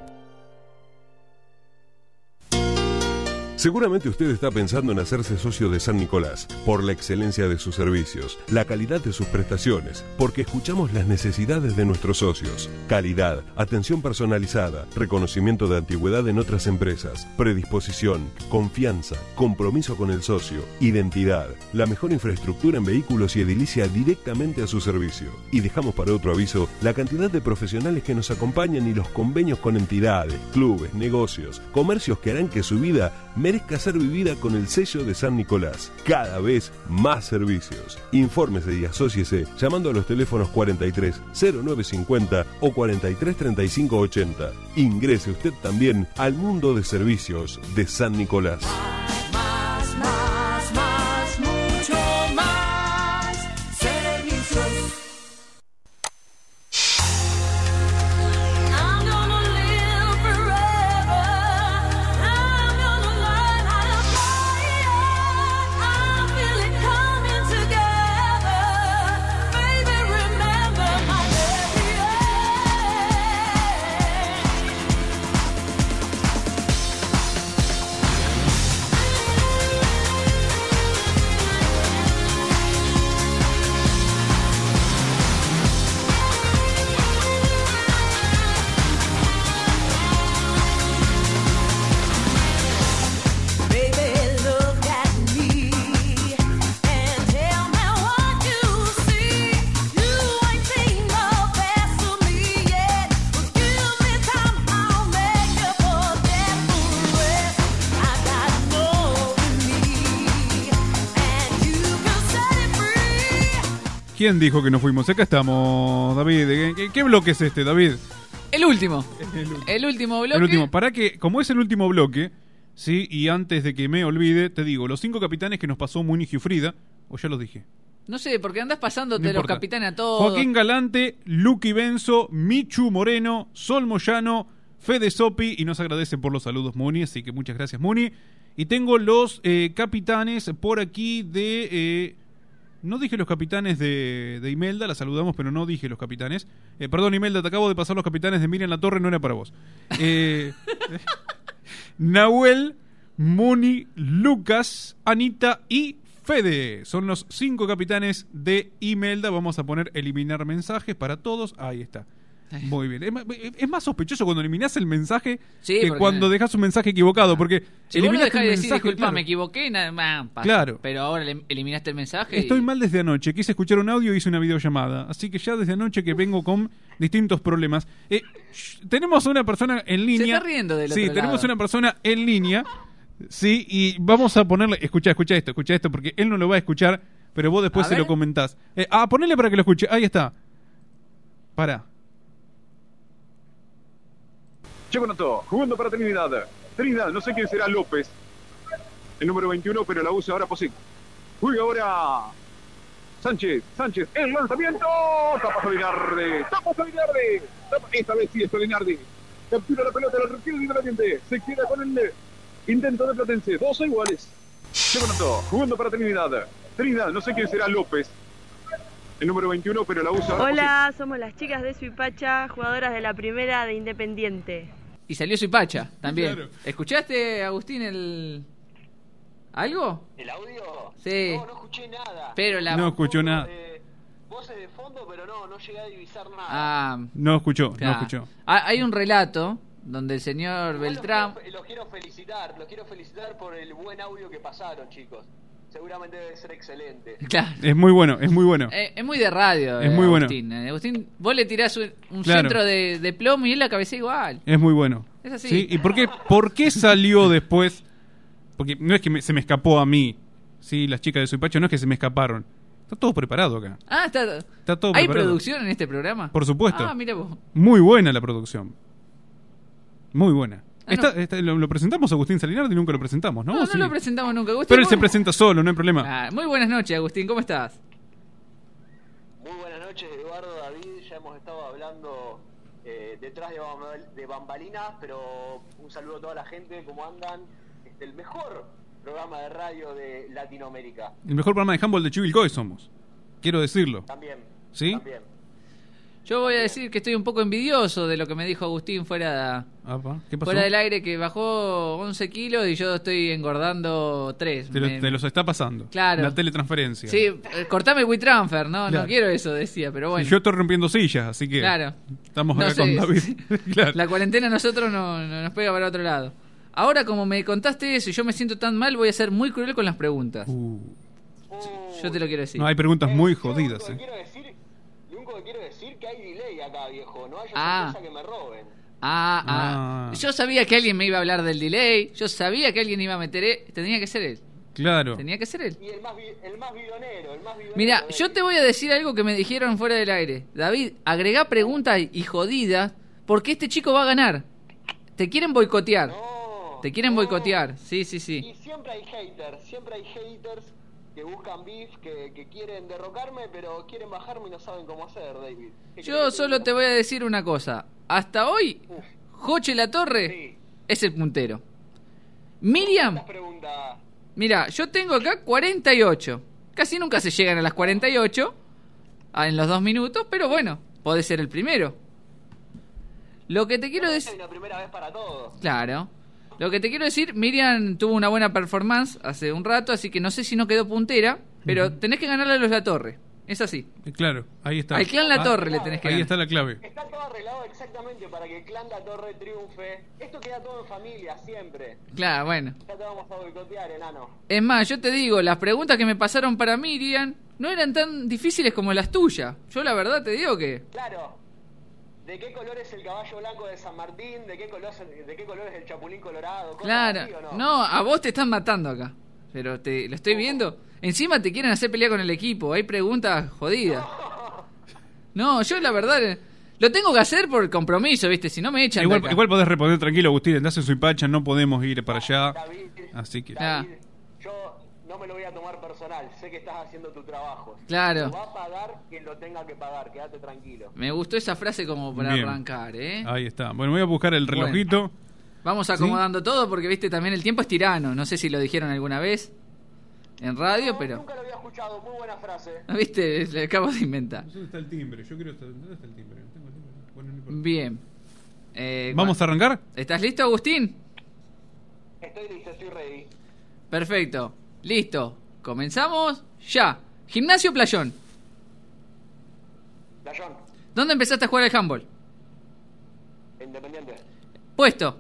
Seguramente usted está pensando en hacerse socio de San Nicolás por la excelencia de sus servicios, la calidad de sus prestaciones, porque escuchamos las necesidades de nuestros socios. Calidad, atención personalizada, reconocimiento de antigüedad en otras empresas, predisposición, confianza, compromiso con el socio, identidad, la mejor infraestructura en vehículos y edilicia directamente a su servicio. Y dejamos para otro aviso la cantidad de profesionales que nos acompañan y los convenios con entidades, clubes, negocios, comercios que harán que su vida merezca ser vivida con el sello de San Nicolás. Cada vez más servicios. Infórmese y asóciese llamando a los teléfonos 43 0950 o 43 35 80. Ingrese usted también al mundo de servicios de San Nicolás. ¿Quién dijo que nos fuimos? Acá estamos, David. ¿Qué, bloque es este, David? El último. El último bloque. El último. Para que, como es el último bloque, sí, y antes de que me olvide, te digo, los cinco capitanes que nos pasó Muni Frida, o ya los dije. No sé, porque andás pasándote No los capitanes a todos. Joaquín Galante, Lucky Benzo, Michu Moreno, Sol Moyano, Fede Sopi, y nos agradecen por los saludos, Muni, así que muchas gracias, Muni. Y tengo los eh, capitanes por aquí de... eh, no dije los capitanes de, de Imelda, la saludamos, pero no dije los capitanes. Eh, perdón, Imelda, te acabo de pasar los capitanes de Miriam La Torre, no era para vos. Eh, Nahuel, Muni, Lucas, Anita y Fede. Son los cinco capitanes de Imelda. Vamos a poner eliminar mensajes para todos. Ahí está. Muy bien. Es más sospechoso cuando eliminás el mensaje Sí, que porque- cuando dejas un mensaje equivocado. Porque Si vos no de decir, mensaje, disculpa, claro. me equivoqué, nada más. Claro. Pero ahora eliminaste el mensaje. y- Estoy mal desde anoche. Quise escuchar un audio y hice una videollamada. Así que ya desde anoche que vengo con distintos problemas. Eh, shh, tenemos a una persona en línea. está riendo del Sí, otro tenemos lado. una persona en línea. Sí, y vamos a ponerle. Escucha, escucha esto, escucha esto, porque él no lo va a escuchar, pero vos después A se ver. lo comentás. Eh, ah, ponele para que lo escuche. Ahí está. Para. Checo Nato, jugando para Trinidad. Trinidad, no sé quién será López. El número 21, pero la usa ahora Posic. Juega ahora Sánchez. Sánchez, el lanzamiento. Tapa Solinardi. Tapa Solinardi. Tapa- Esta vez sí es Solinardi. Captura la pelota, la el Independiente. Se queda con el intento de Platense. Dos iguales. Checo jugando para Trinidad. Trinidad, no sé quién será López. El número 21, pero la usa ahora Hola, somos las chicas de Suipacha, jugadoras de la primera de Independiente. Y salió Suipacha también. Claro. ¿Escuchaste, Agustín, el. ¿Algo? ¿El audio? Sí. No, no escuché nada. Pero la. No escuchó nada. Voces de fondo, pero no, no llegué a divisar nada. Ah, No escuchó, no claro. escuchó. Ah, Hay un relato donde el señor Beltrán. Los quiero, los quiero felicitar, los quiero felicitar por el buen audio que pasaron, chicos. Seguramente debe ser excelente. Claro. Es muy bueno, es muy bueno. Eh, es muy de radio. Es eh, muy bueno. Agustín. Eh, Agustín, vos le tirás un, un Claro. centro de, de plomo y él la cabecea igual. Es muy bueno. Es así. ¿Sí? ¿Y por qué, por qué salió después? Porque no es que me- se me escapó a mí. Sí, las chicas de Suipacho no es que se me escaparon. Está todo preparado acá. Ah, está. Está todo ¿Hay preparado. producción en este programa? Por supuesto. Ah, mira vos. Muy buena la producción. Muy buena. Ah, Está- está- lo, lo presentamos a Agustín Salinardi y nunca lo presentamos, ¿no? No, no Sí. lo presentamos nunca. Agustín, Pero él se presenta solo, no hay problema. Ah, muy buenas noches, Agustín. ¿Cómo estás? Muy buenas noches, Eduardo, David. Ya hemos estado hablando eh, detrás de bambalinas, pero un saludo a toda la gente. ¿Cómo andan? Este, el mejor programa de radio de Latinoamérica. El mejor programa de handball de Chivilcoy somos. Quiero decirlo. También. ¿Sí? También. Yo voy a decir que estoy un poco envidioso de lo que me dijo Agustín fuera, ¿Qué pasó? fuera del aire, que bajó 11 kilos y yo estoy engordando 3. Te, lo- te los está pasando. Claro. La teletransferencia. Sí, eh, cortame el WeTransfer, ¿no? Claro. No quiero eso, decía, pero bueno. Y Yo estoy rompiendo sillas, así que. Claro. Estamos No acá sé. con David. claro. La cuarentena a nosotros no, no nos pega para otro lado. Ahora, como me contaste eso y yo me siento tan mal, voy a ser muy cruel con las preguntas. Yo te lo quiero decir. Uh. No, hay preguntas muy jodidas. eh. Quiero decir, lo único que hay delay acá, viejo. No haya Ah. sorpresa que me roben. Ah, ah, Ah. Yo sabía que alguien me iba a hablar del delay. Yo sabía que alguien iba a meter. e- Tenía que ser él. Claro. Tenía que ser él. Y el más, vi- el más bidonero, el más bidonero. Mira, yo te voy a decir algo que me dijeron fuera del aire. David, agregá preguntas y jodidas porque este chico va a ganar. Te quieren boicotear. Te quieren boicotear. Sí, sí, Y sí. siempre hay haters, siempre hay haters que buscan beef, que, que quieren derrocarme, pero quieren bajarme y no saben cómo hacer, David. ¿Qué Yo solo te voy a decir una cosa. Hasta hoy, Joche La Torre es el puntero. Miriam, mira, yo tengo acá 48. Casi nunca se llegan a las 48 ah, en los dos minutos, pero bueno, puede ser el primero. Lo que te quiero decir... Es una primera vez para todos. Claro. Lo que te quiero decir, Miriam tuvo una buena performance hace un rato, así que no sé si no quedó puntera, pero tenés que ganarle a los La Torre. Es así. Eh, Claro, ahí está. Al clan La Ah, Torre le tenés que Ahí ganar. está la clave. Está todo arreglado exactamente para que el clan La Torre triunfe. Esto queda todo en familia, siempre. Claro, bueno. Ya te vamos a boicotear, enano. Es más, yo te digo, las preguntas que me pasaron para Miriam no eran tan difíciles como las tuyas. Yo la verdad te digo que... Claro. ¿De qué color es el caballo blanco de San Martín? ¿De qué color es, de qué color es el chapulín colorado? ¿Cosas Claro. así no? No, a vos te están matando acá. Pero te lo estoy viendo. Encima te quieren hacer pelear con el equipo. Hay preguntas jodidas. No, yo la verdad eh, lo tengo que hacer por compromiso, ¿viste? Si no me echan de Igual, acá. igual podés responder tranquilo, Agustín. Andás en Suipacha, no podemos ir para allá. Así que. Ah. David, no me lo voy a tomar personal. Sé que estás haciendo tu trabajo. Claro. Lo va a pagar quien lo tenga que pagar. Quédate tranquilo. Me gustó esa frase como para Bien. arrancar, ¿eh? Ahí está. Bueno, voy a buscar el Bueno. relojito. Vamos ¿Sí? acomodando todo porque, viste, también el tiempo es tirano. No sé si lo dijeron alguna vez en radio, pero... Nunca lo había escuchado. Muy buena frase. ¿Viste? Le acabo de inventar. ¿Dónde está el timbre? Yo quiero. ¿Dónde está el timbre? Tengo el timbre. Bueno, no. Bien. Eh, ¿Vamos a arrancar? ¿Estás listo, Agustín? Estoy listo, estoy ready. Perfecto. Listo. Comenzamos ya. Gimnasio o Playón. Playón, ¿Dónde empezaste a jugar al handball? Independiente, Puesto.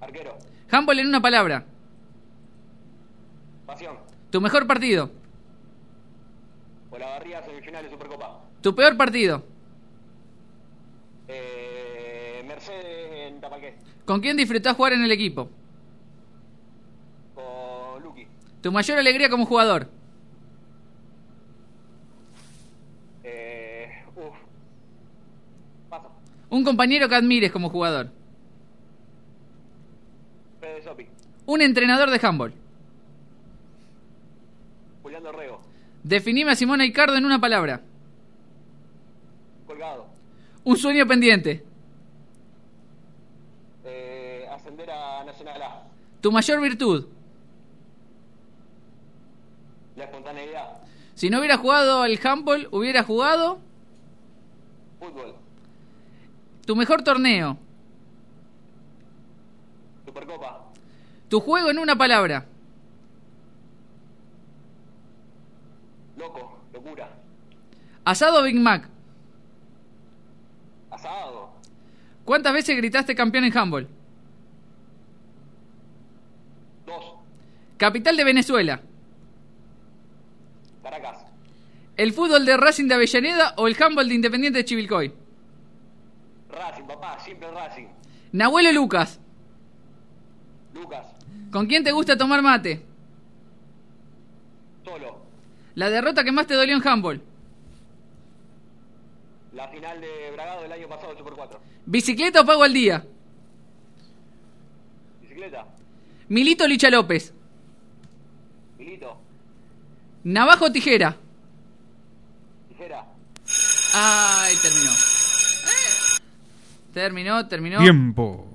arquero, Handball en una palabra. pasión, Tu mejor partido. Olavarría, semifinal de Supercopa. Tu peor partido. Eh, Mercedes en Tapalqué, ¿Con quién disfrutás jugar en el equipo? con Lucky. Tu mayor alegría como jugador. Eh, uf, paso, Un compañero que admires como jugador. Fede Sopi, Un entrenador de handball. Julián Dorrego, Definime a Simona Icardo en una palabra. Colgado, Un sueño pendiente. eh, ascender a Nacional A, Tu mayor virtud. La espontaneidad, Si no hubiera jugado al handball, hubiera jugado fútbol, tu mejor torneo. Supercopa, Tu juego en una palabra. loco, locura, Asado Big Mac. asado, ¿Cuántas veces gritaste campeón en handball? dos, Capital de Venezuela. ¿El fútbol de Racing de Avellaneda o el handball de Independiente de Chivilcoy? Racing, papá, siempre Racing, Nahuel o Lucas. Lucas, ¿Con quién te gusta tomar mate? solo, La derrota que más te dolió en handball. la final de Bragado del año pasado, Super 4, ¿Bicicleta o pago al día? bicicleta, Milito o Licha López. Navajo o tijera. tijera, Ay, terminó. Eh. Terminó, terminó. Tiempo.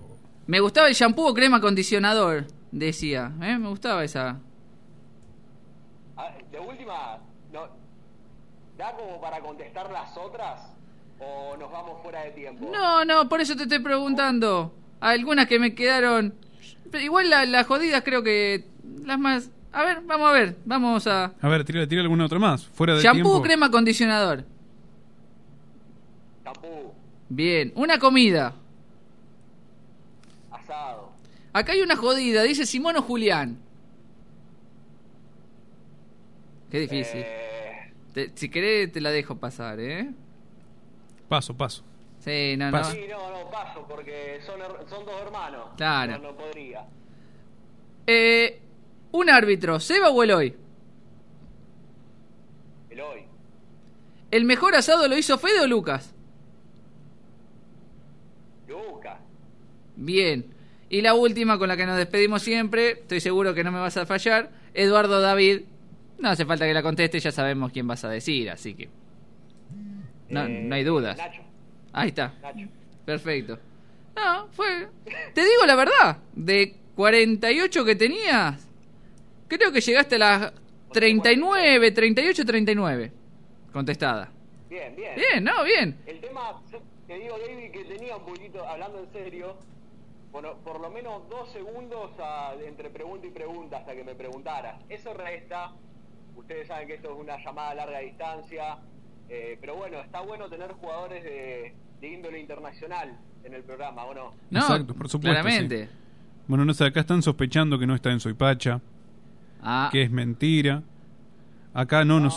Me gustaba el shampoo o crema acondicionador, decía. ¿eh? Me gustaba esa. Ah, de última, no, ¿da como para contestar las otras o nos vamos fuera de tiempo? No, no, por eso te estoy preguntando. Algunas que me quedaron. Pero igual la- las jodidas creo que las más. A ver, vamos a ver. Vamos a. A ver, tira, tira alguna otra más. Fuera de Shampoo tiempo. o crema acondicionador. Champú, Bien. Una comida. asado, Acá hay una jodida. Dice Simón o Julián. Qué difícil. Eh. Te- si querés, te la dejo pasar, ¿eh? Paso, paso. Sí, no, no. Paso. Sí, no, no, paso, porque son dos hermanos. Claro. No, no podría. Eh, un árbitro, ¿Seba o Eloy? Eloy, ¿El mejor asado lo hizo Fede o Lucas? Luca, Bien. Y la última con la que nos despedimos siempre, estoy seguro que no me vas a fallar, Eduardo David. No hace falta que la conteste, ya sabemos quién vas a decir, así que... No, Eh, no hay dudas. Nacho, Ahí está. Nacho. Perfecto. No, fue... Te digo la verdad, de 48 que tenías, creo que llegaste a las 39, 38, 39. Contestada. Bien, bien. Bien, no, bien. El tema, te digo, David, que tenía un poquito, hablando en serio, por, por lo menos dos segundos a- entre pregunta y pregunta hasta que me preguntaras. Eso resta, ustedes saben que esto es una llamada a larga distancia, eh, pero bueno, está bueno tener jugadores de, de índole internacional en el programa, ¿o no? No, Exacto, por supuesto. claramente. sí. Bueno, no sé, acá están sospechando que no está en Soipacha, Ah, que es mentira. Acá no, no,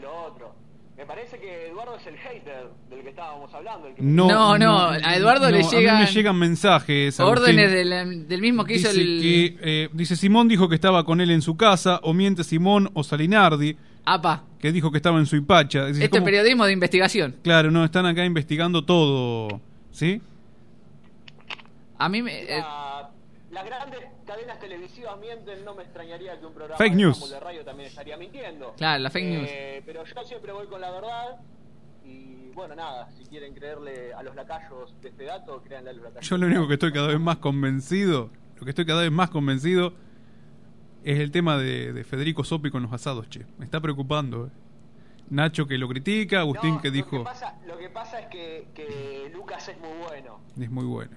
lo otro. Me parece que Eduardo es el hater del que estábamos hablando. El que No, No, no, a Eduardo le no, llegan A mí me llegan mensajes. Órdenes del, del mismo que hizo dice el... que, eh, dice Simón dijo que estaba con él en su casa, o miente Simón o Salinardi, APA. que dijo que estaba en Suipacha. Dice, Esto es ¿cómo? periodismo de investigación. Claro, no, están acá investigando todo. ¿Sí? A mí me... eh, La- las grandes cadenas televisivas mienten, no me extrañaría que un programa Fake de news. De radio también estaría mintiendo. Claro, la fake news. Eh, Pero yo siempre voy con la verdad y bueno, nada, si quieren creerle a los lacayos de este dato, créanle a los lacayos. Yo lo único que estoy cada vez más convencido, lo que estoy cada vez más convencido es el tema de, de Federico Sopi con los asados, che. Me está preocupando. eh. Nacho que lo critica, Agustín No, que Lo dijo que pasa, lo que pasa es que, que Lucas es muy bueno. es muy bueno.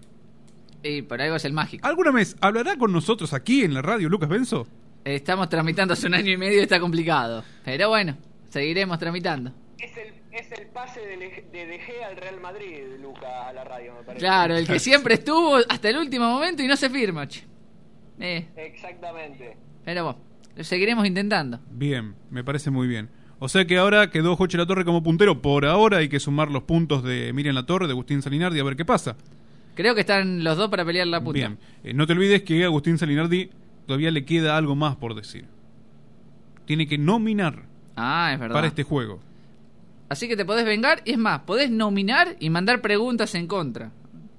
Y por algo es el mágico. ¿Alguna vez hablará con nosotros aquí en la radio Lucas Benzo? Estamos tramitando hace un año y medio y está complicado. Pero bueno, seguiremos tramitando. Es el, es el pase de, Le- de De Gea al Real Madrid, Luca, a la radio, me parece. Claro, el que siempre estuvo hasta el último momento y no se firma. che. Eh, Exactamente. pero bueno, lo seguiremos intentando. Bien, me parece muy bien. O sea que ahora quedó Joche La Torre como puntero. Por ahora hay que sumar los puntos de Miriam La Torre, de Agustín Salinardi, a ver qué pasa. Creo que están los dos para pelear la punta. Bien, Eh, no te olvides que Agustín Salinardi todavía le queda algo más por decir. Tiene que nominar Ah, es verdad. para este juego. Así que te podés vengar y es más, podés nominar y mandar preguntas en contra.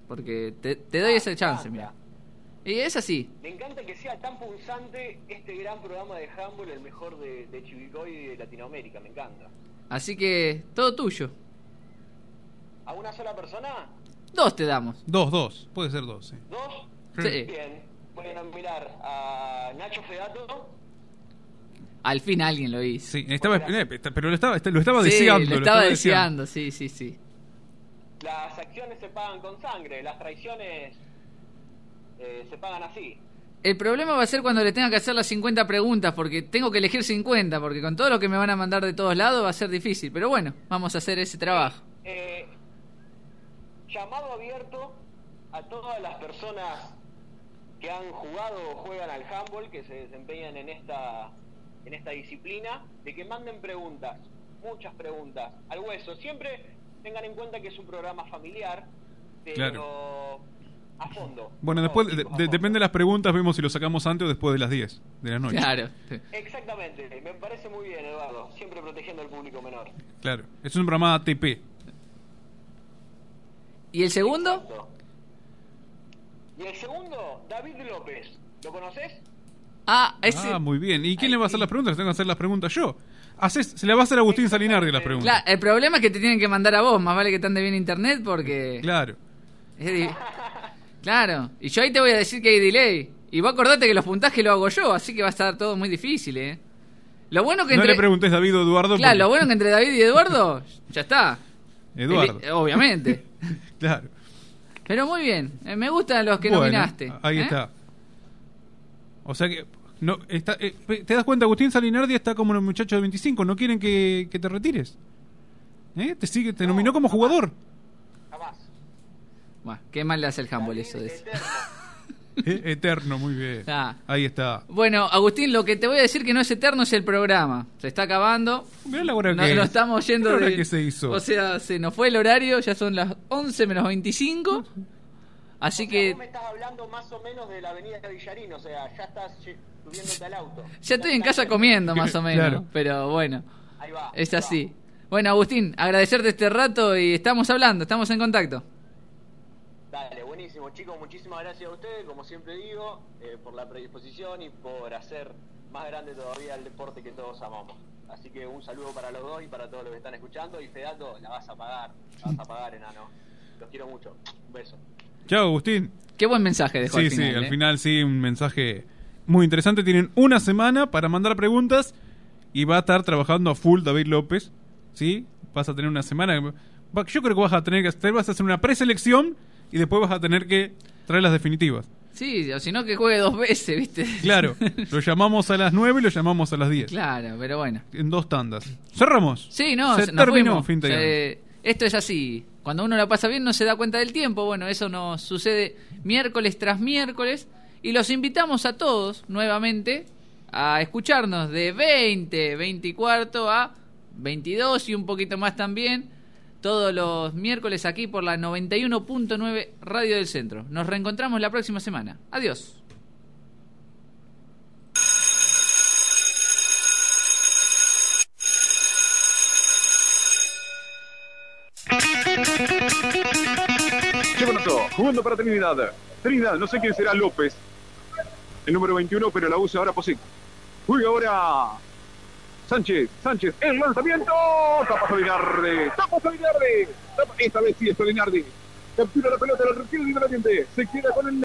Porque te, te doy esa chance, mira. Y es así. Me encanta que sea tan punzante este gran programa de handball, el mejor de, de Chivilcoy y de Latinoamérica, me encanta. Así que todo tuyo. ¿A una sola persona? Dos te damos. Dos, dos. Puede ser dos, sí. ¿Dos? Sí. Bien. Voy a nominar a Nacho Fedato. Al fin alguien lo hizo. Sí, estaba, eh, pero lo estaba, lo estaba Sí, deseando. lo lo estaba deseando. deseando, sí, sí, sí. Las acciones se pagan con sangre, las traiciones eh, se pagan así. El problema va a ser cuando le tenga que hacer las 50 preguntas, porque tengo que elegir 50, porque con todo lo que me van a mandar de todos lados va a ser difícil. Pero bueno, vamos a hacer ese trabajo. Eh, llamado abierto a todas las personas que han jugado o juegan al handball, que se desempeñan en esta, en esta disciplina, de que manden preguntas, muchas preguntas, al hueso. Siempre tengan en cuenta que es un programa familiar, pero Claro. a fondo. Bueno, después, de- de- depende de las preguntas, vemos si lo sacamos antes o después de las 10 de la noche. Claro. Exactamente, me parece muy bien, Eduardo, siempre protegiendo al público menor. Claro. Es un programa ATP. ¿Y el segundo? Y el segundo, David López, ¿lo conoces? Ah, ese. Ah, muy bien. ¿Y quién le va a hacer las preguntas? Tengo que hacer las preguntas yo. Haces, se le va a hacer a Agustín Salinardi las preguntas. Claro, el problema es que te tienen que mandar a vos, más vale que te ande bien internet porque... Claro. es Claro, y yo ahí te voy a decir que hay delay. Y vos acordate que los puntajes lo hago yo, así que va a estar todo muy difícil, ¿eh? Lo bueno que No entre... le preguntes David o Eduardo. Claro, porque- lo bueno que entre David y Eduardo, ya está. Eduardo. Obviamente. Claro. Pero muy bien, eh, me gustan los que Bueno, nominaste. Ahí ¿eh? está. O sea que. No, está, eh, ¿Te das cuenta? Agustín Salinardi está como los muchachos de 25. No quieren que, que te retires. ¿Eh? Te sigue, te nominó como jugador. Bueno, qué mal le hace el handball eso de eso. Eh, Eterno, muy bien. Ah. Ahí está. Bueno, Agustín, lo que te voy a decir que no es eterno es el programa. Se está acabando. Mirá la hora No, que lo es. estamos yendo Mirá la hora de- que se hizo. O sea, se nos fue el horario, ya son las 11 menos 25. Así que Vos me estás hablando más o menos de la avenida Villarín, o sea, ya estás subiéndote al auto. ya estoy en casa comiendo más o menos, Claro. pero bueno, Ahí va. es así. Bueno, Agustín, agradecerte este rato y estamos hablando, estamos en contacto. Dale, buenísimo, chicos. Muchísimas gracias a ustedes, como siempre digo, eh, por la predisposición y por hacer más grande todavía el deporte que todos amamos. Así que un saludo para los dos y para todos los que están escuchando. Y Fedato, la vas a pagar, la vas a pagar, enano. Los quiero mucho. Un beso. Chao, Agustín. Qué buen mensaje dejó Sí, al final. sí, al ¿eh? final sí, un mensaje muy interesante. Tienen una semana para mandar preguntas y va a estar trabajando a full David López. ¿Sí? Vas a tener una semana. Yo creo que vas a tener que hacer, vas a hacer una preselección y después vas a tener que traer las definitivas. Sí, o si no que juegue dos veces, ¿viste? Claro, lo llamamos a las 9 y lo llamamos a las 10. Claro, pero bueno. En dos tandas. Cerramos. Sí, no, Se nos terminó esto es así. Cuando uno la pasa bien no se da cuenta del tiempo. Bueno, eso nos sucede miércoles tras miércoles. Y los invitamos a todos nuevamente a escucharnos de 20, 24 a 22 y un poquito más también. Todos los miércoles aquí por la 91.9 Radio del Centro. Nos reencontramos la próxima semana. Adiós. Che, todo. Jugando para Trinidad. Trinidad, no sé quién será López. El número 21, pero la usa ahora Posic. Juega ahora Sánchez. Sánchez, el lanzamiento. Tapa Solinardi. Tapa Solinardi. Esta vez sí es Solinardi. Captura la pelota, la retiene de Independiente. Se queda con el